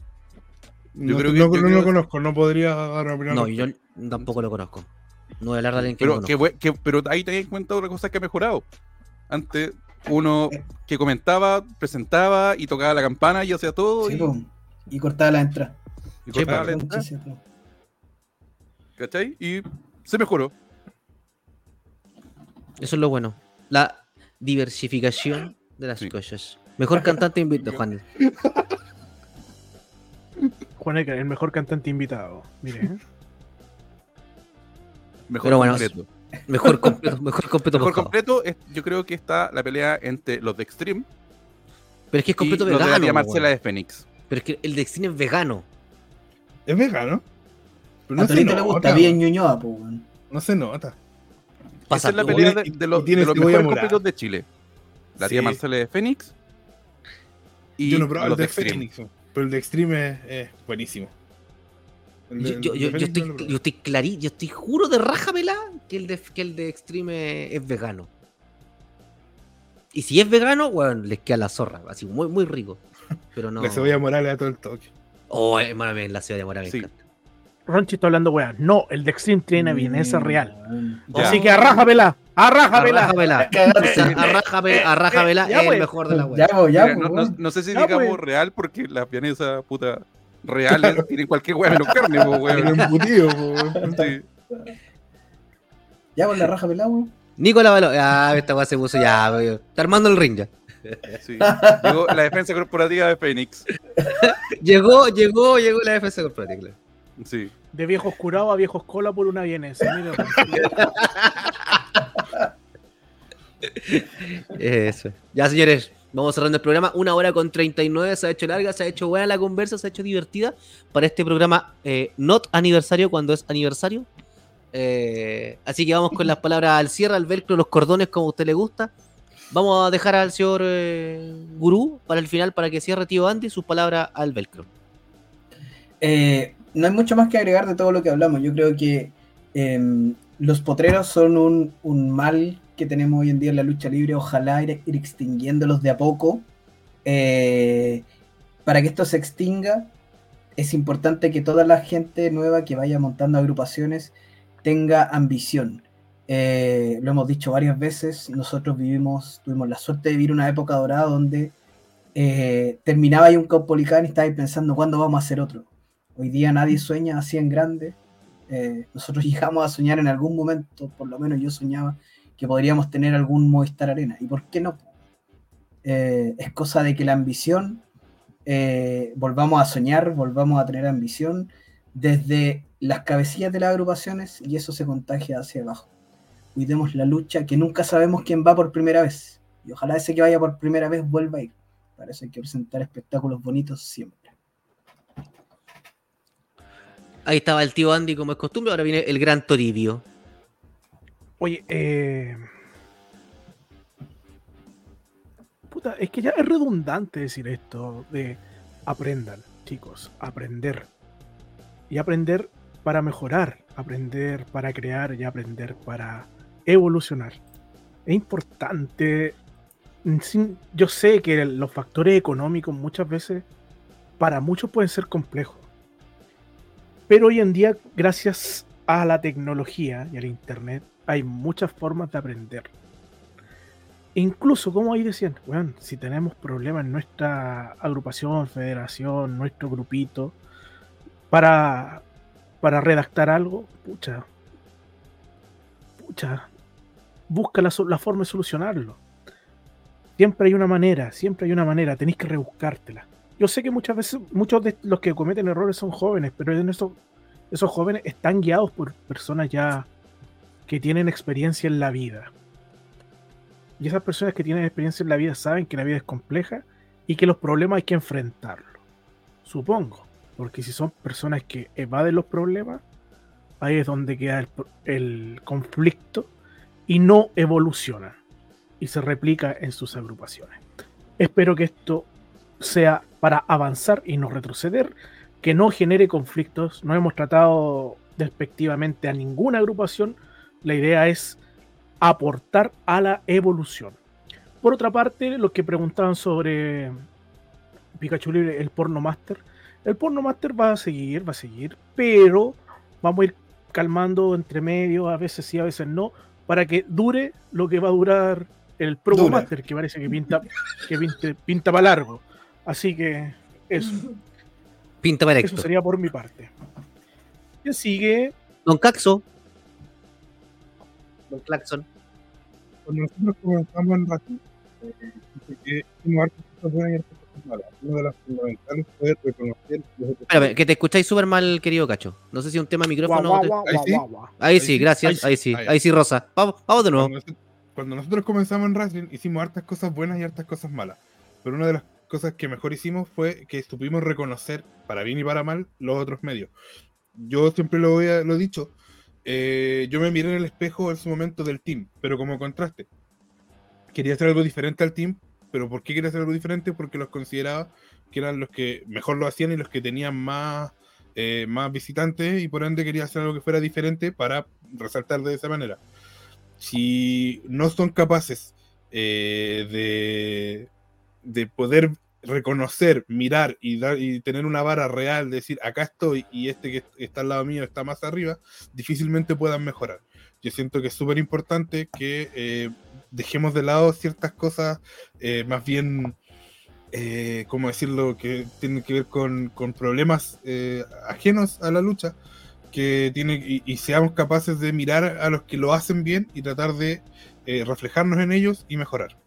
No,
creo que-
no-
yo
no
creo-
lo conozco, no podría dar una opinión.
No, yo tampoco lo conozco. No voy a hablar de alguien que
Pero,
no
que,
conozco.
bue- que- pero ahí te en cuenta otra cosa que ha mejorado. Antes, uno que comentaba, presentaba y tocaba la campana y hacía todo.
Sí,
y,
po. Y cortaba la entrada.
y
Sí,
cortaba
po.
la entrada,
Sí, sí.
¿cachai? Y se mejoró.
Eso es lo bueno. La diversificación de las
Sí.
cosas. Mejor cantante invitado, Juan.
Juan Ecker, el mejor cantante invitado. Mire, ¿eh?
Mejor
Pero bueno,
completo.
Mejor completo, mejor completo
Mejor
mojado.
completo, es- yo creo que está la pelea entre los de Extreme
Pero es que es
y
completo
los de la
vegano.
tía
po,
Marcela de Fénix.
Pero es que el de Extreme es vegano.
Es vegano. Pero
A
no se
Torito le gusta bien Ñuñoa.
No se nota.
Pasa
Esa es la pelea de, de los,
tiene
de los
cebolla
mejores completos de Chile. La tía
Sí.
Marcela de Fénix y
Yo no probaba el
los de
de
Extreme.
Phoenix, pero el de Extreme es, es buenísimo.
Yo, yo, yo, estoy, yo estoy clarí, yo estoy juro de raja pelá que el de, que el de Extreme es vegano. Y si es vegano, bueno, les queda la zorra, así muy, muy rico. Pero no.
La cebolla morales a todo el toque.
Oh, hermano, me- la ciudad de Mora me
Sí.
encanta.
Ronchi está hablando, weón. No, el de Extreme tiene vienesa
Mm,
real.
weón.
Ya.
Así que arrájamela, arrájamela.
Arrájamela.
Cagaste.
Arrájame- Arrájamela
Ya,
es el
pues.
mejor de la
po,
no, no-
weón.
no sé si
Ya,
digamos
pues.
real porque las vienesas puta reales tienen cualquier hueá menos carne, po, weón.
embutido, po.
Ya con la raja pelada, weón.
Nicolás Baló. Ah, esta weá se puso ya, weón. Está armando el ring ya.
Sí. Llegó la defensa corporativa de Fénix.
Llegó, llegó, llegó la defensa corporativa. claro.
Sí.
De viejos curados a viejos cola por una vienesa. Mira,
Eso. Ya, señores, vamos cerrando el programa. Una hora con 39. Se ha hecho larga, se ha hecho buena la conversa, se ha hecho divertida para este programa eh, not aniversario cuando es aniversario. Eh, así que vamos con las palabras al cierre, al velcro, los cordones como a usted le gusta. Vamos a dejar al señor eh, Gurú para el final para que cierre tío Andy sus palabras al velcro.
Eh, no hay mucho más que agregar de todo lo que hablamos. Yo creo que em, los potreros son un, un mal que tenemos hoy en día en la lucha libre. Ojalá ir, ir extinguiéndolos de a poco. Eh, para que esto se extinga, es importante que toda la gente nueva que vaya montando agrupaciones tenga ambición. Eh, lo hemos dicho varias veces, nosotros vivimos, tuvimos la suerte de vivir una época dorada donde eh, terminaba ahí un Caupolicán y estaba pensando cuándo vamos a hacer otro. Hoy día nadie sueña así en grande. Nosotros llegamos a soñar en algún momento, por lo menos yo soñaba, que podríamos tener algún Movistar Arena. ¿Y por qué no? Eh, es cosa de que la ambición, eh, volvamos a soñar, volvamos a tener ambición desde las cabecillas de las agrupaciones y eso se contagia hacia abajo. Cuidemos la lucha, que nunca sabemos quién va por primera vez. Y ojalá ese que vaya por primera vez vuelva a ir. Para eso hay que presentar espectáculos bonitos siempre.
Ahí estaba el tío Andy como es costumbre, ahora viene el gran Toribio.
Oye, eh... Puta, es que ya es redundante decir esto de aprendan, chicos, aprender. Y aprender para mejorar, aprender para crear y aprender para evolucionar. Es importante. Yo sé que los factores económicos muchas veces para muchos pueden ser complejos. Pero hoy en día, gracias a la tecnología y al internet, hay muchas formas de aprender. incluso, como ahí decían, bueno, si tenemos problemas en nuestra agrupación, federación, nuestro grupito, para, para redactar algo, pucha, pucha, busca la, la, forma de solucionarlo. Siempre hay una manera, siempre hay una manera, tenéis que rebuscártela. Yo sé que muchas veces, muchos de los que cometen errores son jóvenes, pero en eso, esos jóvenes están guiados por personas ya que tienen experiencia en la vida. Y esas personas que tienen experiencia en la vida saben que la vida es compleja y que los problemas hay que enfrentarlos. Supongo. Porque si son personas que evaden los problemas, ahí es donde queda el, el conflicto y no evolucionan y se replica en sus agrupaciones. Espero que esto sea para avanzar y no retroceder, que no genere conflictos. No hemos tratado despectivamente a ninguna agrupación. La idea es aportar a la evolución. Por otra parte, los que preguntaban sobre Pikachu Libre, el porno master, el porno master va a seguir, va a seguir, pero vamos a ir calmando entre medio, a veces sí, a veces no, para que dure lo que va a durar el Promo Master, que parece que pinta, que pinta, pinta para largo. Así que eso.
Pinta para
Eso sería por mi parte. ¿Quién sigue?
Don Caxo. Claxon.
Cuando nosotros comenzamos en Racing, eh, hicimos hartas cosas buenas y hartas cosas malas. Una de las fundamentales fue reconocer.
Espérame, que te escucháis súper mal, querido Cacho. No sé si es un tema de micrófono.
Guau,
te-
guau,
Ahí sí.
Ahí gracias. Ahí sí,
Ahí.
ahí sí, Rosa. Vamos, vamos de nuevo.
Cuando, nosotros- cuando nosotros comenzamos en Wrestling, hicimos hartas cosas buenas y hartas cosas malas. Pero una de las cosas que mejor hicimos fue que supimos reconocer, para bien y para mal, los otros medios. Yo siempre lo, he- lo he dicho, eh, yo me miré en el espejo en su momento del team, pero como contraste. Quería hacer algo diferente al team, pero ¿por qué quería hacer algo diferente? Porque los consideraba que eran los que mejor lo hacían y los que tenían más, eh, más visitantes y por ende quería hacer algo que fuera diferente para resaltar de esa manera. Si no son capaces eh, de, de poder reconocer, mirar y, dar, y tener una vara real, decir acá estoy y este que está al lado mío está más arriba, difícilmente puedan mejorar. Yo siento que es súper importante que eh, dejemos de lado ciertas cosas eh, más bien, eh, ¿cómo decirlo?, que tienen que ver con, problemas ajenos a la lucha, que tiene, y, seamos capaces de mirar a los que lo hacen bien y tratar de reflejarnos en ellos y mejorar.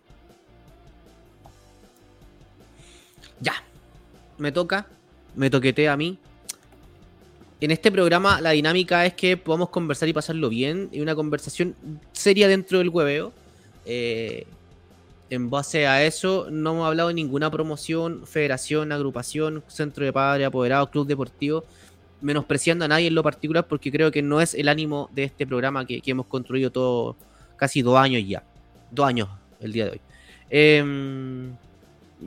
Me toca. Me toquetea a mí. En este programa la dinámica es que podamos conversar y pasarlo bien. Y una conversación seria dentro del hueveo. Eh, en base a eso, no hemos hablado de ninguna promoción, federación, agrupación, centro de padres, apoderados, club deportivo, menospreciando a nadie en lo particular, porque creo que no es el ánimo de este programa que, hemos construido todo casi dos años ya. Dos años el día de hoy. Em,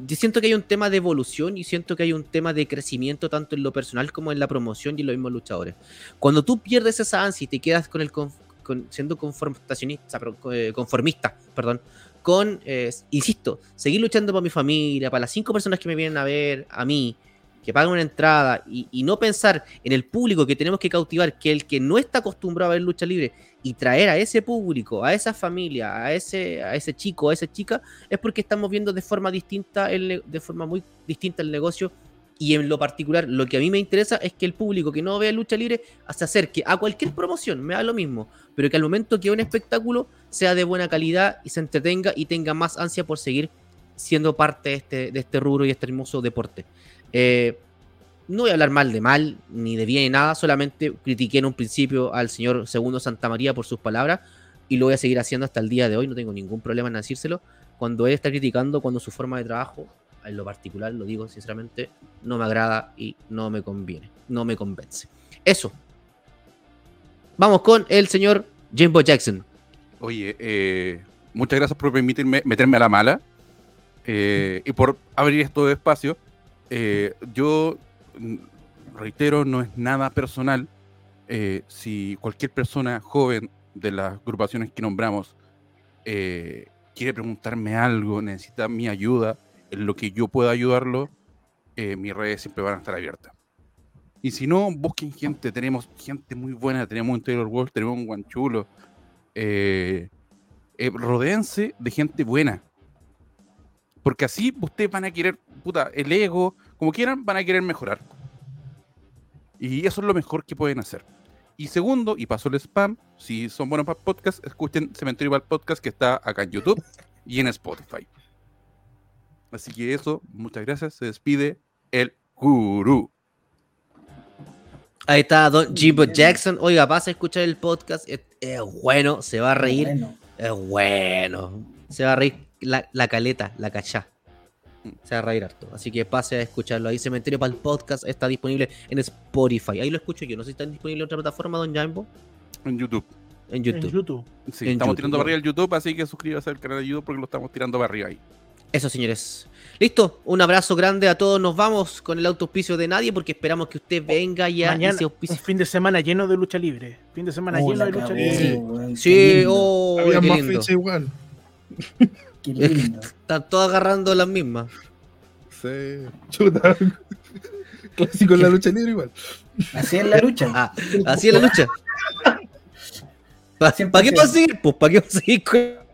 yo siento que hay un tema de evolución y siento que hay un tema de crecimiento tanto en lo personal como en la promoción y en los mismos luchadores. Cuando tú pierdes esa ansia y te quedas con el conf- con- siendo conformacionista, eh, conformista, perdón, con, eh, insisto, seguir luchando para mi familia, para las cinco personas que me vienen a ver, a mí, que pagan una entrada y, no pensar en el público que tenemos que cautivar, que el que no está acostumbrado a ver lucha libre y traer a ese público, a esa familia, a ese, a ese chico, a esa chica, es porque estamos viendo de forma distinta, el, de forma muy distinta el negocio Y en lo particular, lo que a mí me interesa es que el público que no vea lucha libre se acerque a cualquier promoción, me da lo mismo, pero que al momento que un espectáculo sea de buena calidad y se entretenga y tenga más ansia por seguir siendo parte de este, de este rubro y este hermoso deporte. Eh, no voy a hablar mal de mal, ni de bien, ni nada, solamente critiqué en un principio al señor Segundo Santa María por sus palabras y lo voy a seguir haciendo hasta el día de hoy, no tengo ningún problema en decírselo. Cuando él está criticando, cuando su forma de trabajo en lo particular, lo digo sinceramente, no me agrada y no me conviene, no me convence. Eso. Vamos con el señor Jimbo Jackson.
Oye, eh, muchas gracias por permitirme meterme a la mala eh, y por abrir esto de espacio. Eh, yo reitero, no es nada personal. Eh, si cualquier persona joven de las agrupaciones que nombramos eh, quiere preguntarme algo, necesita mi ayuda, en lo que yo pueda ayudarlo, mis redes siempre van a estar abiertas. Y si no, busquen gente, tenemos gente muy buena, tenemos un Taylor Wolf, tenemos un Guanchulo. Eh, eh, de gente buena. Porque así ustedes van a querer, puta, el ego, como quieran, van a querer mejorar. Y eso es lo mejor que pueden hacer. Y segundo, y paso el spam, si son buenos para podcast, escuchen Cementerio para Podcast que está acá en YouTube y en Spotify. Así que eso, muchas gracias. Se despide el gurú.
Ahí está Don Jimbo Jackson. Oiga, pasa a escuchar el podcast. Es, es bueno, se va a reír.
Bueno,
Es bueno. Se va a reír la, la caleta, la cachá. Se va a reír harto. Así que pase a escucharlo. Ahí Cementerio para el podcast está disponible en Spotify. Ahí lo escucho yo. No sé si está disponible en otra plataforma, Don Jimbo.
En YouTube.
En
En
YouTube.
Sí,
En
estamos
YouTube.
tirando para arriba el YouTube, así que suscríbase al canal de YouTube porque lo estamos tirando para arriba ahí.
Eso, señores. Listo. Un abrazo grande a todos. Nos vamos con el auspicio de nadie porque esperamos que usted venga ya y
Mañana,
auspicie.
fin de semana lleno de lucha libre. Fin de semana
oh,
lleno de lucha libre.
qué
Sí, oh,
Había más fecha igual.
Qué lindo.
Están todos agarrando las mismas.
Sí. Chuta. Clásico en la lucha libre igual.
Así es la lucha.
Ah, así es la lucha. ¿Para qué
100%.
va a seguir? Pues, ¿para qué va a seguir con